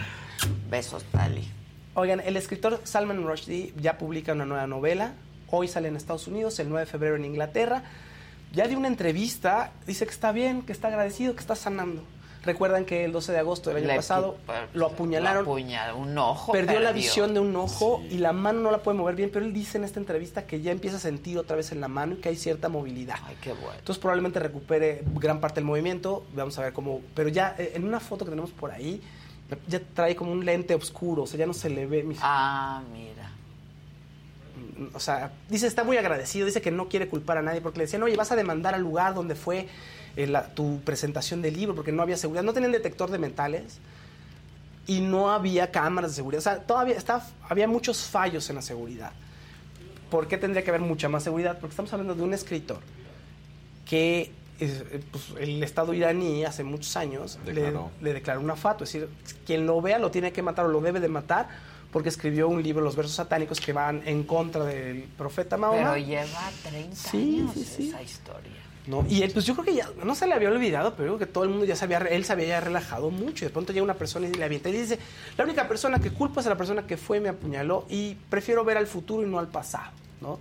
Besos, Tali. Oigan, el escritor Salman Rushdie ya publica una nueva novela. Hoy sale en Estados Unidos, el 9 de febrero en Inglaterra. Ya dio una entrevista, dice que está bien, que está agradecido, que está sanando. Recuerdan que el 12 de agosto del año Le- pasado lo apuñalaron. Lo apuñaló, un ojo. Perdió la visión de un ojo y la mano no la puede mover bien, pero él dice en esta entrevista que ya empieza a sentir otra vez en la mano y que hay cierta movilidad. Ay, qué bueno. Entonces probablemente recupere gran parte del movimiento, vamos a ver cómo, pero ya eh, en una foto que tenemos por ahí, ya trae como un lente oscuro, o sea, ya no se le ve. mis- Ah, mira. O sea, dice, está muy agradecido, dice que no quiere culpar a nadie, porque le decían, oye, vas a demandar al lugar donde fue eh, la- tu presentación del libro, porque no había seguridad, no tenían detector de metales y no había cámaras de seguridad, o sea, todavía estaba, había muchos fallos en la seguridad. ¿Por qué tendría que haber mucha más seguridad? Porque estamos hablando de un escritor que eh, pues, el Estado iraní hace muchos años le, Declaró. le declaró una fatua, es decir, quien lo vea lo tiene que matar o lo debe de matar porque escribió un libro, Los versos satánicos, que van en contra del profeta Mahoma. Pero lleva 30 Sí, años sí, sí. esa historia. ¿no? Y él, pues yo creo que ya, no se le había olvidado, pero yo creo que todo el mundo ya se había, él se había ya relajado mucho. Y de pronto llega una persona y le avienta y dice, la única persona que culpo es a la persona que fue y me apuñaló y prefiero ver al futuro y no al pasado, ¿no?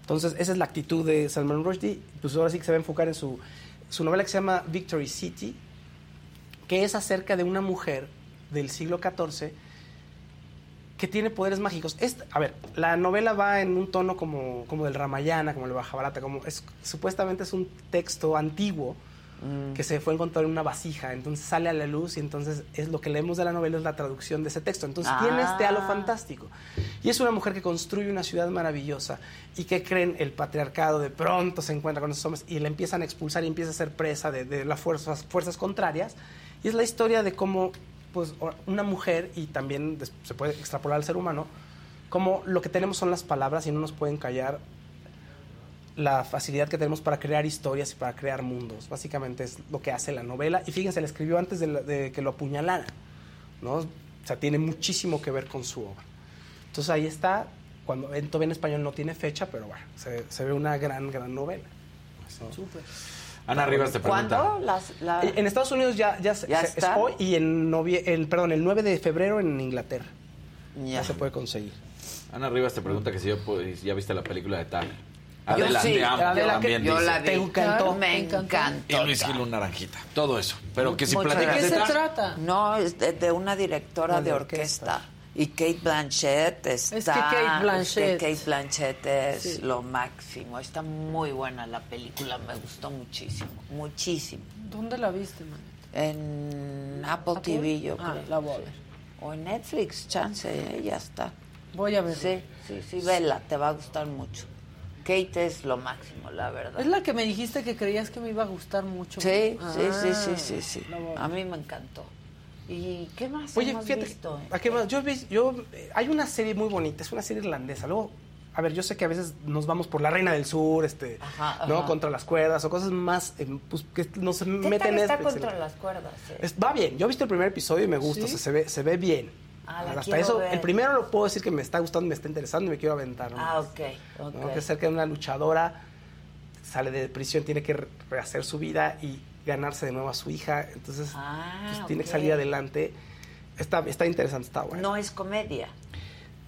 Entonces, esa es la actitud de Salman Rushdie. Pues ahora sí que se va a enfocar en su, su novela que se llama Victory City, que es acerca de una mujer del siglo XIV que tiene poderes mágicos. Esta- a ver, la novela va en un tono como, como del Ramayana, como el Mahabharata, como es, supuestamente es un texto antiguo que se fue a encontrar en una vasija, entonces sale a la luz y entonces es lo que leemos de la novela es la traducción de ese texto. Entonces tiene este halo Ah. fantástico. Y es una mujer que construye una ciudad maravillosa y que creen el patriarcado de pronto se encuentra con esos hombres y la empiezan a expulsar y empieza a ser presa de, de las fuerzas, fuerzas contrarias. Y es la historia de cómo pues, una mujer, y también se puede extrapolar al ser humano, como lo que tenemos son las palabras y no nos pueden callar la facilidad que tenemos para crear historias y para crear mundos. Básicamente es lo que hace la novela. Y fíjense, la escribió antes de, la- de que lo apuñalaran. ¿no? O sea, tiene muchísimo que ver con su obra. Entonces ahí está, cuando todavía en español no tiene fecha, pero bueno, se, se ve una gran, gran novela. Súper. Ana Rivas te pregunta. ¿Cuándo? Las, la- En Estados Unidos ya, ya, se- ¿Ya se- es está? hoy y en novie- el, perdón, el 9 de febrero en Inglaterra. Ya. Ya se puede conseguir. Ana Rivas te pregunta que si ya, pu- si ya viste la película de Tar. Yo Adela, sí, también yo dice. la vi. ¿Te encantó? Me encantó. Y Luis Gil un naranjita. Todo eso. Pero que si platicas ¿De de qué se trata? No, es de, de una directora de de orquesta. orquesta. Y Kate Blanchett está... Es que Kate Blanchett- es que Kate Blanchett es Sí. lo máximo. Está muy buena la película. Me gustó muchísimo. Muchísimo. ¿Dónde la viste, man? En Apple, TV, yo Ah, creo. la voy a ver. O en Netflix, chance, ¿eh? ya está. Voy a ver. Sí, sí, sí, vela, te va a gustar mucho. Kate es lo máximo, la verdad. Es la que me dijiste que creías que me iba a gustar mucho. Sí, Ah, sí, sí, sí, sí, sí. a mí me encantó. ¿Y qué más Oye, hemos fíjate, visto? ¿a qué más? Yo, yo, eh, hay una serie muy bonita, es una serie irlandesa. Luego, a ver, yo sé que a veces nos vamos por la Reina del Sur, este, Ajá, ¿no? ajá. Contra las cuerdas o cosas más, eh, pues, que nos ¿Qué meten tal está Netflix. contra las cuerdas? eh? Es- va bien, yo he visto el primer episodio y me gusta, ¿Sí? o sea, se ve, se ve bien. Ah, la Hasta eso, ver. el primero lo puedo decir que me está gustando, me está interesando y me quiero aventar. Ah, ok, ok. ¿no? Que es acerca de una luchadora, sale de prisión, tiene que re- rehacer su vida y ganarse de nuevo a su hija, entonces Ah, pues, tiene que salir adelante. Está, está interesante, está bueno. No es comedia.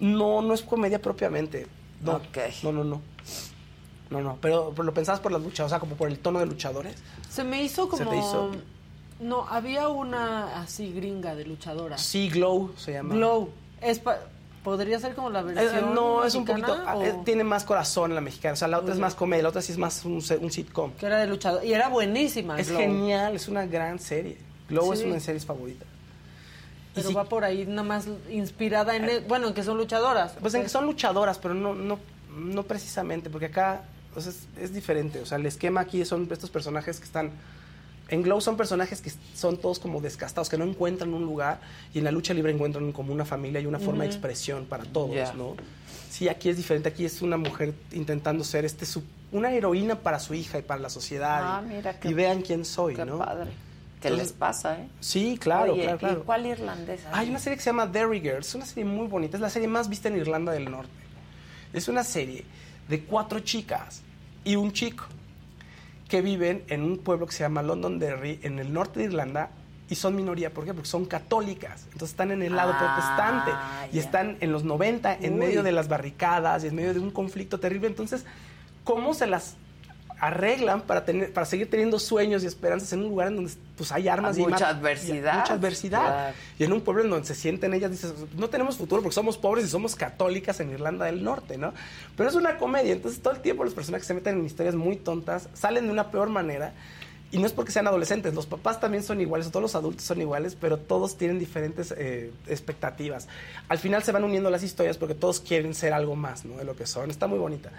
No, no es comedia propiamente. No, Ok. no, no, no. No, no, pero, pero lo pensabas por la lucha, o sea, como por el tono de luchadores. Se me hizo ¿Se como... te hizo? No, había una así gringa de luchadora. Sí, Glow se llama. Glow. Es pa- ¿Podría ser como la Eh, versión no, es un poquito. ah, o- eh, tiene más corazón la mexicana. O sea, la otra es más comedia, la otra sí es más un, un sitcom. Que era de luchador. Y era buenísima. Es Glow. genial, es una gran serie. Glow es una de mis series favoritas. Y Pero va por ahí nada más inspirada en... el- bueno, en que son luchadoras. pues en que son luchadoras, pero no, no, no precisamente, porque acá o sea, es, es diferente. O sea, el esquema aquí son estos personajes que están. En Glow son personajes que son todos como descastados, que no encuentran un lugar, y en la lucha libre encuentran como una familia y una forma de expresión para todos. ¿no? Sí, aquí es diferente. Aquí es una mujer intentando ser este su- una heroína para su hija y para la sociedad. Ah, y, mira qué- y vean quién soy, Qué ¿no? padre. ¿Qué Entonces- les pasa, eh? Sí, claro, Oye, claro, claro. ¿y cuál irlandesa? Hay una serie que se llama Derry Girls, es una serie muy bonita, es la serie más vista en Irlanda del Norte. Es una serie de cuatro chicas y un chico que viven en un pueblo que se llama Londonderry, en el norte de Irlanda, y son minoría. ¿Por qué? Porque son católicas. Entonces están en el lado Ah, protestante y están en los 90 en Uy. medio de las barricadas y en medio de un conflicto terrible. Entonces, ¿cómo se las arreglan para tener para seguir teniendo sueños y esperanzas en un lugar en donde pues hay armas Hay y mucha adversidad. y mucha adversidad Claro. y en un pueblo en donde se sienten ellas dices no tenemos futuro porque somos pobres y somos católicas en Irlanda del Norte no pero es una comedia entonces todo el tiempo los personajes se meten en historias muy tontas salen de una peor manera y no es porque sean adolescentes, los papás también son iguales, todos los adultos son iguales, pero todos tienen diferentes eh, expectativas. Al final se van uniendo las historias porque todos quieren ser algo más ¿no? de lo que son. Está muy bonita.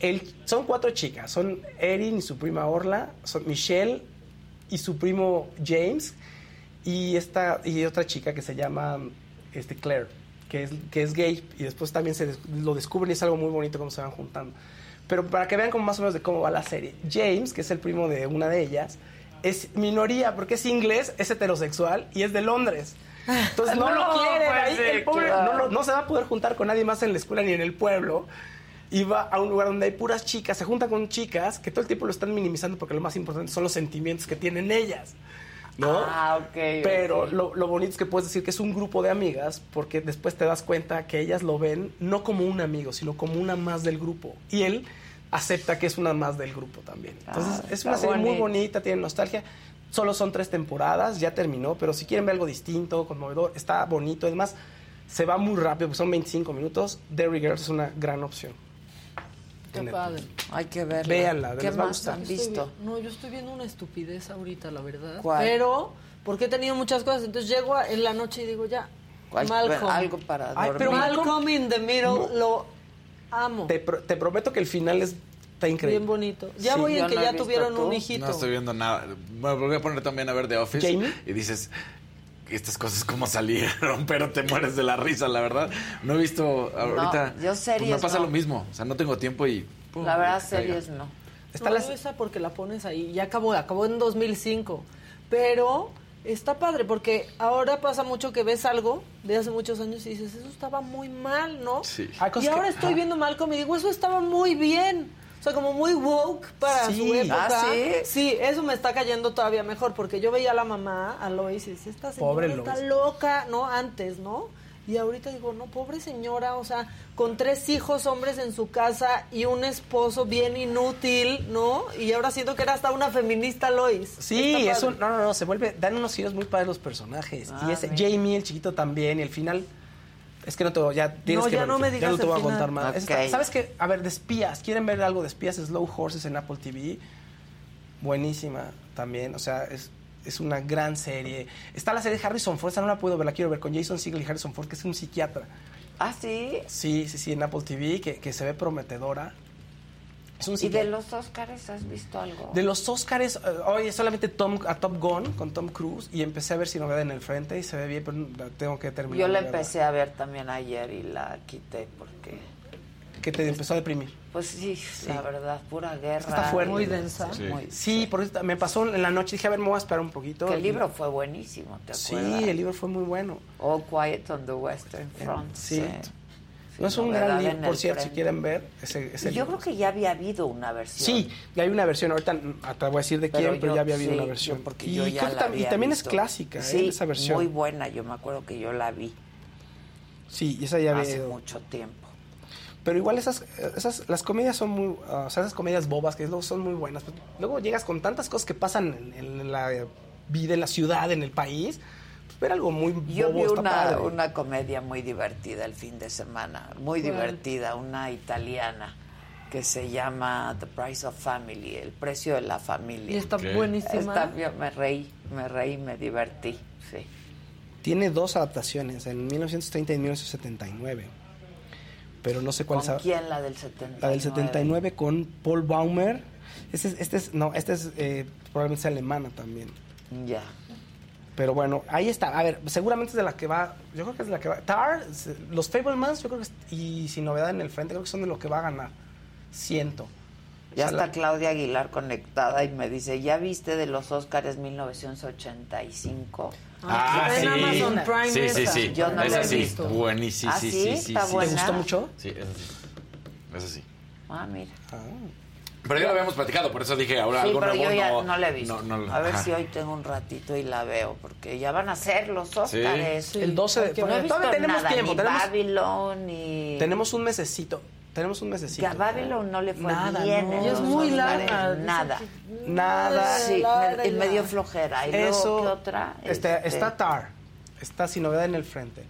El- son cuatro chicas, son Erin y su prima Orla, son Michelle y su primo James y, esta, y otra chica que se llama este, Claire, que es, que es gay y después también se des- lo descubren y es algo muy bonito cómo se van juntando. Pero para que vean como más o menos de cómo va la serie, James, que es el primo de una de ellas, es minoría porque es inglés, es heterosexual y es de Londres. Entonces no, No, lo quieren ahí, el pobre claro. no, no se va a poder juntar con nadie más en la escuela ni en el pueblo. Y va a un lugar donde hay puras chicas, se junta con chicas que todo el tiempo lo están minimizando porque lo más importante son los sentimientos que tienen ellas. ¿no? Ah, ok. Pero lo, lo bonito es que puedes decir que es un grupo de amigas porque después te das cuenta que ellas lo ven no como un amigo, sino como una más del grupo. Y él acepta que es una más del grupo también. Entonces Ah, es una serie muy bonita, tiene nostalgia. Solo son tres temporadas, ya terminó, pero si quieren ver algo distinto, conmovedor, está bonito. Además, se va muy rápido, pues son 25 minutos. Derry Girls es una gran opción. Qué padre. Hay que verla. Véanla, ¿Qué les va a más gustar. han Estoy visto? vi- no, yo estoy viendo una estupidez ahorita, la verdad. ¿Cuál? Pero, porque he tenido muchas cosas. Entonces llego a- en la noche y digo, ya, Malcolm. algo para Ay, dormir. pero Malcolm in the Middle lo amo. Te, pro- te prometo que el final es, está increíble. Bien bonito. Ya Sí. voy Yo en que no he ya visto tuvieron tú. un hijito. No estoy viendo nada. Me volví a poner también a ver The Office. ¿Jamie? Y dices, estas cosas cómo salieron, pero te mueres de la risa, la verdad. No he visto ahorita. yo series pues me pasa no. lo mismo. O sea, no tengo tiempo y. pum, La verdad, series no. Está no, la- no esa porque la pones ahí. Ya acabó, acabó en 2005. Pero está padre porque ahora pasa mucho que ves algo de hace muchos años y dices, eso estaba muy mal, ¿no? Sí. Y ahora estoy viendo Malcolm y digo, eso estaba muy bien. Sea, como muy woke para Sí. su época. ¿Ah, sí? Sí, eso me está cayendo todavía mejor porque yo veía a la mamá, a Lois, y decía, esta señora Pobre está Lois. loca, ¿no? Antes, ¿no? Y ahorita digo, no, pobre señora, o sea, con tres hijos hombres en su casa y un esposo bien inútil, ¿no? Y ahora siento que era hasta una feminista Lois. Sí, Está es padre. un, no, no, no, se vuelve, dan unos giros muy padres los personajes. Ah, y ese. Jamie, el chiquito también, y el final, es que no te voy- ya tienes No, que ya ver no me digas ya no te voy a contar más. Ok. Esta- ¿Sabes qué? A ver, de espías, ¿quieren ver algo de espías? Slow Horses en Apple TV. Buenísima también, o sea, es, es una gran serie. Está la serie de Harrison Ford, esa no la puedo ver, la quiero ver con Jason Segel y Harrison Ford, que es un psiquiatra. ¿Ah, sí? Sí, sí, sí, en Apple TV, que, que se ve prometedora. Es un ¿Y de los Oscars has visto algo? De los Oscars, eh, hoy solamente Tom, a Top Gun con Tom Cruise y empecé a ver si novedad en el frente y se ve bien, pero tengo que terminar. Yo la empecé a ver también ayer y la quité porque, Que te empezó a deprimir. pues sí, la verdad, pura guerra. Está fuerte. Muy densa. Sí. Muy- Sí, por eso me pasó en la noche, dije, a ver, me voy a esperar un poquito. Que el libro fue buenísimo, ¿te Sí, acuerdas? el libro fue muy bueno. All Quiet on the Western Front. Sí. sí. No es un gran libro, por cierto, si quieren ver ese, yo libro. creo que ya había habido una versión. Sí, y hay una versión, ahorita te voy a decir de Pero quién, pero ya había habido sí, una versión. porque y, yo ya la y también visto. es clásica, ¿eh? Sí, esa versión. muy buena, yo me acuerdo que yo la vi Sí, esa ya había hace mucho tiempo. Pero igual esas, esas las comedias son muy, o sea, esas comedias bobas que luego son muy buenas. Pero luego llegas con tantas cosas que pasan en, en la vida, en la ciudad, en el país. Ver algo muy Yo bobo vi está una, padre. una comedia muy divertida el fin de semana, muy ¿Cuál? divertida, una italiana que se llama The Price of Family, el precio de la familia. Y está Ok. buenísima. Está- yo me reí, me reí, me divertí, sí. Tiene dos adaptaciones, en 1930 y 1979. Pero no sé cuál ¿Con es. quién la del 79? La del 79 con Paul Baumer. Este es, este es no, este es eh, probablemente sea alemana también. Ya. Pero bueno, ahí está. A ver, seguramente es de la que va. Yo creo que es de la que va. Tar, los Fablemans, yo creo que. es- y sin novedad en el frente, creo que son de lo que va a ganar. Siento. Ya O sea, está la- Claudia Aguilar conectada y me dice, ¿ya viste de los Oscars 1985? Ah, Está en sí. Amazon Prime Sí, sí, sí. Yo no esa he sí. visto. Buenísima. ¿Ah, sí, sí? sí, sí, ¿Está sí. buena? ¿Te gustó mucho? Sí, esa sí. Esa sí. Ah, mira. Pero ya lo habíamos platicado, por eso dije ahora Sí, algo pero nuevo. yo ya no, no, la he visto. no, no, a ver ajá. si hoy tengo un ratito y la veo, porque ya van a ser los Oscars. El 12 de No he visto todavía tenemos nada, tiempo. ni Tenemos, Babylon, ni... tenemos un mesecito. Tenemos un mesecito. Que a Babylon no le fue Nada, bien. no. Y es muy Oscars, larga, Nada. Nada. Sí, Larga me, y me dio larga. flojera. ¿Y luego Eso, qué otra? Está, Este, está Tar, está Sin Novedad en el Frente.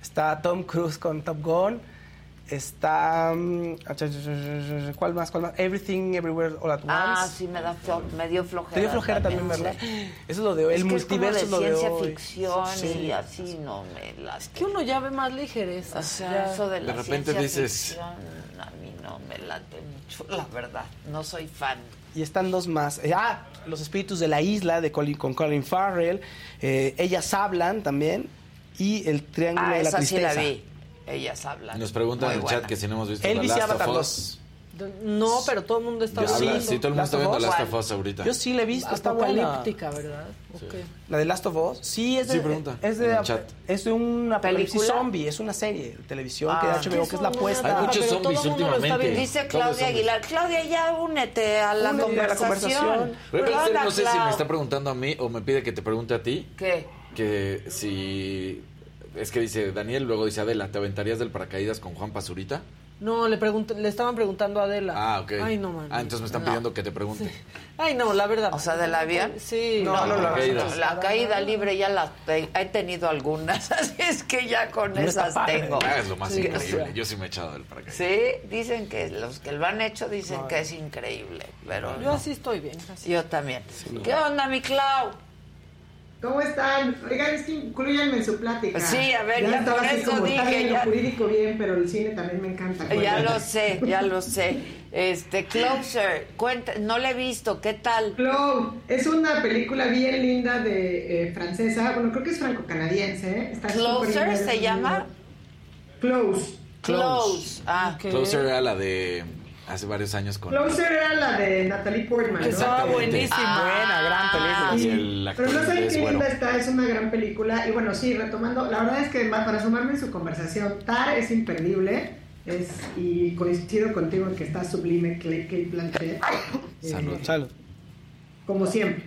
Está Tom Cruise con Top Gun. Está. mm, ¿Cuál más? ¿Cuál más? Everything, Everywhere, All at Once. Ah, sí, me, da flo- me dio flojera. Te dio flojera también, ¿verdad? Eso es lo de hoy. Es El que es como multiverso es lo de de ciencia hoy. ficción Sí. y así no me las... Que uno ya ve más ligereza. O sea, ya. eso de De la repente ciencia dices- ficción a mí no me late mucho, la verdad. No soy fan. Y están dos más. Eh, ah, Los Espíritus de la Isla de Colin, con Colin Farrell. Eh, Ellas hablan también. Y El Triángulo Ah, de la esa sí Tristeza. la vi. Ellas hablan. Nos preguntan en el buena. chat que si no hemos visto Elvis The y Last Avatar of 2. Us. No, pero todo el mundo está Yo sí, sí, todo el mundo Last está viendo. Last of Us ahorita. Yo sí la he visto, está buena. Apocalíptica, ¿verdad? Ok. La de Last of Us. Sí, es de, Sí, pregunta, es en de, el chat. es de un apocalipsis ¿Película? zombie. Es una serie de televisión que Ah. de HBO, que es la apuesta. Hay muchos zombies el mundo lo está últimamente. viendo. Dice Claudia. Aguilar. Claudia, ya únete a la Únete a la conversación. conversación. Pero no sé si me está preguntando a mí o me pide que te pregunte a ti. ¿Qué? Que si. Es que dice Daniel, luego dice Adela, ¿te aventarías del paracaídas con Juan Pazurita? No, le, pregunt- le estaban preguntando a Adela. Ah, ok. Ay, no, man. Ah, entonces me están No. pidiendo que te pregunte. Ay, no, la verdad. O sea, del avión. Sí. No, no, la no. caída. La caída libre ya la te- he tenido algunas, así es que ya con No esas tengo. Ah, es lo más Sí, increíble. o sea. Yo sí me he echado del paracaídas. Sí, dicen que los que lo han hecho dicen que es increíble, pero Yo no. así estoy bien. yo también. ¿Qué onda, mi Clau? ¿Cómo están? Oigan, es que incluyanme en su plática. Sí, a ver, ya estaba con así eso como, está dije, bien ya. lo jurídico bien, pero el cine también me encanta. Ya lo sé, ya lo sé. Este, Closer, cuenta, no la he visto, ¿qué tal? Clow, es una película bien linda de eh, francesa, bueno, creo que es franco-canadiense. ¿eh? ¿Closer se llama? Close. Close. Ah, Ok. Closer era la de hace varios años con. Closer era la de Natalie Portman. Estaba Exactamente. buenísima. Buena, gran película. Ah, sí, pero no inglés, qué linda está, es una gran película. Y bueno, sí, retomando, la verdad es que para sumarme en su conversación, Tar es imperdible. Es, y coincido contigo en que está sublime Kate Blanchett. Eh, Salud. Salud. como siempre.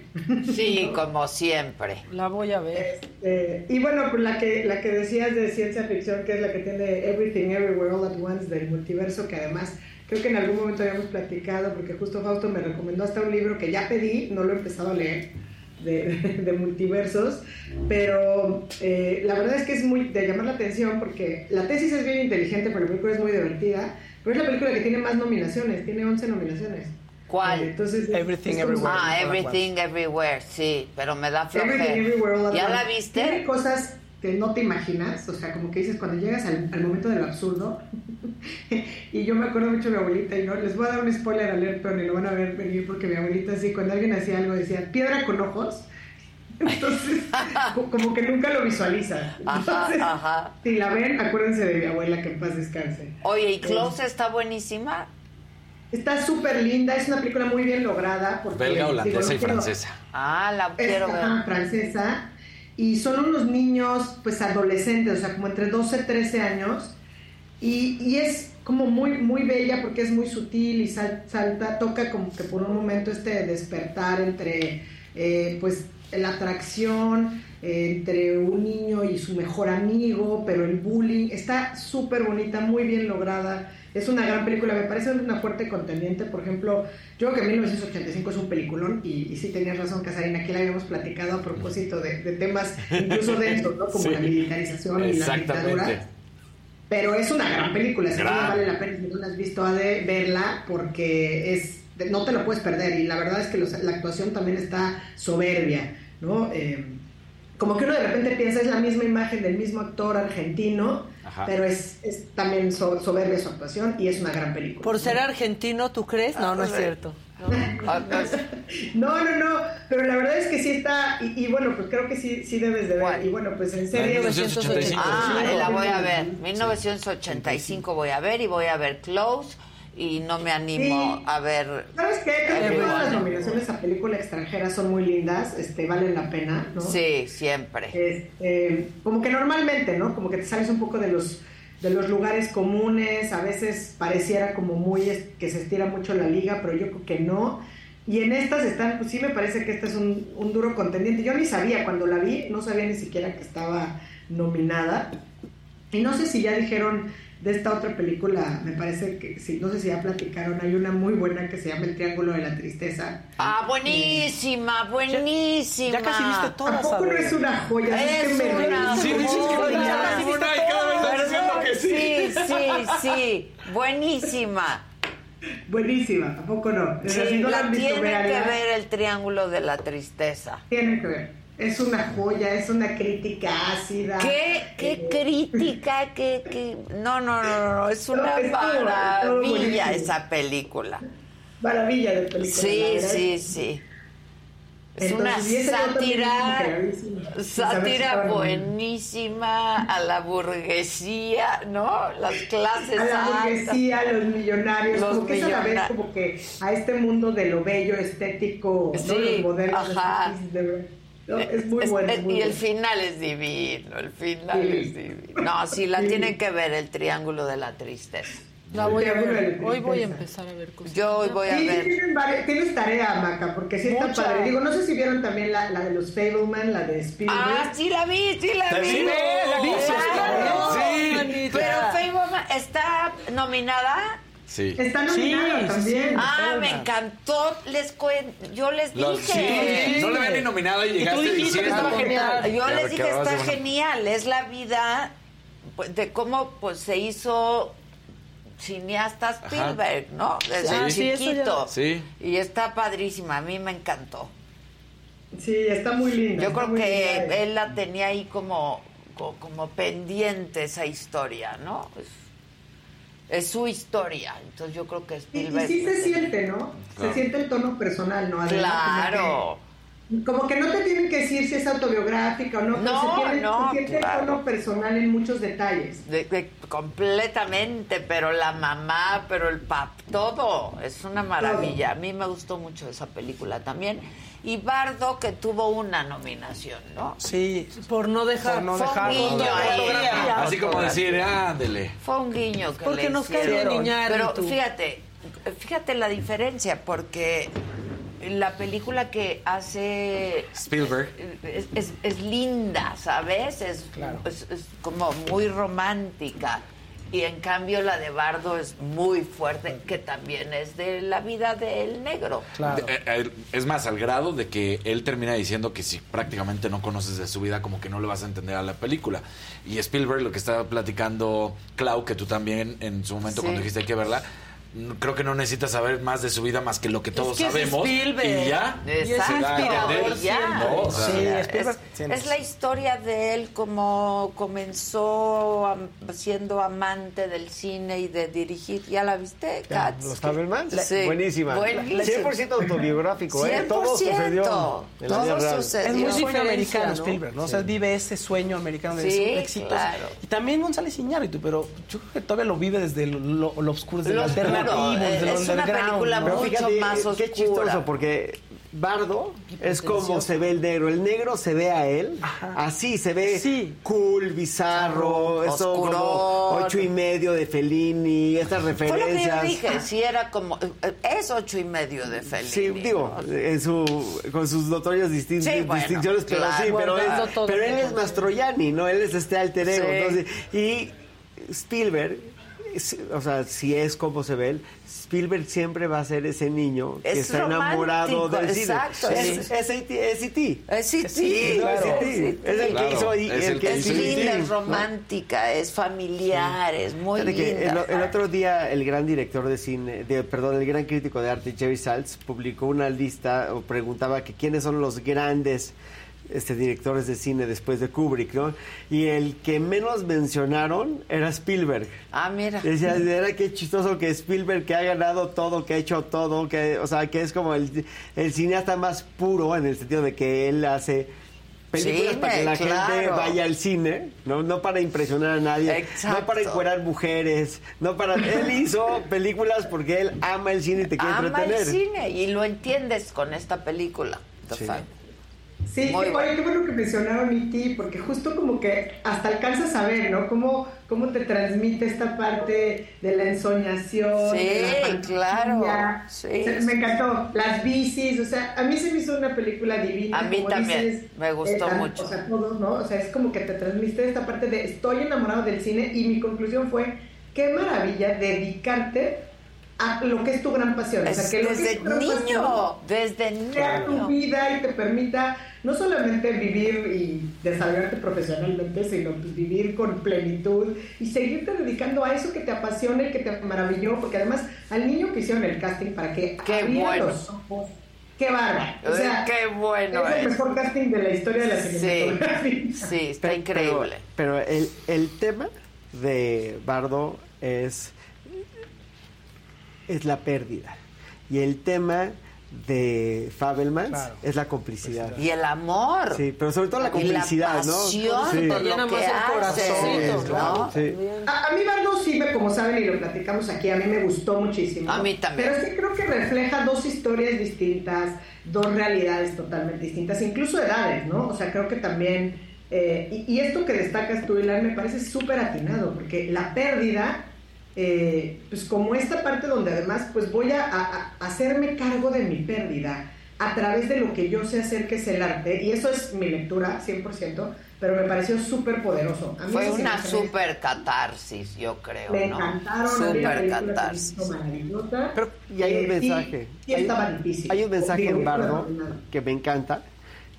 sí, como siempre. La voy a ver. Eh, y bueno, pues la que, la que decías de ciencia ficción, que es la que tiene Everything Everywhere All at Once del multiverso, que además creo que en algún momento habíamos platicado, porque justo Fausto me recomendó hasta un libro que ya pedí, no lo he empezado a leer, de, de multiversos, pero eh, la verdad es que es muy de llamar la atención porque la tesis es bien inteligente, pero la película es muy divertida, pero es la película que tiene más nominaciones, tiene 11 nominaciones. ¿Cuál? Eh, Entonces, Everything es Everywhere. Ah, Everything Everywhere, sí, pero me da Everything flojera. Everywhere All at ¿Ya la Once. Tiene viste? cosas que no te imaginas, o sea, como que dices cuando llegas al, al momento del absurdo. y yo me acuerdo mucho de mi abuelita, y no les voy a dar un spoiler alert, pero ni lo van a ver venir porque mi abuelita así, cuando alguien hacía algo decía, piedra con ojos. Entonces, co- como que nunca lo visualizan. Ajá, Entonces, ajá. si la ven, acuérdense de mi abuela que en paz descanse. Oye, ¿y Close está buenísima? Está súper linda, es una película muy bien lograda. Porque, Belga, digo, holandesa no y quiero- francesa. Ah, la quiero ver. francesa y son unos niños pues adolescentes, o sea, como entre 12 y 13 años y, y es como muy muy bella porque es muy sutil y sal- salta, toca como que por un momento este despertar entre eh, pues la atracción eh, entre un niño y su mejor amigo, pero el bullying está súper bonita, muy bien lograda. Es una gran película, me parece una fuerte contendiente. Por ejemplo, yo creo que 1985 es un peliculón y, y sí tenías razón, Casarina, aquí la habíamos platicado a propósito de, de temas incluso densos, ¿no? Como Sí. la militarización y la dictadura. Pero es una gran película, Gran. vale la pena si no la has visto a de verla porque es no te lo puedes perder y la verdad es que los- la actuación también está soberbia, ¿no? Eh, como que uno de repente piensa es la misma imagen del mismo actor argentino, Ajá. pero es, es también so- soberbia su actuación y es una gran película. Por ser argentino, ¿tú crees? No, no es cierto. No, no, no, pero la verdad es que sí está, y, y bueno, pues creo que sí, sí debes de ver. Y bueno, pues en serio. 1985. Ah, la voy a ver. 1985 voy a ver y voy a ver Close y no me animo Sí. a ver. ¿Sabes qué? Creo que todas las nominaciones a película extranjera son muy lindas, este, valen la pena, ¿no? Sí, siempre. Este, como que normalmente, ¿no? Como que te sales un poco de los de los lugares comunes, a veces pareciera como muy que se estira mucho la liga, pero yo creo que no. Y en estas están, pues sí me parece que este es un, un duro contendiente. Yo ni sabía, cuando la vi, no sabía ni siquiera que estaba nominada. Y no sé si ya dijeron de esta otra película, me parece que, sí, no sé si ya platicaron, hay una muy buena que se llama El Triángulo de la Tristeza. Ah, buenísima, buenísima. Ya casi viste todas, ¿A poco no es una joya? Es Es que me una reí. Sí, dices que no joya. viste ninguna y cada vez estás diciendo que sí. Sí, sí, sí. Buenísima. Buenísima, ¿a poco no? Sea, Sí, si no la han visto, tienen que ver el triángulo de la tristeza. Tienen que ver. Es una joya, es una crítica ácida. ¿Qué, qué crítica? ¿Qué, qué? No, no, no, no, no, es una No, es todo, todo maravilla esa película. Maravilla de película. la Sí, sí, sí. Es una Entonces, sátira, película, sátira buenísima a la burguesía, ¿no? Las clases a la altas. burguesía, a los millonarios, Los como que vez como que a este mundo de lo bello, estético, ¿no? Sí, los modelos. ajá. de. No, es muy Es- bueno. es- muy y el final es divino, el final Sí. es divino. No, sí, la Sí. tienen que ver, el triángulo de la tristeza. La voy a ver. Hoy voy a empezar a ver cosas. Yo hoy voy a Sí, ver. tienen varias- tienes tarea, Maca, porque sí está Mucha. padre. Digo, no sé si vieron también la, la de los Fableman, la de Spielberg. Ah, sí la vi, sí la vi. Sí, la vi, Claro. sí. Pero Fableman está nominada. Sí. Está nominada Sí, también. sí. Ah, me encantó. Les cuen... Yo les Los- dije. sí, no le habían ni nominado y llegaste dijiste que diciendo. estaba genial. Yo Ya les dije, está una- genial. Es la vida pues, de cómo pues se hizo cineasta Spielberg, ¿no? Desde Ah, ya- chiquito. Sí. Y está padrísima. A mí me encantó. Sí, está muy linda. Yo creo que linda. él la tenía ahí como, co- como pendiente esa historia, ¿no? Es, es su historia. Entonces yo creo que Y, y Spielberg... sí se siente, ¿no? Claro. Se siente el tono personal, ¿no? Adela? Claro. Como que, como que no te tienen que decir si es autobiográfica o no, pero No, se, tiene, no, se siente claro. el tono personal en muchos detalles. De- de- completamente, pero la mamá, pero el pap, todo. Es una maravilla. A mí me gustó mucho esa película también. Y Bardo, que tuvo una nominación, ¿no? Sí, Por no dejar. Por no Fue un guiño ahí. Así como decir, ándele. Fue un guiño que Porque le nos cae Iñárritu. Pero fíjate, fíjate la diferencia, porque la película que hace Spielberg. es, es- es linda, ¿sabes? Es, es- es como muy romántica. Y en cambio la de Bardo es muy fuerte, que también es de la vida del negro. claro. De- eh, es más, al grado de que él termina diciendo que si prácticamente no conoces de su vida, como que no le vas a entender a la película. Y Spielberg, lo que estaba platicando Clau, que tú también en su momento Sí. cuando dijiste hay que verla, creo que no necesitas saber más de su vida más que lo que todos que es sabemos. Spielberg. Y ya. A Sí, Es, es es- la historia de él como comenzó am- siendo amante del cine y de dirigir. ¿Ya la viste, Katz? Los Fabelmans, Sí. buenísima. Buenísima. 100% autobiográfico, ¿eh? Todo 100%. sucedió en la Todo sucedió. Es muy sueño americano ¿no? Spielberg, ¿no? O sea, vive ese sueño americano de Sí, sus éxitos. claro. Y también González Iñárritu, pero yo creo que todavía lo vive desde lo, lo, lo oscuro, desde Lo lo alternativo, eh, es una película ¿no? Mucho fíjate, más qué oscura. chistoso, porque Bardo es como se ve el negro. El negro se ve a él, así se ve Sí. cool, bizarro, eso como ocho y medio de Fellini, estas Fue lo que yo referencias. dije, si era como... eh, Es ocho y medio de Fellini. Sí, digo, ¿no? en su, con sus notorias distin- Sí, bueno, distinciones, pero claro, sí, pero, es- pero él es Mastroianni, ¿no? Él es este alter ego. Sí. entonces, y Spielberg, o sea, si es como se ve él, Spielberg siempre va a ser ese niño que Es está enamorado del cine. exacto, Es, sí. es, E.T., es E.T. Es el que Claro, hizo y- es el el que que Es hizo hizo linda, E.T., es ¿no? romántica, es familiar, es muy linda. el, el otro día el gran director de cine, de, perdón, el gran crítico de arte, Jerry Saltz, publicó una lista o preguntaba que quiénes son los grandes este, directores de cine después de Kubrick, ¿no? Y el que menos mencionaron era Spielberg. Ah, mira. Decía, era que chistoso que Spielberg que ha ganado todo, que ha hecho todo, que, o sea, que es como el, el cineasta más puro en el sentido de que él hace películas Cine, para que la gente vaya al cine, no, no para impresionar a nadie, Exacto. no para encuerar mujeres, no para él hizo películas porque él ama el cine y te quiere Ama el entretener. cine y lo entiendes con esta película. Sí. Sí, Muy oye, qué bueno que mencionaron E.T., porque justo como que hasta alcanzas a ver, ¿no? Cómo, cómo te transmite esta parte de la ensoñación. Sí, de la claro, sí. O sea, me encantó. Las bicis, o sea, a mí se me hizo una película divina. A mí como también, me gustó tam- mucho. O sea, todo, ¿no? O sea, es como que te transmite esta parte de estoy enamorado del cine y mi conclusión fue qué maravilla dedicarte a lo que es tu gran pasión. o sea, Es que lo que desde es tu gran niño, pasión desde sea tu niño. vida y te permita no solamente vivir y desarrollarte profesionalmente, sino vivir con plenitud y seguirte dedicando a eso que te apasiona y que te maravilló, porque además al niño que hicieron el casting para que Qué abriera bueno. los ojos, qué bárbaro. O sea, Qué bueno es el es. mejor casting de la historia de la Sí, cinematografía. sí, está increíble. Pero el, el tema de Bardo es, es la pérdida. Y el tema de Fabelmans Claro. es la complicidad. Y el amor. Sí, pero sobre todo la Y la complicidad, ¿no? pasión Sí. por lo que hace, ¿no? Sí. A, a mí Bardo sí, me, como saben y lo platicamos aquí, a mí me gustó muchísimo. A mí también. Pero sí creo que refleja dos historias distintas, dos realidades totalmente distintas, incluso edades, ¿no? O sea, creo que también... eh, y, y esto que destacas tú, Ilan, me parece súper atinado, porque la pérdida, eh, pues como esta parte donde además pues voy a, a- a hacerme cargo de mi pérdida a través de lo que yo sé hacer, que es el arte, y eso es mi lectura, 100%, pero me pareció súper poderoso. A mí Fue una super catarsis, yo creo, me ¿no? me catarsis. Pero, y hay un Eh, sí, mensaje. sí hay, estaba difícil. hay un mensaje Digo, en Bardo que me encanta,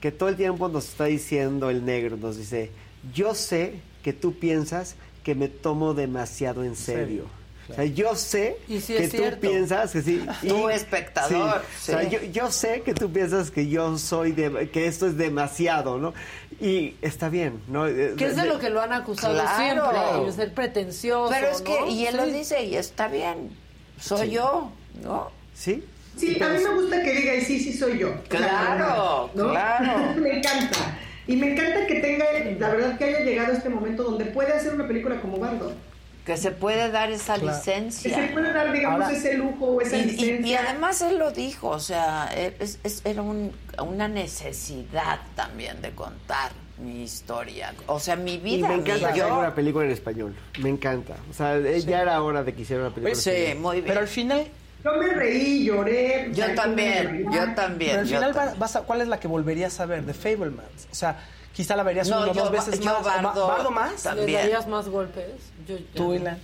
que todo el tiempo nos está diciendo el negro, nos dice, yo sé que tú piensas que me tomo demasiado en serio. O sea, yo sé Y sí que es tú cierto. piensas que sí. Tú, espectador, Sí. O sea, yo, yo sé que tú piensas que yo soy de, que esto es demasiado, ¿no? Y está bien, ¿no? Que es de lo que lo han acusado Claro. siempre, de ser pretencioso. Pero es que, ¿no? y él lo dice, y está bien, soy yo, ¿no? Sí. Sí, a mí me gusta que diga, y sí, sí soy yo. Claro, claro. me encanta. Y me encanta que tenga, la verdad, que haya llegado a este momento donde puede hacer una película como Bardo. Que se puede dar esa Claro. licencia. Que se puede dar, digamos, Ahora- ese lujo o esa y, y- licencia. y además él lo dijo, o sea, es- es- era un- una necesidad también de contar mi historia, o sea, mi Y vida, me mi encanta haga una película en español. Me encanta. O sea, eh, ya era hora de que hiciera una película en Sí, español. muy bien. Pero al final, Yo me reí, lloré. Yo también, yo también. pero al final va- también. vas a- ¿cuál es la que volverías a ver? De Fablemans. O sea, quizá la verías No, una o dos veces yo más. ¿O ma- Bardo ¿Bardo más? también. ¿Le darías más golpes? Yo, Tú, Ilan.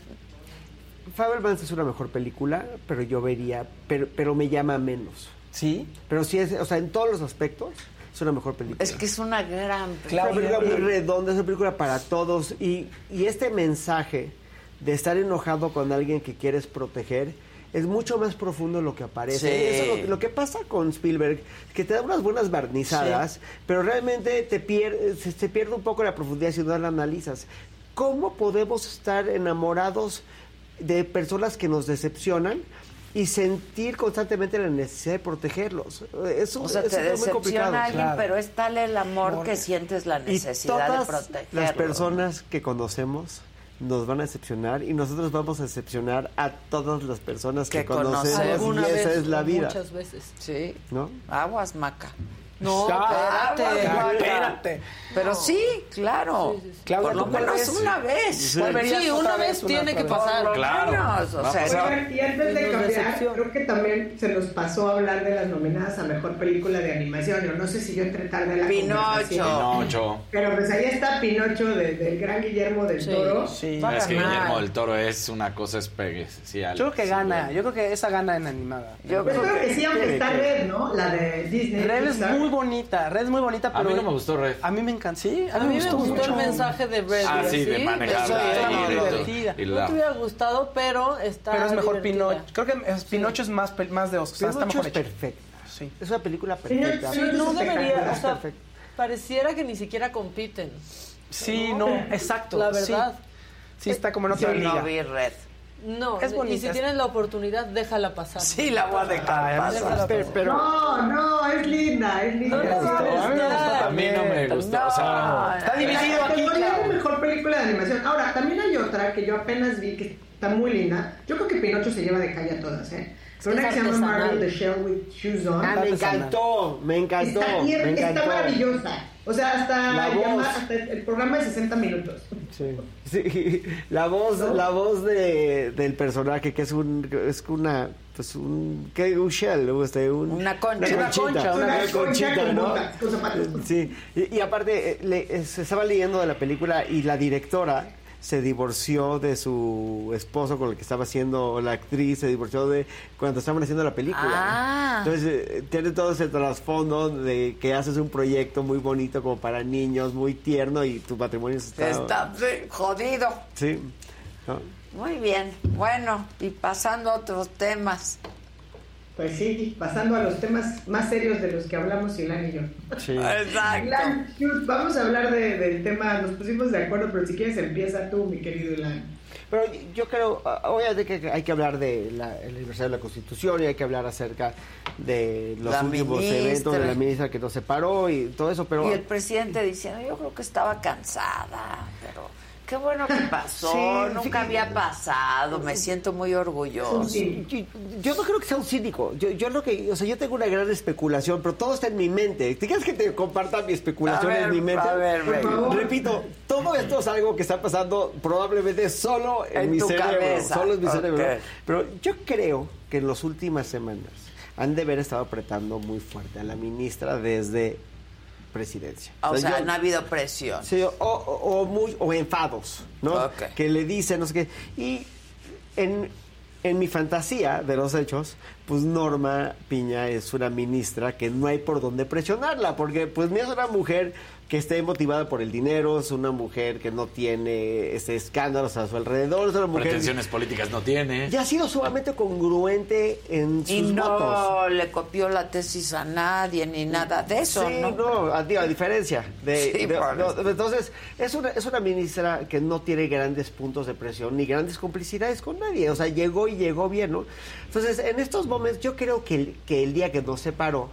Fabelmans es una mejor película, pero yo vería, pero, pero me llama menos. ¿Sí? Pero sí es, o sea, en todos los aspectos es una mejor película. Es que es una gran Es una película muy película. redonda, es una película para todos. Y, y este mensaje de estar enojado con alguien que quieres proteger es mucho más profundo lo que aparece. Sí. Eso es lo, lo que pasa con Spielberg, que te da unas buenas barnizadas, pero realmente te pierde, se, se pierde un poco la profundidad si no la analizas. ¿Cómo podemos estar enamorados de personas que nos decepcionan? Y sentir constantemente la necesidad de protegerlos. Eso, O sea, eso te es muy complicado. decepciona alguien, Claro. pero es tal el amor Amor. que sientes la Y necesidad de todas protegerlo. las personas que conocemos nos van a decepcionar y nosotros vamos a decepcionar a todas las personas que, Que conocemos conocemos. y esa es la vida, Muchas veces. Sí. ¿no? Aguas, Maca. No, espérate. espérate. Pero sí, claro. Claudia, Por lo ¿tú cuál menos una vez. Sí. ¿Cuál verías Sí, una vez, tiene que pasar. Claro. Menos, o sea, Oigan, y antes de cambiar, creo que también se nos pasó a hablar de las nominadas a Mejor Película de Animación. Yo no sé si yo entré tarde la Pinocho. Pinocho. Pero pues ahí está Pinocho de- del gran Guillermo del Sí. Toro. Sí. Va a Es que. Guillermo del Toro es una cosa especial. Yo creo que gana. Yo creo que esa gana en animada. Yo creo que sí, aunque está. Red, ¿no? La de Disney. Red es muy bonita. Red es muy bonita, A pero. mí no me gustó Red. A mí me encanta. Sí, A mí me gustó mucho. el mensaje de Red. Ah, sí, de manejar divertida. No te hubiera gustado, pero está Pero es mejor. Pinocho. Creo que es- Pinocho es más, más de Oscar. O sea, está Pinocho mejor es hecho. perfecta. Sí. Es una película perfecta. Sí, no debería, o sea, pareciera que ni siquiera compiten. Sí, no, exacto. La verdad. Sí, está como en Yo otra no liga. vi Red. No, Es y si es- tienes la oportunidad, déjala pasar. Sí, la voy a dejar pasar. Pero, No, no, es linda, es linda. No, no, no, está- A mí me gustó A mí no me gustó. No. O sea, Está dividido aquí. Clau. mejor película de animación. Ahora, también hay otra que yo apenas vi que está muy linda. Yo creo que Pinocho se lleva de calle a todas, ¿eh? Pero una que se llama. Marvel the Shell with Shoes On. Ah, me encantó, me encantó, Está, bien- me está encantó. maravillosa. O sea, hasta, La llama- hasta el programa de 60 minutos. Sí. Sí, la voz, la voz de, del personaje que es un, es una, pues un, ¿qué? Un shell, este, un, Una concha. una Una conchita, concha, una, conchita, con ¿no? con. Sí, y, y aparte eh, le- se estaba leyendo de la película y la directora se divorció de su esposo con el que estaba haciendo la actriz, se divorció de cuando estaban haciendo la película. Ah. Entonces eh, tiene todo ese trasfondo de que haces un proyecto muy bonito como para niños, muy tierno y tu matrimonio está... Está sí, jodido. Sí. ¿no? Muy bien. Bueno, y pasando a otros temas. Pues sí, pasando a los temas más serios de los que hablamos Ilan y yo. Sí. Exacto. Ilan, vamos a hablar de- del tema, nos pusimos de acuerdo, pero si quieres empieza tú, mi querido Ilan. Pero yo creo, ah, obviamente que hay que hablar del aniversario de la Constitución y hay que hablar acerca de los La últimos ministra. eventos de la ministra que nos separó y todo eso, pero... Y el presidente diciendo, yo creo que estaba cansada, pero qué bueno que pasó, Sí, nunca sí. había pasado, me siento muy orgulloso. Yo, yo no creo que sea un cínico. Yo, yo lo que, o sea, yo tengo una gran especulación, pero todo está en mi mente. ¿Te quieres que te comparta mi especulación ver, en mi mente? a ver. Repito, todo esto es algo que está pasando probablemente solo en, En mi cerebro. cabeza. Solo en mi cerebro. Pero yo creo que en las últimas semanas han de haber estado apretando muy fuerte a la ministra desde presidencia. O sea, yo- no ha habido presión. Sí, o, o- o muy- o enfados, ¿no? Que le dicen, no sé qué. Y en, en mi fantasía de los hechos, pues Norma Piña es una ministra que no hay por dónde presionarla, porque pues ni es una mujer que esté motivada por el dinero, es una mujer que no tiene este, escándalos a su alrededor, es una mujer... Pretensiones políticas no tiene. Y ha sido sumamente congruente en sus Y no votos. le copió la tesis a nadie ni nada de eso, Sí, ¿no? no, a, diferencia de, Sí, de- no, eso. entonces es una es una ministra que no tiene grandes puntos de presión ni grandes complicidades con nadie, o sea, llegó y llegó bien, ¿no? Entonces, en estos momentos yo creo que el, que el día que nos separó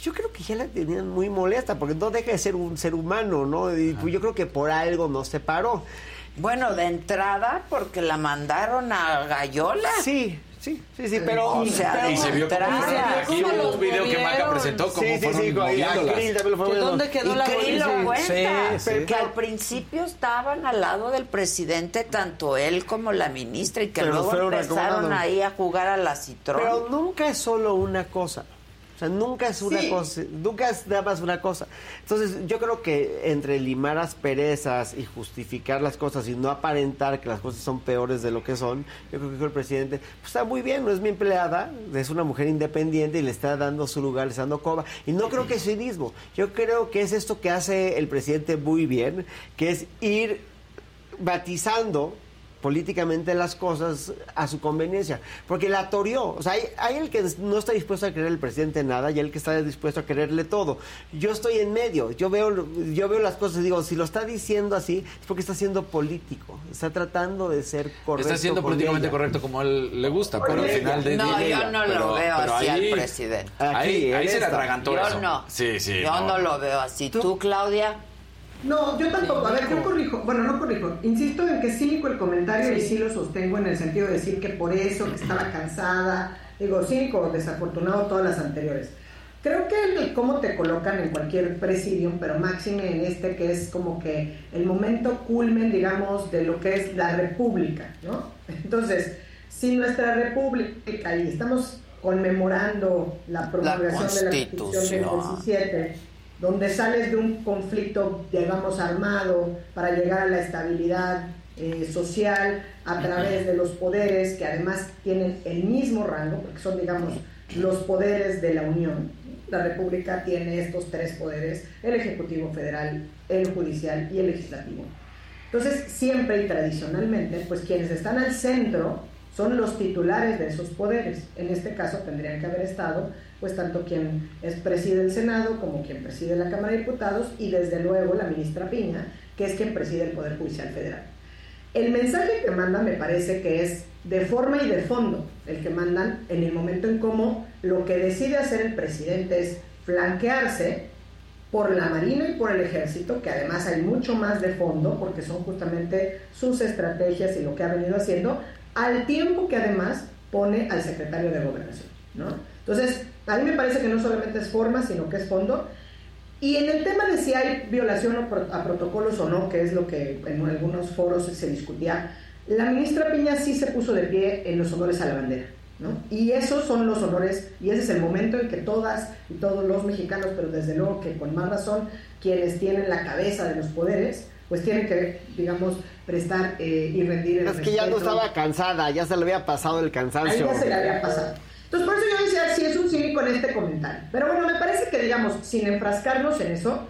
pues yo creo que ya la tenían muy molesta porque no deja de ser un ser humano, ¿no? Y pues yo creo que por algo nos separó. Bueno, de entrada, porque la mandaron a Gallola. Sí, sí, sí, sí, pero... O sea, pero- Y se vio como aquí ¿Cómo hubo los un video que Maca presentó como Sí, sí, fueron sí, con- y moviéndolas. Krill también lo fue ¿Que moviendo. dónde quedó Y la Krill lo cuenta, Sí, sí. que al principio estaban al lado del presidente, tanto él como la ministra, y que Pero luego empezaron ahí a jugar a la citrón. Pero nunca es solo una cosa. O sea, nunca es una Sí. cosa, nunca es nada más una cosa. Entonces, yo creo que entre limar asperezas y justificar las cosas y no aparentar que las cosas son peores de lo que son, yo creo que el presidente pues, está muy bien, no es mi empleada, es una mujer independiente y le está dando su lugar, le está dando coba. Y no creo que es cinismo, yo creo que es esto que hace el presidente muy bien, que es ir batizando políticamente las cosas a su conveniencia, porque la toreó, o sea, hay, hay el que no está dispuesto a creer el presidente nada y el que está dispuesto a creerle todo. Yo estoy en medio, yo veo, yo veo las cosas y digo, si lo está diciendo así, es porque está siendo político, está tratando de ser correcto. Está siendo con políticamente ella. correcto como a él le gusta, pero al final de no, de yo ella. no pero, lo veo pero así ahí, al presidente. Aquí, Ahí, ahí se le atragantó Yo eso. no. Sí, sí. Yo no. lo veo así. ¿Tú, Claudia? No, yo tampoco. A ver, yo corrijo. Bueno, no corrijo. Insisto en que es cínico el comentario y sí lo sostengo en el sentido de decir que por eso, que estaba cansada. Digo, cínico, desafortunado todas las anteriores. Creo que el cómo te colocan en cualquier presidium, pero máxime en este que es como que el momento culmen, digamos, de lo que es la república, ¿no? Entonces, si nuestra república, y estamos conmemorando la promulgación de la Constitución del Constitución. 17, donde sales de un conflicto, digamos, armado para llegar a la estabilidad eh, social a través de los poderes que además tienen el mismo rango, porque son, digamos, los poderes de la Unión. La República tiene estos tres poderes, el Ejecutivo Federal, el Judicial y el Legislativo. Entonces, siempre y tradicionalmente, pues quienes están al centro son los titulares de esos poderes. En este caso tendrían que haber estado, pues tanto quien es, preside el Senado como quien preside la Cámara de Diputados y desde luego la ministra Piña, que es quien preside el Poder Judicial Federal. El mensaje que mandan me parece que es de forma y de fondo el que mandan en el momento en cómo lo que decide hacer el presidente es flanquearse por la Marina y por el Ejército, que además hay mucho más de fondo, porque son justamente sus estrategias y lo que ha venido haciendo, al tiempo que además pone al secretario de Gobernación. ¿no? Entonces, a mí me parece que no solamente es forma, sino que es fondo. Y en el tema de si hay violación a pro- a protocolos o no, que es lo que en algunos foros se discutía, la ministra Piña sí se puso de pie en los honores a la bandera. ¿no? Y esos son los honores, y ese es el momento en que todas y todos los mexicanos, pero desde luego que con más razón, quienes tienen la cabeza de los poderes, pues tienen que, digamos, prestar eh, y rendir el Es que ya no estaba cansada, ya se le había pasado el Ahí cansancio. ya se le había pasado. Entonces, por eso yo decía, sí es un cínico en este comentario. Pero bueno, me parece que, digamos, sin enfrascarnos en eso,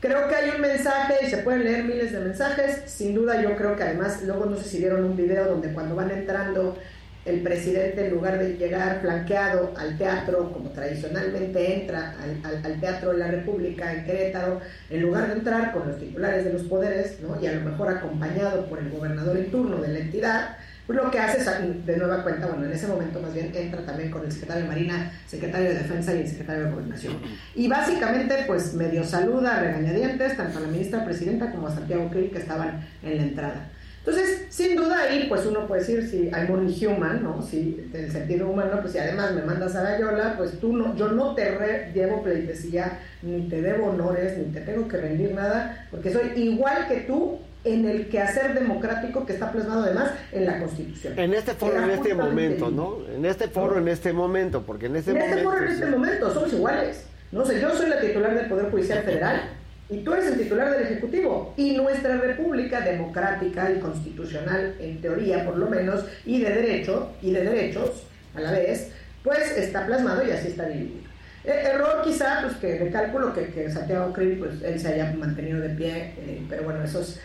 creo que hay un mensaje y se pueden leer miles de mensajes. Sin duda, yo creo que además, luego no sé si vieron un video donde cuando van entrando el presidente, en lugar de llegar flanqueado al teatro, como tradicionalmente entra al, al- al Teatro de la República en Querétaro, en lugar de entrar con los titulares de los poderes, ¿no? y a lo mejor acompañado por el gobernador en turno de la entidad, lo que hace es, de nueva cuenta, bueno, en ese momento más bien entra también con el secretario de Marina, secretario de Defensa y el secretario de Gobernación. Y básicamente, pues medio saluda a regañadientes, tanto a la ministra presidenta como a Santiago Krill, que estaban en la entrada. Entonces, sin duda ahí, pues uno puede decir, si I'm only human, ¿no? Si en el sentido humano, pues si además me mandas a Gallola, pues tú no, yo no te re- llevo pleitesía, ni te debo honores, ni te tengo que rendir nada, porque soy igual que tú en el quehacer democrático que está plasmado además en la Constitución. En este foro, en este momento, ¿no? En este foro, en este momento, porque en este en este momento... foro, en este sí. momento, somos iguales. No sé, yo soy la titular del Poder Judicial Federal y tú eres el titular del Ejecutivo. Y nuestra república democrática y constitucional, en teoría por lo menos, y de derecho, y de derechos a la vez, pues está plasmado y así está dividido. Eh, error quizá, pues que de cálculo que, que Santiago Krill, pues él se haya mantenido de pie, eh, pero bueno, eso es, eh,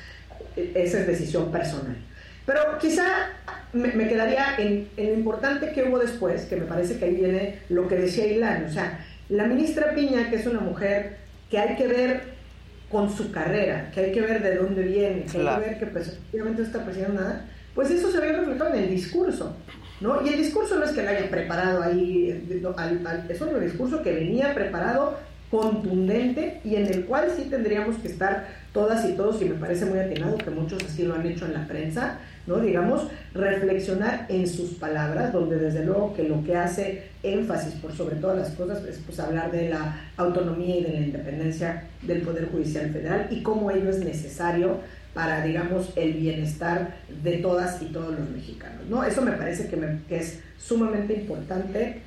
esa es decisión personal. Pero quizá me, me quedaría en, en lo importante que hubo después, que me parece que ahí viene lo que decía Ilan, o sea, la ministra Piña, que es una mujer que hay que ver con su carrera, que hay que ver de dónde viene, que Claro. hay que ver que pues, no está presidiendo nada, pues eso se había reflejado en el discurso, ¿no? Y el discurso no es que lo haya preparado ahí, eh, no, al- al- es un discurso que venía preparado contundente y en el cual sí tendríamos que estar todas y todos, y me parece muy atinado que muchos así lo han hecho en la prensa, ¿no? Digamos, reflexionar en sus palabras, donde desde luego que lo que hace énfasis por sobre todas las cosas es pues hablar de la autonomía y de la independencia del Poder Judicial Federal y cómo ello es necesario para, digamos, el bienestar de todas y todos los mexicanos, ¿no? Eso me parece que, me- que es sumamente importante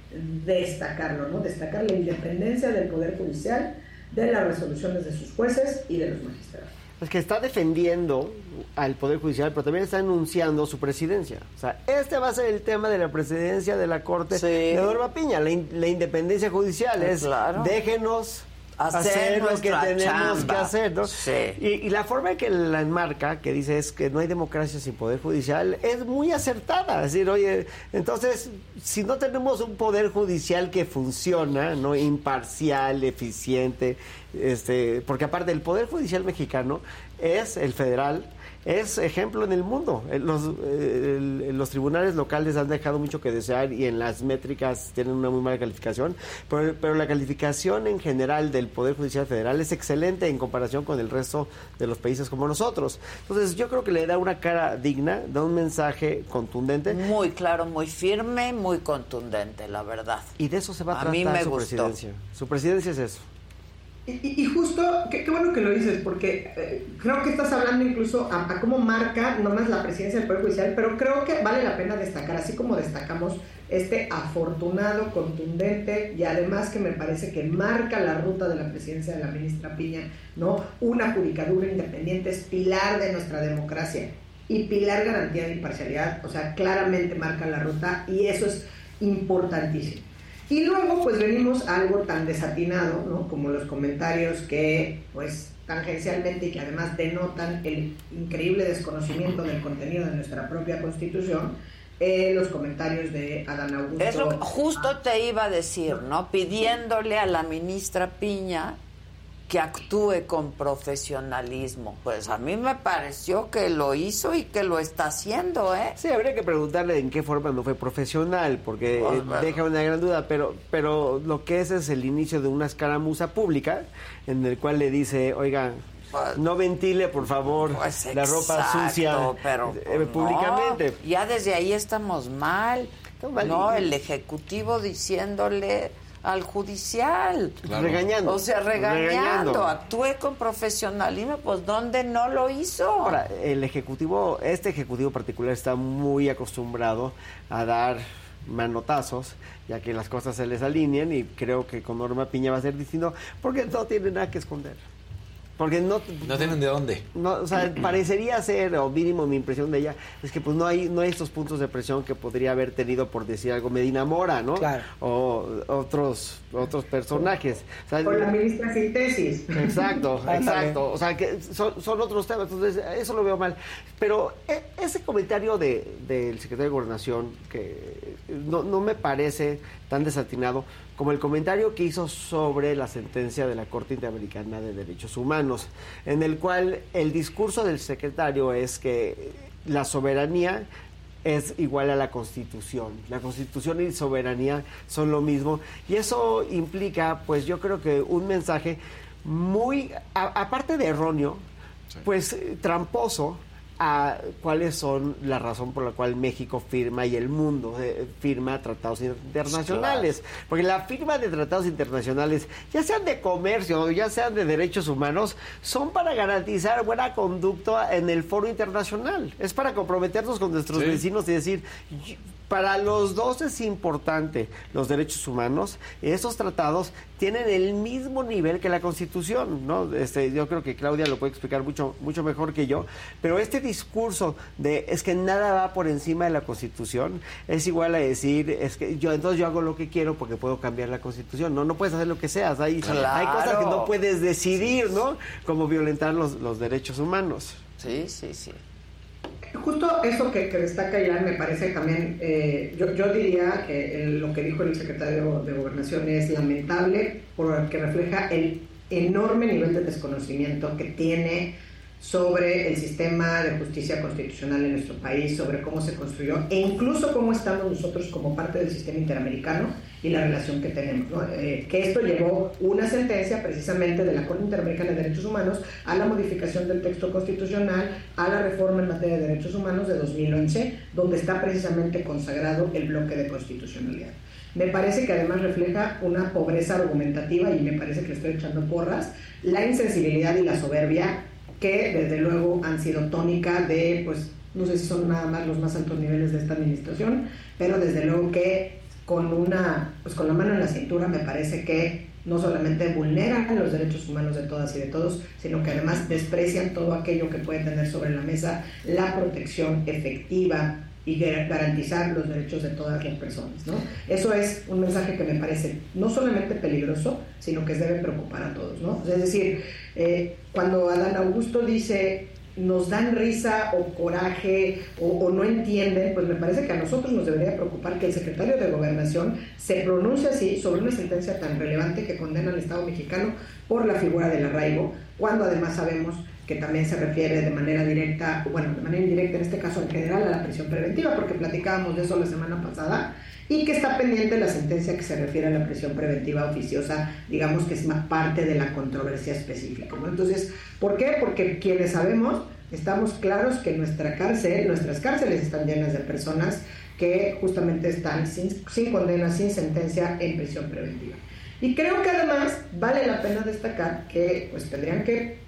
destacarlo, ¿no? Destacar la independencia del Poder Judicial, de las resoluciones de sus jueces y de los magistrados. Es que está defendiendo al Poder Judicial, pero también está anunciando su presidencia. O sea, este va a ser el tema de la presidencia de la Corte de Norma Piña, la, in- la independencia judicial. Sí, es claro. déjenos Hacer hacer, lo que tenemos chamba. que hacer. ¿no? Sí. Y, y la forma en que la enmarca, que dice es que no hay democracia sin Poder Judicial, es muy acertada. Es decir, oye, entonces, si no tenemos un Poder Judicial que funciona, no imparcial, eficiente, este, porque aparte el Poder Judicial mexicano es el federal, es ejemplo en el mundo. Eh, Los, eh, el- los tribunales locales han dejado mucho que desear y en las métricas tienen una muy mala calificación, pero, pero la calificación en general del Poder Judicial Federal es excelente en comparación con el resto de los países como nosotros. Entonces yo creo que le da una cara digna, da un mensaje contundente. Muy claro, muy firme, muy contundente, la verdad. Y de eso se va a, A tratar mí me su gustó. presidencia. Su presidencia es eso. Y, justo, qué, bueno que lo dices, porque eh, creo que estás hablando incluso a, a cómo marca no más la presidencia del Poder Judicial, pero creo que vale la pena destacar, así como destacamos este afortunado, contundente y además que me parece que marca la ruta de la presidencia de la ministra Piña, ¿no? Una judicatura independiente es pilar de nuestra democracia y pilar garantía de imparcialidad, o sea, claramente marca la ruta y eso es importantísimo. Y luego pues venimos a algo tan desatinado, ¿no? Como los comentarios que pues tangencialmente y que además denotan el increíble desconocimiento del contenido de nuestra propia constitución, eh, los comentarios de Adán Augusto. Es lo que justo te iba a decir, ¿no? Pidiéndole a la ministra Piña que actúe con profesionalismo. Pues a mí me pareció que lo hizo y que lo está haciendo, ¿eh? Sí, habría que preguntarle en qué forma no fue profesional, porque Pues, eh, bueno. deja una gran duda, pero, pero lo que es es el inicio de una escaramuza pública en el cual le dice, oiga, no ventile, por favor, la ropa Pues, sucia pero eh, pues, públicamente. no, ya desde ahí estamos mal. mal. No, el ejecutivo diciéndole al judicial. Claro. Regañando. O sea, regañando. Regañando. Actúe con profesionalismo, pues ¿dónde no lo hizo? Ahora, el ejecutivo, este ejecutivo particular está muy acostumbrado a dar manotazos, ya que las cosas se les alinean y creo que con Norma Piña va a ser distinto porque no tiene nada que esconder. Porque no, No tienen de dónde. no, o sea, parecería ser, o mínimo mi impresión de ella, es que pues no hay, no hay estos puntos de presión que podría haber tenido, por decir algo, Medina Mora, ¿no? Claro. O otros, otros personajes. O sea, O la ministra sin tesis. Exacto, exacto. O sea, que son, son otros temas. Entonces, eso lo veo mal. Pero e- ese comentario de- del secretario de Gobernación, que no, no me parece tan desatinado como el comentario que hizo sobre la sentencia de la Corte Interamericana de Derechos Humanos, en el cual el discurso del secretario es que la soberanía es igual a la constitución. La constitución y soberanía son lo mismo. Y eso implica, pues yo creo que un mensaje muy, a- aparte de erróneo, pues tramposo a cuáles son la razón por la cual México firma y el mundo eh, firma tratados internacionales. Porque la firma de tratados internacionales, ya sean de comercio o ya sean de derechos humanos, son para garantizar buena conducta en el foro internacional. Es para comprometernos con nuestros Sí. vecinos y decir, "Y- para los dos es importante los derechos humanos. Esos tratados tienen el mismo nivel que la Constitución, ¿no? Este, yo creo que Claudia lo puede explicar mucho, mucho mejor que yo. Pero este discurso de es que nada va por encima de la Constitución es igual a decir es que yo entonces yo hago lo que quiero porque puedo cambiar la Constitución. No, no puedes hacer lo que seas. Hay, hay cosas que no puedes decidir, ¿no? Como violentar los, los derechos humanos. Sí, sí, sí. Justo eso que, que destaca Ilan me parece también, eh, yo, yo diría que el- lo que dijo el secretario de Gobernación es lamentable porque refleja el enorme nivel de desconocimiento que tiene sobre el sistema de justicia constitucional en nuestro país, sobre cómo se construyó e incluso cómo estamos nosotros como parte del sistema interamericano y la relación que tenemos. Eh, que esto llevó una sentencia precisamente de la Corte Interamericana de Derechos Humanos a la modificación del texto constitucional, a la reforma en materia de derechos humanos de 2011, donde está precisamente consagrado el bloque de constitucionalidad. Me parece que además refleja una pobreza argumentativa y me parece que estoy echando porras, la insensibilidad y la soberbia que desde luego han sido tónica de, pues, no sé si son nada más los más altos niveles de esta administración, pero desde luego que con una, pues con la mano en la cintura me parece que no solamente vulneran los derechos humanos de todas y de todos, sino que además desprecian todo aquello que puede tener sobre la mesa la protección efectiva y gar- garantizar los derechos de todas las personas. ¿no? Eso es un mensaje que me parece no solamente peligroso, sino que debe preocupar a todos. ¿no? Es decir, eh, cuando Adán Augusto dice nos dan risa o coraje o, o no entienden, pues me parece que a nosotros nos debería preocupar que el secretario de Gobernación se pronuncie así sobre una sentencia tan relevante que condena al Estado mexicano por la figura del arraigo, cuando además sabemos que también se refiere de manera directa, bueno, de manera indirecta en este caso en general a la prisión preventiva, porque platicábamos de eso la semana pasada, y que está pendiente la sentencia que se refiere a la prisión preventiva oficiosa, digamos que es más parte de la controversia específica. ¿no? Entonces, ¿por qué? Porque quienes sabemos, estamos claros que nuestra cárcel, nuestras cárceles están llenas de personas que justamente están sin, sin condena, sin sentencia en prisión preventiva. Y creo que además vale la pena destacar que pues tendrían que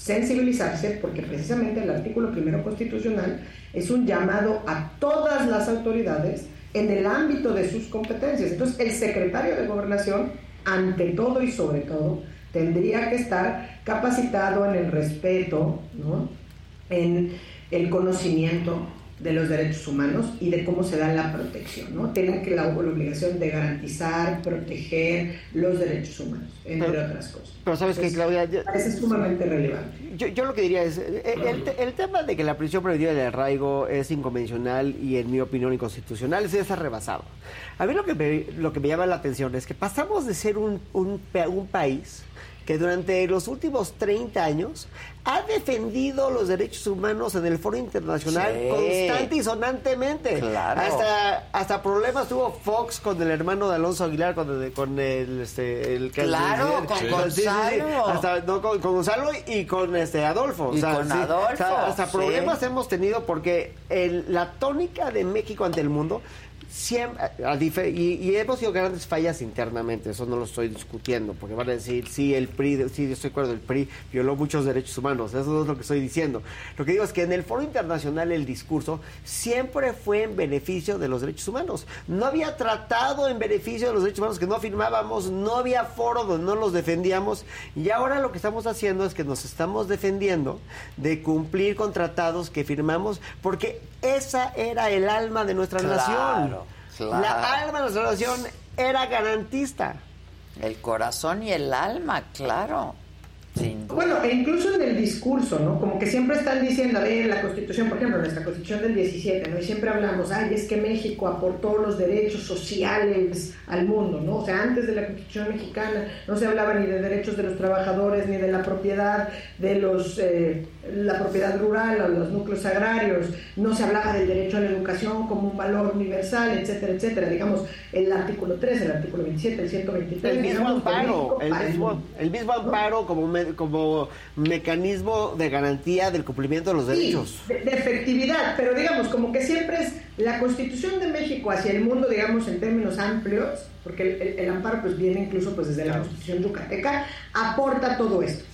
sensibilizarse porque precisamente el artículo primero constitucional es un llamado a todas las autoridades en el ámbito de sus competencias. Entonces, el secretario de Gobernación, ante todo y sobre todo, tendría que estar capacitado en el respeto, ¿no? en el conocimiento de los derechos humanos y de cómo se da la protección. ¿no? Tienen que la, la obligación de garantizar, proteger los derechos humanos, entre Pero- otras cosas. Pero sabes que Claudia, yo- parece sumamente relevante. Yo, yo lo que diría es, eh, el, el tema de que la prisión preventiva del arraigo es inconvencional y en mi opinión inconstitucional es está rebasado. A mí lo que me, lo que me llama la atención es que pasamos de ser un, un, un país que durante los últimos 30 años ha defendido los derechos humanos en el foro internacional Sí. constante y sonantemente. Claro. Hasta, hasta problemas tuvo Fox con el hermano de Alonso Aguilar, con el, con el, este, el Claro, con sí, sí, sí. Gonzalo. Hasta- no, con, con Gonzalo y con este Adolfo. Y con Adolfo, hasta sí. problemas hemos tenido porque el- la tónica de México ante el mundo siempre, a y, y hemos tenido grandes fallas internamente, eso no lo estoy discutiendo, porque van a decir, sí, el PRI, sí, yo estoy de acuerdo, el PRI violó muchos derechos humanos, eso no es lo que estoy diciendo. Lo que digo es que en el foro internacional el discurso siempre fue en beneficio de los derechos humanos. No había tratado en beneficio de los derechos humanos que no firmábamos, no había foro donde no los defendíamos, y ahora lo que estamos haciendo es que nos estamos defendiendo de cumplir con tratados que firmamos, porque esa era el alma de nuestra Claro, nación. Claro. La alma de nuestra nación era garantista. El corazón y el alma, claro. Bueno, e incluso en el discurso, ¿no? Como que siempre están diciendo, a ver, la Constitución, por ejemplo, nuestra Constitución del 17, ¿no? Y siempre hablamos, ay, es que México aportó los derechos sociales al mundo, ¿no? O sea, antes de la Constitución mexicana no se hablaba ni de derechos de los trabajadores, ni de la propiedad de los, eh, la propiedad rural o los núcleos agrarios, no se hablaba del derecho a la educación como un valor universal, etcétera, etcétera. Digamos, el artículo 3, el artículo 27, el 123. El mismo digamos, amparo, México el para el mismo, mundo. el mismo amparo como, me- como mecanismo de garantía del cumplimiento de los derechos. Sí, de, de efectividad, pero digamos, como que siempre es la Constitución de México hacia el mundo, digamos, en términos amplios, porque el, el- el amparo pues viene incluso pues desde la Constitución yucateca, aporta todo esto.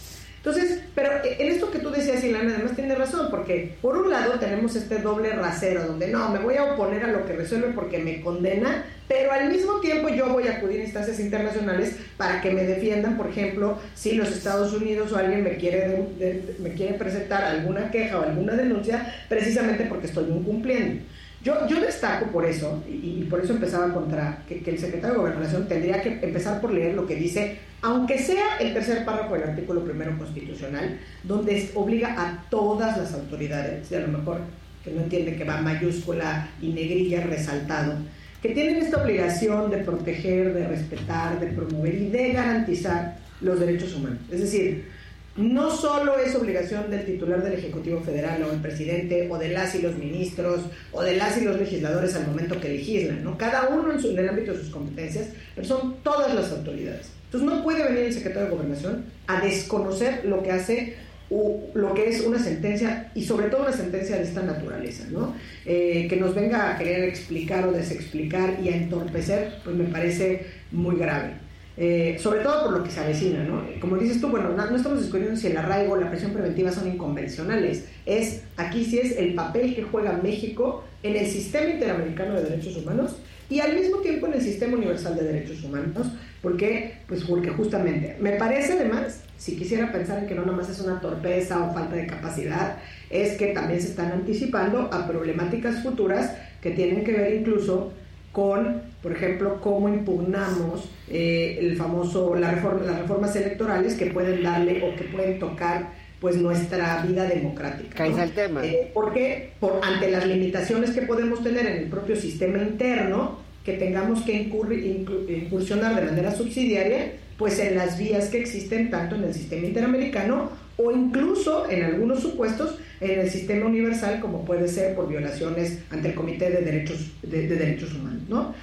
Entonces, pero en esto que tú decías, Ilana, además tiene razón, porque por un lado tenemos este doble rasero, donde no, me voy a oponer a lo que resuelve porque me condena, pero al mismo tiempo yo voy a acudir a instancias internacionales para que me defiendan, por ejemplo, si los Estados Unidos o alguien me quiere, de- me quiere presentar alguna queja o alguna denuncia, precisamente porque estoy incumpliendo. Yo, yo destaco por eso, y, por eso empezaba contra que, que el secretario de Gobernación tendría que empezar por leer lo que dice, aunque sea el tercer párrafo del artículo primero constitucional, donde obliga a todas las autoridades, y a lo mejor que no entiende que va mayúscula y negrilla resaltado, que tienen esta obligación de proteger, de respetar, de promover y de garantizar los derechos humanos. Es decir, no solo es obligación del titular del Ejecutivo Federal o el presidente o de las y los ministros o de las y los legisladores al momento que legislan, ¿no? Cada uno en, su- en el ámbito de sus competencias, pero son todas las autoridades. Entonces no puede venir el secretario de Gobernación a desconocer lo que hace u- lo que es una sentencia y sobre todo una sentencia de esta naturaleza, ¿no? Eh, que nos venga a querer explicar o desexplicar y a entorpecer, pues me parece muy grave. Eh, sobre todo por lo que se avecina, ¿no? Como dices tú, bueno, no, no estamos discutiendo si el arraigo o la presión preventiva son inconvencionales. Es, aquí sí es el papel que juega México en el sistema interamericano de derechos humanos y al mismo tiempo en el sistema universal de derechos humanos, porque, pues porque justamente, me parece además, si quisiera pensar en que no nomás es una torpeza o falta de capacidad, es que también se están anticipando a problemáticas futuras que tienen que ver incluso con, por ejemplo, cómo impugnamos eh, el famoso, la reforma, las reformas electorales que pueden darle o que pueden tocar pues nuestra vida democrática. ¿no? al tema. Eh, porque por, ante las limitaciones que podemos tener en el propio sistema interno, que tengamos que incursionar de manera subsidiaria, pues en las vías que existen tanto en el sistema interamericano o incluso en algunos supuestos en el sistema universal como puede ser por violaciones ante el Comité de Derechos, de, de Derechos Humanos. ¿no?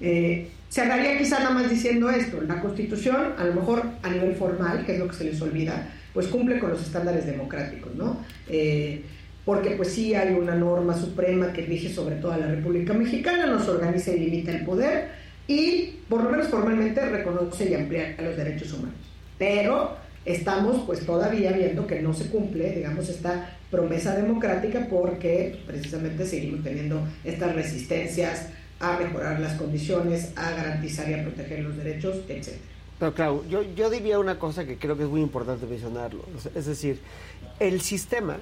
Eh, cerraría quizá nada más diciendo esto, la Constitución a lo mejor a nivel formal, que es lo que se les olvida, pues cumple con los estándares democráticos, ¿no? Eh, porque pues sí hay una norma suprema que rige sobre toda la República Mexicana, nos organiza y limita el poder y por lo menos formalmente reconoce y amplía los derechos humanos. Pero estamos pues todavía viendo que no se cumple, digamos, esta promesa democrática porque precisamente seguimos teniendo estas resistencias a mejorar las condiciones, a garantizar y a proteger los derechos, etc. Pero claro, yo, yo diría una cosa que creo que es muy importante mencionarlo. Es decir, el sistema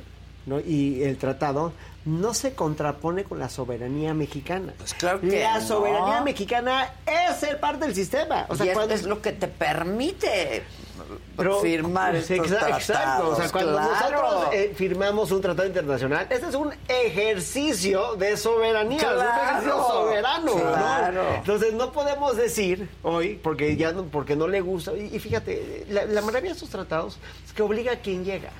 ¿no? y el tratado no se contrapone con la soberanía mexicana. Pues claro que la no. soberanía mexicana es ser parte del sistema. O sea, y esto cuando es lo que te permite Pero- firmar pues, estos exa- tratados. Exacto, o sea, cuando claro. nosotros eh, firmamos un tratado internacional, este es un ejercicio de soberanía, es un ejercicio soberano. Entonces no podemos decir hoy, porque ya no, porque no le gusta, y, y fíjate, la, la maravilla de estos tratados es que obliga a quien llega.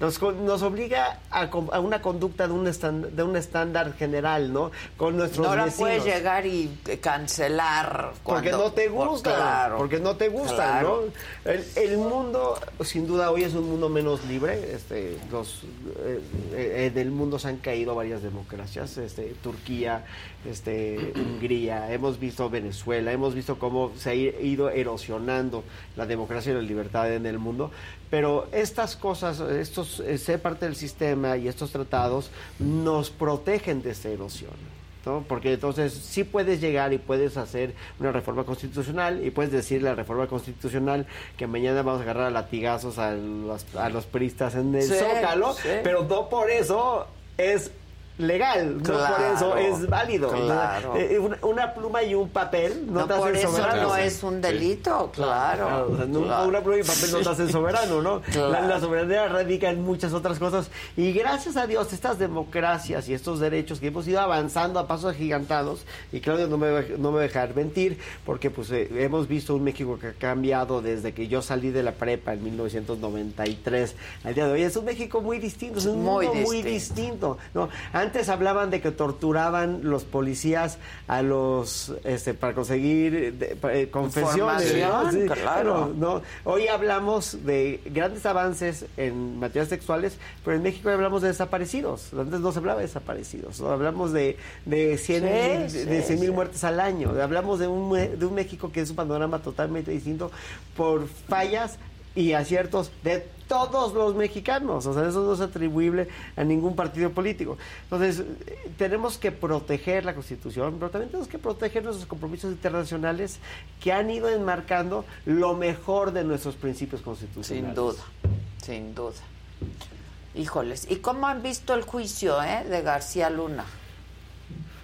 Nos, nos obliga a, a una conducta de un, de un estándar general, ¿no? Con nuestros No la puedes llegar y cancelar Porque no te por- gusta, claro, porque no te gusta, claro. ¿no? El, el mundo, sin duda, hoy es un mundo menos libre. Este, los, eh, eh, del mundo se han caído varias democracias, este, Turquía, este, Hungría, hemos visto Venezuela, hemos visto cómo se ha ido erosionando la democracia y la libertad en el mundo. Pero estas cosas, estos, eh, ser parte del sistema y estos tratados nos protegen de esta erosión. ¿no? Porque entonces sí puedes llegar y puedes hacer una reforma constitucional y puedes decirle a la reforma constitucional que mañana vamos a agarrar a latigazos a los, a los priistas en el Sí, Zócalo, sí. pero no por eso es legal, no por eso es válido. claro. Eh, Una, una pluma y un papel no, No, te por hacen eso soberano. no es un delito, claro. Una pluma y papel no te hacen soberano, ¿no? Claro. La, la soberanía radica en muchas otras cosas. Y gracias a Dios, estas democracias y estos derechos que hemos ido avanzando a pasos agigantados, y Claudio no me, va- no me va a dejar mentir, porque pues eh, hemos visto un México que ha cambiado desde que yo salí de la prepa en 1993 al día de hoy. Es un México muy distinto, es un Muy mundo muy distinto. distinto. ¿no? Antes hablaban de que torturaban los policías a los este, para conseguir de- eh, confesiones. ¿no? claro. no. Hoy hablamos de grandes avances en materias sexuales, pero en México hablamos de desaparecidos. Antes no se hablaba de desaparecidos. ¿no? Hablamos de, de 100 Sí, mil, sí, de 100 mil sí. muertes al año. Hablamos de un, de un México que es un panorama totalmente distinto por fallas y aciertos de todos los mexicanos. O sea, eso no es atribuible a ningún partido político. Entonces, tenemos que proteger la Constitución, pero también tenemos que proteger nuestros compromisos internacionales que han ido enmarcando lo mejor de nuestros principios constitucionales. Sin duda, sin duda. Híjoles, ¿y cómo han visto el juicio eh, de García Luna?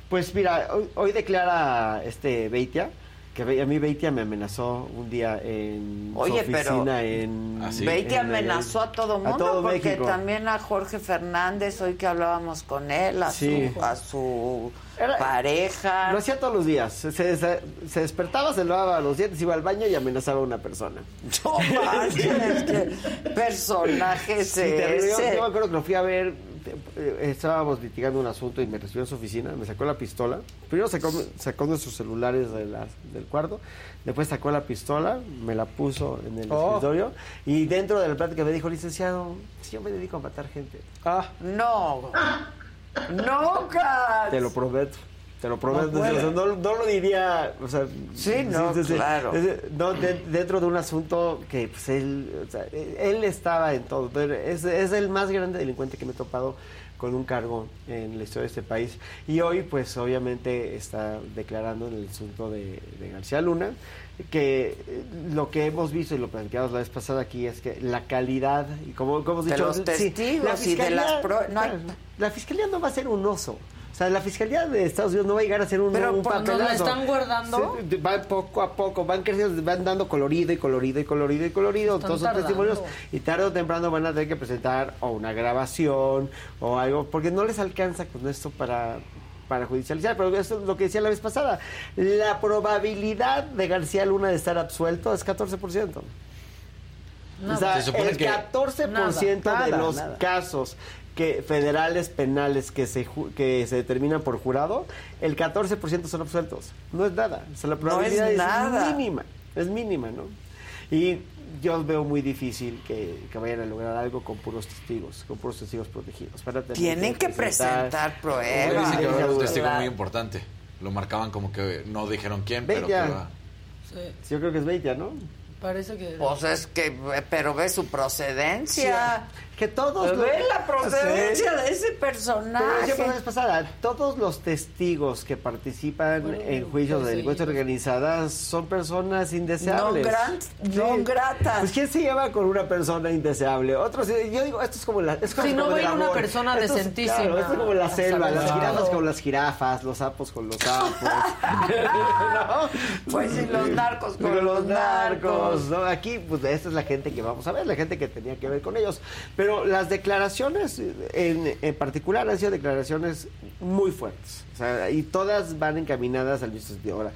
Pues mira, hoy, hoy declara este Beitia, que a mí Beitia me amenazó un día en Oye, su pero oficina en... Beitia en- amenazó a todo mundo todo porque México. también a Jorge Fernández, hoy que hablábamos con él, a Sí. su, a su Era- pareja. Lo hacía todos los días. Se, se- se despertaba, se lavaba los dientes, iba al baño y amenazaba a una persona. No manches, qué personaje Sí. Yo, ese. yo me acuerdo que lo fui a ver, estábamos litigando un asunto y me recibió en su oficina, me sacó la pistola. Primero sacó, sacó nuestros celulares de la- del cuarto, después sacó la pistola, me la puso en el Oh. escritorio y dentro de la plática me dijo, licenciado, si yo me dedico a matar gente. Ah, No. No, Kat. Te lo prometo. Te lo prometo. No. O sea, no, no lo diría. O sea, Sí, no, claro. No, de- dentro de un asunto que pues, él, o sea, él estaba en todo. Pero Es, es el más grande delincuente que me he topado con un cargo en la historia de este país. Y hoy, pues obviamente está declarando en el asunto de, de García Luna que eh, lo que hemos visto y lo platicamos la vez pasada aquí es que la calidad y como, como hemos De dicho sí, y de las pro- no hay- la fiscalía no va a ser un oso. O sea, la fiscalía de Estados Unidos no va a llegar a ser un, Pero, un ¿por- nos la están guardando? Sí, van poco a poco, van creciendo, van dando colorido y colorido y colorido y colorido. Están Todos tardando. testimonios y tarde o temprano van a tener que presentar o una grabación o algo, porque no les alcanza con esto para para judicializar, pero eso es lo que decía la vez pasada. La probabilidad de García Luna de estar absuelto es 14%. O sea, Se supone el que- 14% Nada, de nada, los nada. casos que federales penales que se ju- que se determinan por jurado, el 14% son absueltos. No es nada. O sea, la No es probabilidad es, mínima. Es mínima, ¿no? Y yo veo muy difícil que, que vayan a lograr algo con puros testigos, con puros testigos protegidos. Van a tener Tienen que presentar pruebas. dicen que un testigo muy importante. Lo marcaban como que no dijeron quién, pero que. Sí, Yo creo que es Beitia, ¿no? parece que... Pues es que, pero ve su procedencia. Que todos Ve los- la procedencia Sí. de ese Pero personaje. la vez pasada, todos los testigos que participan Bueno, en juicios de delincuencia perseguidos. organizada son personas indeseables. Non gratas. Pues ¿quién se lleva con una persona indeseable? Otros, yo digo, esto es como la... Es como Si no como va a ir una persona Esto es- decentísima. claro, esto es como la selva, las jirafas con las jirafas, los sapos con los sapos. ¿No? Pues sí, los narcos con Con los narcos. ¿no? Aquí, pues esta es la gente que vamos a ver, la gente que tenía que ver con ellos. Pero las declaraciones, en, en particular, han sido declaraciones muy fuertes. O sea, y todas van encaminadas al mismo sentido. Ahora,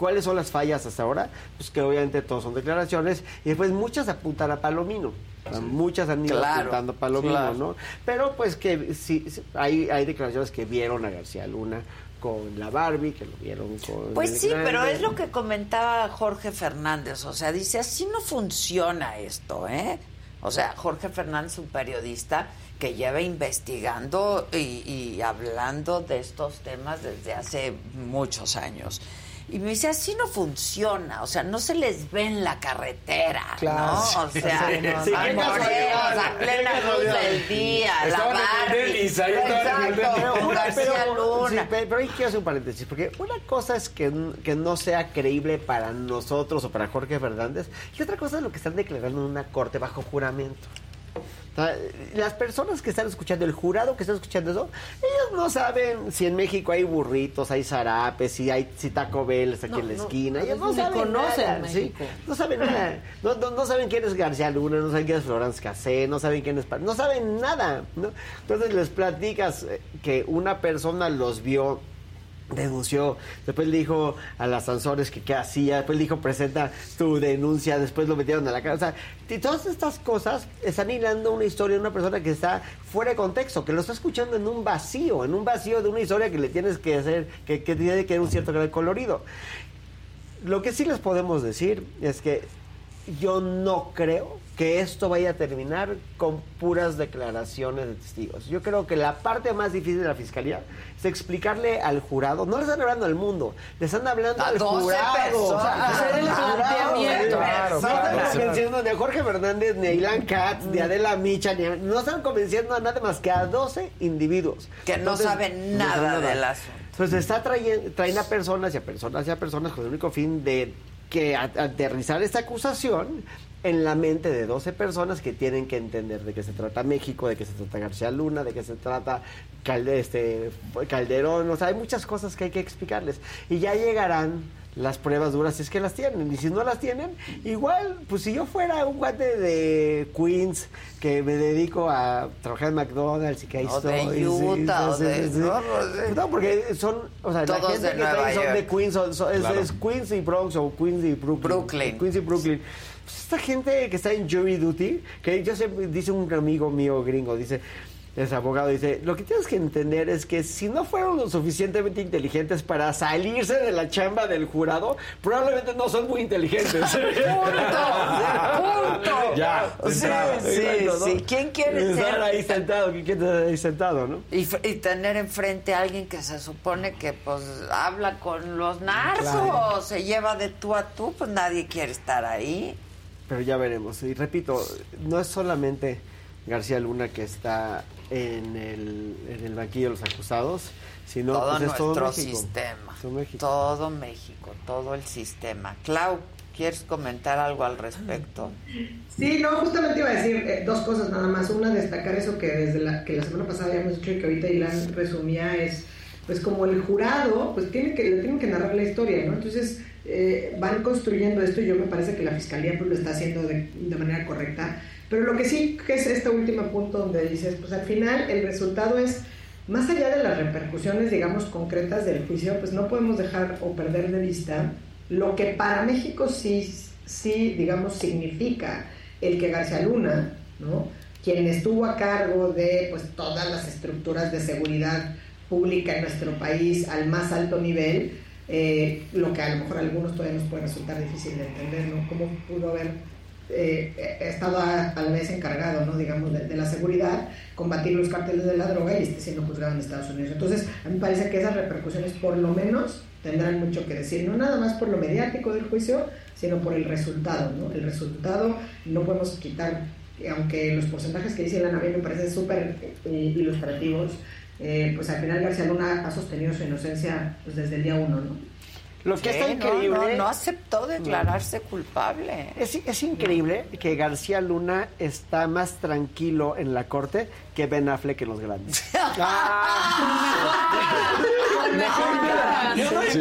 ¿Cuáles son las fallas hasta ahora? Pues que obviamente todos son declaraciones y después muchas apuntan a Palomino. O sea, Muchas han ido Claro, apuntando a Palomino, claro. ¿no? Pero pues que sí, sí, hay, hay declaraciones que vieron a García Luna con la Barbie, que lo vieron con... Pues sí, grande. pero es lo que comentaba Jorge Fernández. O sea, dice, así no funciona esto, ¿eh? O sea, Jorge Fernández, un periodista que lleva investigando y, y hablando de estos temas desde hace muchos años. Y me dice, así no funciona, o sea, no se les ve en la carretera, Claro. ¿no? O sea, Sí, no, sí, no, no, a plena luz del día, la Estaban Barbie. Exacto, García pero, Luna. pero ahí quiero hacer un paréntesis, porque una cosa es que, que no sea creíble para nosotros o para Jorge Fernández, y otra cosa es lo que están declarando en una corte bajo juramento. Las personas que están escuchando, el jurado que está escuchando eso, ellos no saben si en México hay burritos, hay zarapes, si hay si Taco Bell está aquí No, en la no, esquina. Ellos no saben conocen nada, ¿sí? México. No saben nada. No, no, saben quién es García Luna, no saben quién es Florence Cassé, no saben quién es... No saben nada, ¿no? Entonces les platicas eh, que una persona los vio denunció, después le dijo a las Sansores que qué hacía, después le dijo presenta tu denuncia, después lo metieron a la sea, y todas estas cosas están hilando una historia de una persona que está fuera de contexto, que lo está escuchando en un vacío, en un vacío de una historia que le tienes que hacer, que, que tiene que dar un cierto grado de colorido. Lo que sí les podemos decir es que yo no creo que esto vaya a terminar con puras declaraciones de testigos. Yo creo que la parte más difícil de la fiscalía es explicarle al jurado, no le están hablando al mundo, le están hablando A al 12 jurado. personas. hacer el Claro, planteamiento. claro, no están convenciendo ni a Jorge Fernández, ni a Ilan Katz, ni a Adela Micha, ni a- no están convenciendo a nada más que a 12 individuos. Que no saben no nada del asunto. Entonces está trayendo, traen a personas y a personas y a personas con el único fin de que aterrizar esta acusación en la mente de 12 personas que tienen que entender de qué se trata México, de qué se trata García Luna, de qué se trata este, Calderón, o sea, hay muchas cosas que hay que explicarles. Y ya llegarán las pruebas duras si es que las tienen. Y si no las tienen, igual, pues si yo fuera un guate de Queens que me dedico a trabajar en McDonald's y que ahí O de estoy, sí, Utah, o sí, de- sí, sí. no, no sé. No, porque son, o sea, Todos la gente de que traen son de Queens, son- son- es, Claro. es Queens y Bronx o Queens y Brooklyn. Brooklyn. Queens y Brooklyn. Pues esta gente que está en jury duty, que yo sé, dice un amigo mío gringo, dice, es abogado, dice, lo que tienes que entender es que si no fueron lo suficientemente inteligentes para salirse de la chamba del jurado, probablemente no son muy inteligentes. ¡Punto! Ya, Sí, entrada. sí, Exacto, ¿no? sí. ¿Quién quiere Estar ser? ahí sentado, ¿quién quiere estar ahí sentado, no? Y, tener enfrente a alguien que se supone que pues habla con los narcos, Claro. se lleva de tú a tú, pues nadie quiere estar ahí. Pero ya veremos. Y repito, no es solamente García Luna que está en el, en el banquillo de los acusados, sino todo pues, es todo nuestro México. sistema, Todo México. todo México, todo el sistema. Clau, ¿quieres comentar algo al respecto? Sí, no, justamente iba a decir eh, dos cosas nada más. Una, destacar eso que desde la, que la semana pasada habíamos dicho y que ahorita Ilan resumía es, pues como el jurado, pues tiene que, le tienen que narrar la historia, ¿no? Entonces eh, van construyendo esto y yo me parece que la fiscalía pues lo está haciendo de, de manera correcta. Pero lo que sí que es este último punto donde dices, pues al final el resultado es, más allá de las repercusiones, digamos, concretas del juicio, pues no podemos dejar o perder de vista lo que para México sí, sí digamos, significa el que García Luna, ¿no? quien estuvo a cargo de pues, todas las estructuras de seguridad pública en nuestro país al más alto nivel, eh, lo que a lo mejor a algunos todavía nos puede resultar difícil de entender, ¿no? ¿Cómo pudo haber eh, estado a, a la vez encargado, ¿no? digamos, de, la seguridad, combatir los cárteles de la droga y esté siendo juzgado en Estados Unidos. Entonces, a mí me parece que esas repercusiones por lo menos tendrán mucho que decir, no nada más por lo mediático del juicio, sino por el resultado, ¿no? El resultado no podemos quitar, aunque los porcentajes que dice la Navidad me parecen súper eh, ilustrativos, eh, pues al final García Luna ha sostenido su inocencia pues, desde el día uno, ¿no? Lo que Sí, está no, increíble... No, no aceptó declararse culpable. Es, es increíble que García Luna está más tranquilo en la corte que Ben Affleck en los grandes. Sí,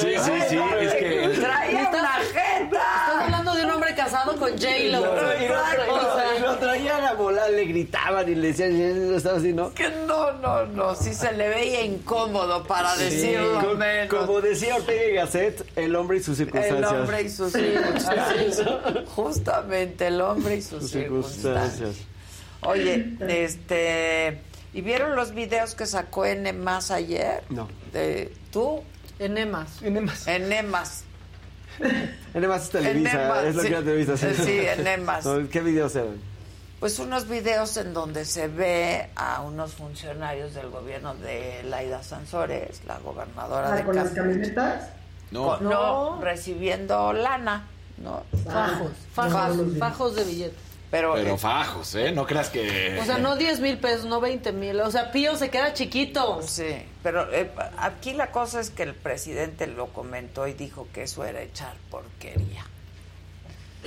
sí, sí, sí, es que... Traía una jeta. Estás hablando de un hombre casado con J-Lo. Y lo, y lo tra- O sea, y lo traían a volar igual le gritaban y le decían, estaba así, ¿no? Que no, no, no, sí se le veía incómodo para decirlo Co- menos. Como decía Ortega y Gasset, el hombre y sus circunstancias. El hombre y sus circunstancias. Justamente, el hombre y sus, Sus circunstancias. circunstancias. Oye, este. ¿Y vieron los videos que sacó Enemas ayer? No. De, ¿Tú? Enemas. Enemas. Enemas. Enemas es Televisa, Enemas, es lo sí. que era Televisa. Sí, Enemas. ¿Qué videos eran? Pues unos videos en donde se ve a unos funcionarios del gobierno de Laida Sansores, la gobernadora Ah, de ¿Con las camionetas? No. Con- no, recibiendo lana, ¿no? Fajos, fajos, fajos de billetes. Pero, Pero fajos, ¿eh? No creas que... O sea, no 10 mil pesos, no 20 mil. O sea, Pío se queda chiquito. Sí, pero eh, aquí la cosa es que el presidente lo comentó y dijo que eso era echar porquería.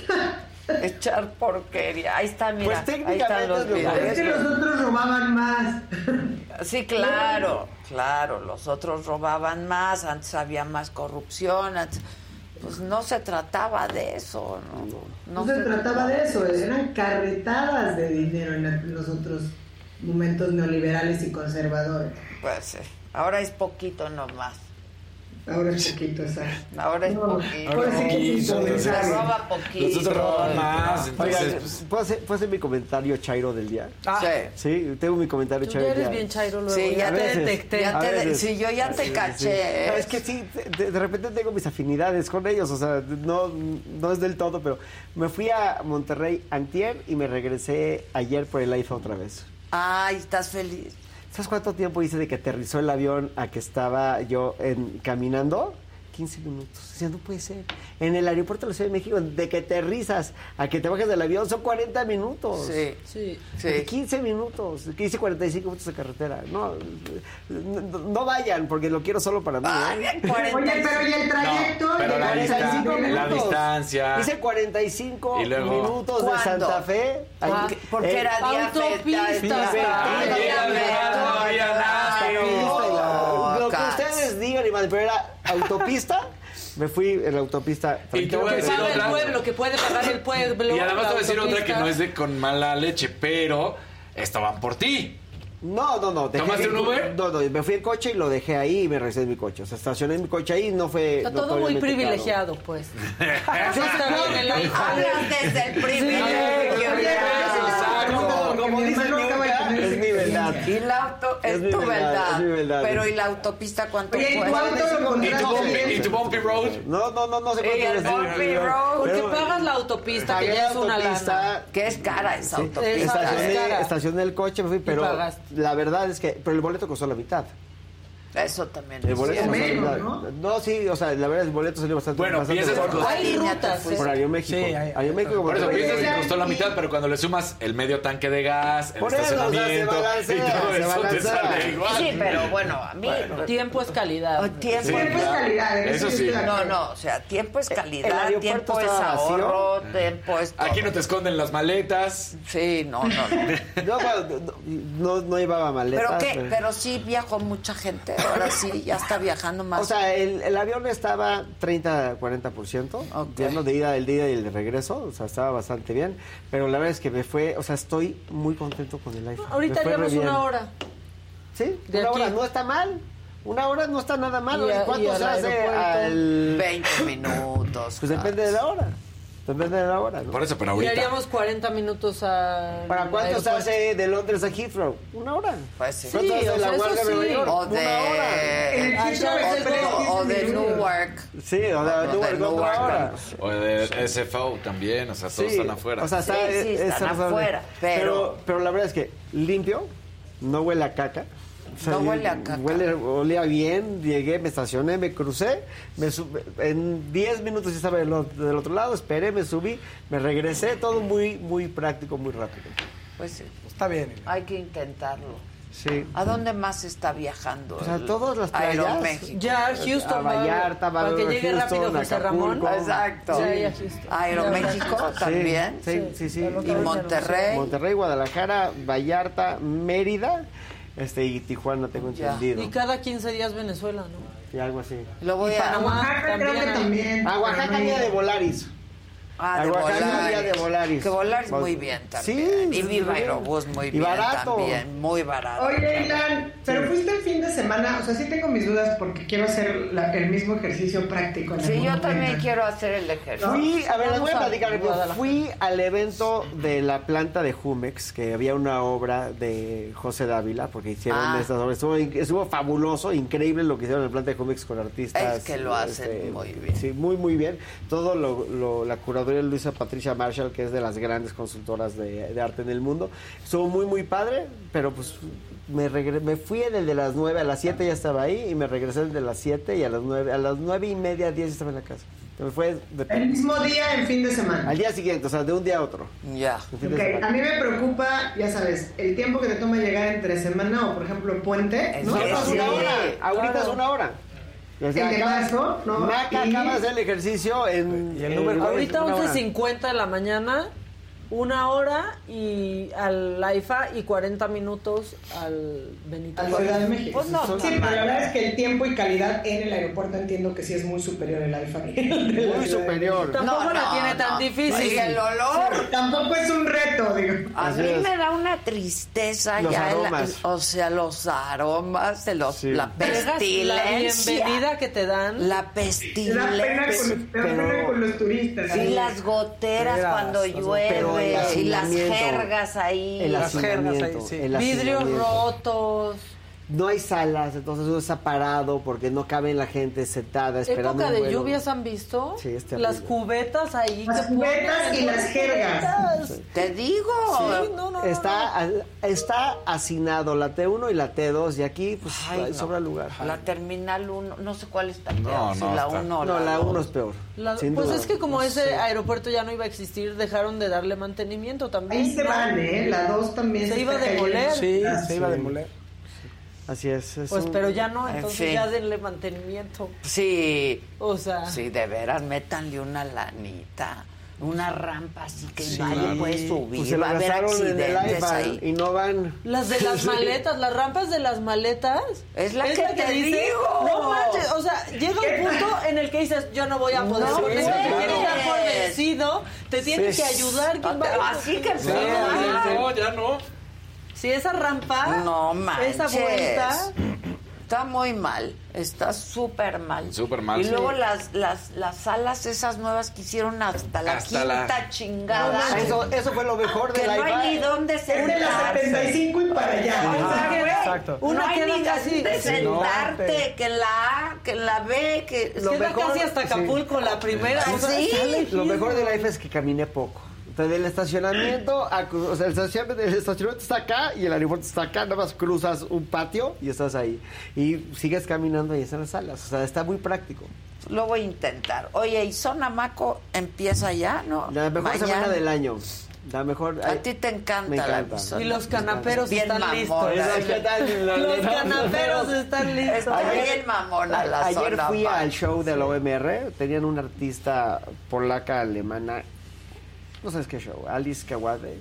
echar porquería. Ahí está, mira. Pues ahí están los técnicamente Es que videos. los otros robaban más. Sí, claro, claro, los otros robaban más, antes había más corrupción, antes- pues no se trataba de eso, ¿no? No, se, trataba de eso, eran carretadas de dinero en los otros momentos neoliberales y conservadores. Pues sí, ahora es poquito nomás. Ahora es poquito, esa. Ahora es poquito. ahora sí, se entonces- roba poquito. Los otros roban más, Oigan, entonces... ¿puedo hacer, ¿puedo hacer mi comentario chairo del día? Sí. Sí, tengo mi comentario Tú chairo ya del eres bien chairo luego. Sí, ya te veces, detecté. Ya a te de- veces. sí, yo ya te caché. es que sí, de, de repente tengo mis afinidades con ellos, o sea, no, no es del todo, pero me fui a Monterrey antier y me regresé ayer por el IFA otra vez. Ay, estás feliz. ¿Sabes cuánto tiempo hice de que aterrizó el avión a que estaba yo en, caminando? 15 minutos. O sea, no puede ser. En el aeropuerto de la Ciudad de México, de que aterrizas a que te bajes del avión son 40 minutos. Sí, Sí. sí. 15 minutos. Hice 45 minutos de carretera. No, no, no vayan, porque lo quiero solo para mí. ¿eh? bien, 40. Oye, pero ¿y el trayecto? No, pero la, Llegar distan- 45 la minutos. distancia... Hice 45 Y luego- minutos de ¿Cuándo? Santa Fe. Ah, Ahí- porque eh, era día autopista. Lo que ustedes digan, Iván, pero era autopista. Me fui en la autopista. Y te voy a decir el pueblo, que puede pagar el pueblo. Y además te voy a decir otra que no es de con mala leche, pero estaban por ti. No, no, no. dejé ¿Tomaste un Uber? No, no, me fui en coche y lo dejé ahí y me regresé en mi coche. O sea, estacioné mi coche ahí y no fue. Está todo muy privilegiado, pues. está bien el. Hablas desde el privilegio. Como, Mi dice Luca, tener es mi verdad. Y la auto es, Es mi tu verdad, verdad. es mi verdad. Pero ¿y la autopista cuánto Oye, lo ¿Y tu, bumpy, y tu bumpy road? No, no, no, no sé Y el cuánto les bumpy road. Porque pagas la autopista, que ya es una lana. Que es cara esa autopista. Estacioné, el coche, me fui, pero la verdad es que, pero el boleto costó la mitad. Eso también El es boleto cierto. ¿no? No, sí, o sea, la verdad el boleto salió bastante, Bueno, bastante piensas barato. por- Hay rutas, fuiste? por Aeroméxico. Sí, hay- Aeroméxico Por eso piensas que costó la mitad, pero cuando le sumas el medio tanque de gas, el Por eso, o sea, se estacionamiento balancea, y todo se eso te balancea. sale igual. Sí, pero bueno, a mí... Tiempo es calidad. Oh, tiempo, Sí, Tiempo es calidad, ¿eh? Eso sí. No, no, o sea, tiempo es El calidad, tiempo es vacío. ahorro, tiempo es todo. Aquí no te esconden las maletas. Sí, no, no. no. No, bueno, no, no llevaba maletas. ¿Pero qué? Pero sí viajó mucha gente, ahora sí, ya está viajando más. O sea, el, el avión estaba 30, 40%, Ok. lleno de ida, del día y el de regreso, o sea, estaba bastante bien, pero la verdad es que me fue, o sea, estoy muy contento con el iPhone. Ahorita bien. una hora. Sí, de una aquí. hora, no está mal. Una hora no está nada mal. Y ¿Cuánto y al se hace al...? 20 minutos. Pues depende de la hora. Depende de la hora, ¿no? Por eso, pero Y ahorita. haríamos 40 minutos a. ¿Para cuánto se hace de Londres a Heathrow? Una hora. Pues sí. ¿Cuánto Sí, hace o de sea, la Guardia de Nueva. York? O Una hora. de, El Heathrow es o de, Newark. Sí, o de Newark, otra hora. pues, O de SFO también, o sea, todos Sí, están afuera. O sea, está, Sí, sí, es- están afuera, pero- pero... la verdad es que limpio, no huele a caca. O sea, No huele a caca. Huele, olía bien, llegué, me estacioné, me crucé, me sub- en 10 minutos ya estaba del, otro lado, esperé, me subí, me regresé, todo muy, muy práctico, muy rápido. Pues sí, Está bien. hay que intentarlo. Sí. ¿A dónde más está viajando? Pues a todas las playas. Aeroméxico. Ya, Houston. A Vallarta, va- Para que llegue Houston, rápido José Ramón. Acapulco. Exacto. Houston. Aeroméxico Sí, también. Sí, sí, sí. Y Monterrey. Monterrey, Guadalajara, Vallarta, Mérida, este y Tijuana tengo Ya. entendido. Y cada 15 días Venezuela, ¿no? Y algo así. Lo voy Y a... Panamá. Oaxaca creo que También. A pero Oaxaca no de. Volaris. Ah, de Volaris. día de Volaris. Que Volaris Vol- muy bien Sí, también. y sí, Viva muy bien. Aerobús muy Y bien barato. también. Muy barato. Oye, Ilan, pero fuiste el fin de semana, o sea, sí tengo mis dudas porque quiero hacer la- el mismo ejercicio práctico. en Sí, yo también quiero hacer el ejercicio. Fui, a ver, les voy a platicar. Fui al evento de la planta de Jumex, que había una obra de José Dávila, porque hicieron Ah. estas obras. Estuvo, estuvo fabuloso, increíble lo que hicieron en la planta de Jumex con artistas. este, Es que lo hacen muy bien. Sí, muy, muy bien. Todo lo, lo- la curaduría de Luisa Patricia Marshall, que es de las grandes consultoras de, de arte en el mundo. Estuvo muy, muy padre, pero pues me, regre- me fui desde las 9 a las 7 ya estaba ahí y me regresé desde las 7 y a las 9, a las 9 y media, 10 estaba en la casa. Me fue de El mismo día en fin de semana. al día siguiente, o sea, de un día a otro. Ya. Un fin de Ok, semana. a mí me preocupa, ya sabes, el tiempo que te toma llegar entre semana o, por ejemplo, puente. No, ¿no? es una hora. Ahorita Claro. es una hora. O sea, ¿El de acabas- marzo? No, Maca, y- acabas el ejercicio en... Y el Uber, Ahorita una hora. 11.50 de la mañana, una hora y al AIFA y 40 minutos al Benito Al. Ciudad de México. Pues no, sí, pero la verdad es que el tiempo y calidad en el aeropuerto entiendo que sí es muy superior el alfa. Muy superior. Tampoco No, la no, tiene tan no. difícil. Y el olor. Tampoco es un reto, digo. A Así mí es. me da una tristeza Los ya, el- o sea, los aromas, de los, la Dejas la pestilencia. bienvenida que te dan. La pena pestilencia. con, da pena pero- con los turistas. Y Sí. las goteras cuando llueve, y las jergas ahí. El Las jergas ahí, sí. el Vidrios rotos. No hay salas, entonces uno está parado porque no cabe la gente sentada esperando Época de vuelo. lluvias han visto. Sí, es terrible. Las cubetas ahí. Las que cubetas y las jergas. cubetas. Te digo. Sí, no, no, no, Está, al- está hacinado la T1 y la T2 y aquí pues Ay, no. sobra lugar. La terminal 1, no sé cuál está No, peor, si no, la está- 1 o No, la dos. 1 es peor. La- sin pues duda. es que como ese aeropuerto ya no iba a existir, dejaron de darle mantenimiento también. Ahí se ¿no? van, ¿eh? La 2 también Se está iba a demoler. Sí, Ah, se iba a sí. demoler. Así es. es Pues un- pero ya no, En entonces fin. ya denle mantenimiento. Sí, O sea, sí, de veras, métanle una lanita. Una rampa así que Sí. nadie puede subir. Pues se va a haber accidentes iPad ahí. y no van. las de las Sí. maletas, las rampas de las maletas. Es la que te digo. No manches, o sea, llega un punto en el que dices, yo no voy a poder No porque si te quieres dar por vencido, te tienen Sí. que ayudar. ¿quién va a- Así que Sí, no, ya no. Si esa rampa, No manches. esa vuelta, Está muy mal, está súper mal. Súper mal, Y sí. luego las, las, las salas esas nuevas que hicieron hasta la Hasta quinta la- chingada. Ah, Eso, eso fue lo mejor que del no hay ni dónde Es de la sentarse. 75 y para allá. O sea, Ajá. güey, Exacto. No Una hay queda ni casi- dónde sí, sentarte, que en la A, que en la B, que... que era casi hasta Acapulco la primera. o sea, Sí. Lo mejor del iPad es que caminé poco. Entonces, del estacionamiento, o sea, el estacionamiento, el estacionamiento está acá y el aeropuerto está acá, nada más cruzas un patio y estás ahí. Y sigues caminando y están las salas. O sea, está muy práctico. Lo voy a intentar. Oye, ¿y Sonamaco empieza ya, no? La mejor Mañana. semana del año. La mejor. A ti te encanta, me la encanta. Y los canaperos Bien están mamona. listos. Los canaperos están listos. Está bien mamona la Ayer zona fui al show de la OMR. Tenían una artista polaca alemana. No sabes qué show. Alice Kawade.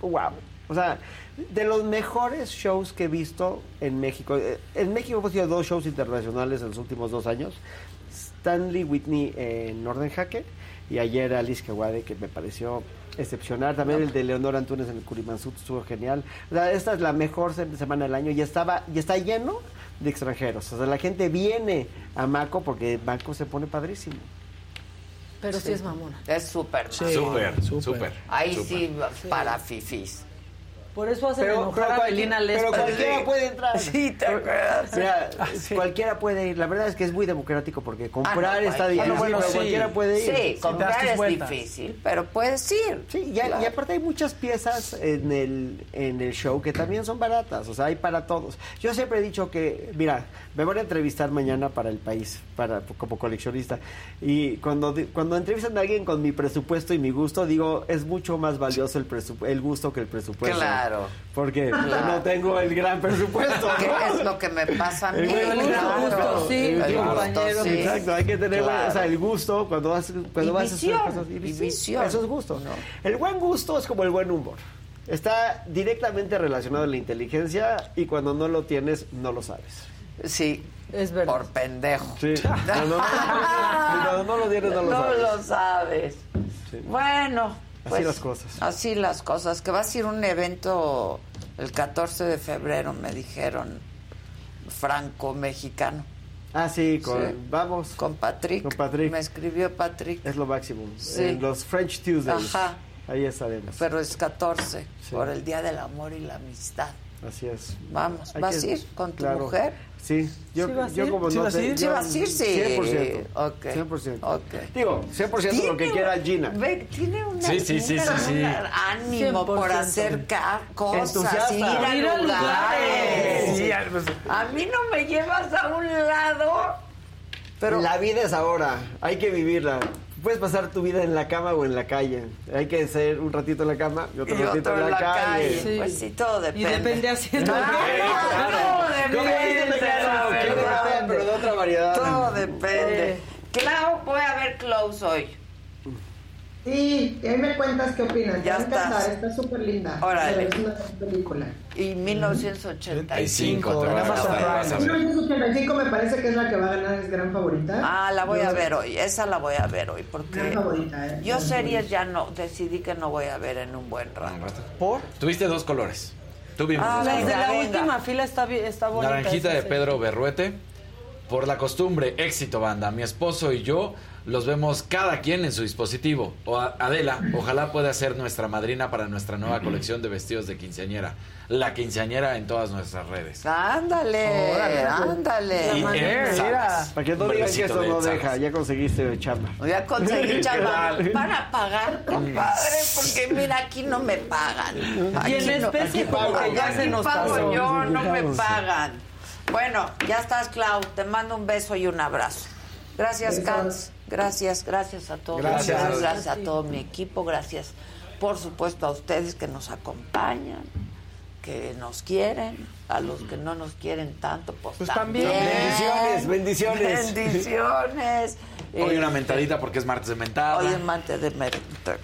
Wow. O sea, de los mejores shows que he visto en México. Eh, En México hemos tenido dos shows internacionales en los últimos dos años. Stanley Whitney en Orden Jaque y ayer Alice Kawade que me pareció excepcional. También el de Leonor Antunes en el Curimansut estuvo genial. O sea, esta es la mejor se- semana del año y estaba y está lleno de extranjeros. O sea, la gente viene a Maco porque Maco se pone padrísimo. Pero sí es mamona. Es súper mamona. Súper, súper. Ahí sí, para fifís. Por eso hacen Pero, enojar pero a pero cualquiera puede entrar. Sí, ¿te acuerdas? Mira, cualquiera puede ir. La verdad es que es muy democrático porque comprar Ah, no, está difícil, Ah, no, bueno, sí. cualquiera puede ir. Sí, comprar es vueltas. difícil, pero puedes ir. Sí, y, y aparte hay muchas piezas en el, en el show que también son baratas, o sea, hay para todos. Yo siempre he dicho que, mira, me voy a entrevistar mañana para el país, para como coleccionista, y cuando, cuando entrevistan a alguien con mi presupuesto y mi gusto, digo, es mucho más valioso el, el gusto que el presupuesto. Claro. Porque Claro. no tengo el gran presupuesto. ¿Qué ¿no? es lo que me pasa a mí? El gusto, sí, El gusto, compañero. sí. Exacto, hay que tener Claro. o sea, el gusto cuando vas, cuando Y vas a hacer cosas. y visión. Eso es gusto. El buen gusto es como el buen humor. Está directamente relacionado a la inteligencia y cuando no lo tienes, no lo sabes. Sí. Es verdad. Por pendejo. Sí. No, no, no, no, no lo tienes, no lo sabes. lo sabes. Bueno. Así pues, las cosas. Así las cosas. Que va a ser un evento el 14 de febrero, me dijeron, franco-mexicano. Ah, sí, con, Sí. vamos. Con Patrick. Con Patrick. Me escribió Patrick. Es lo máximo. Sí. En los French Tuesdays. Ajá. Ahí estaremos. Pero es 14, Sí. por el Día del Amor y la Amistad. Así es. Vamos, Hay ¿vas que- a ir con tu claro. mujer? Sí, yo, ¿Sí yo como ¿Sí no sé? ¿Sí vas a ir? Sí. 100%. Ok. 100%. Ok. Digo, 100% lo que quiera Gina. Ve, tiene una, Sí, sí, sí, una- sí, ánimo por 100%. hacer ca- cosas, Entusiasta. ir a Ir a lugares. lugares. Sí, pues, A mí no me llevas a un lado, pero la vida es ahora, hay que vivirla. Puedes pasar tu vida en la cama o en la calle. Hay que ser un ratito en la cama y otro y ratito otro en la, calle. Sí. Pues sí, todo Y depende. depende haciendo Ah, todo ¿Cómo depende, dices, claro? la Quiero verdad. ver, pero de otra variedad. Todo depende. Clau, voy a ver Close hoy. Sí, y ahí me cuentas qué opinas. Ya estás. está súper linda. Órale. Es una película. Y 1985. Cinco, te en vas a Amazon ver, vas a ver. 1985 me parece que es la que va a ganar, es gran favorita. Ah, la voy a ver hoy. Esa la voy a ver hoy porque Gran favorita, ¿eh? yo series ya no decidí que no voy a ver en un buen rato. ¿Por? Tuviste dos colores. Tuvimos Ah, dos de colores. la Venga, última fila está, está bonita. Naranjita de. Pedro Berruete. Por la costumbre, éxito banda. Mi esposo y yo los vemos cada quien en su dispositivo. O Adela, ojalá pueda ser nuestra madrina para nuestra nueva colección de vestidos de quinceañera. La quinceañera en todas nuestras redes. Ándale, ándale. Y en Salas, Para que no un digan que de no deja, ya conseguiste chamba. Ya conseguí chamba. ¿Qué tal? Van a pagar, compadre, porque mira, aquí no me pagan. Y Aquí en no- especie como que ya se nos pago pasó. yo, no me pagan. Bueno, ya estás, Clau. Te mando un beso y un abrazo. Gracias, Katz. Gracias, gracias a todos. Gracias. gracias a todo mi equipo. Gracias, por supuesto, a ustedes que nos acompañan, que nos quieren. A los que no nos quieren tanto, pues, Pues también. Bendiciones, bendiciones. Bendiciones. Hoy una mentadita porque es martes de mentada. Hoy es martes de merita.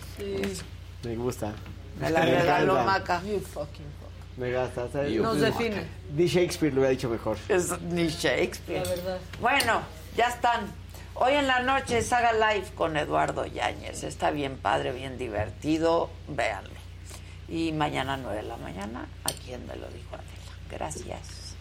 Me gusta. Me la regaló. Maca. You fucking fuck. Me Nos fuck. define, Ni Shakespeare lo hubiera dicho mejor. Es ni Shakespeare. la verdad. Bueno, ya están. Hoy en la noche Saga Live con Eduardo Yáñez. Está bien padre, bien divertido. Véanlo. Y mañana 9 de la mañana, ¿a quién me lo dijo Adela? Gracias.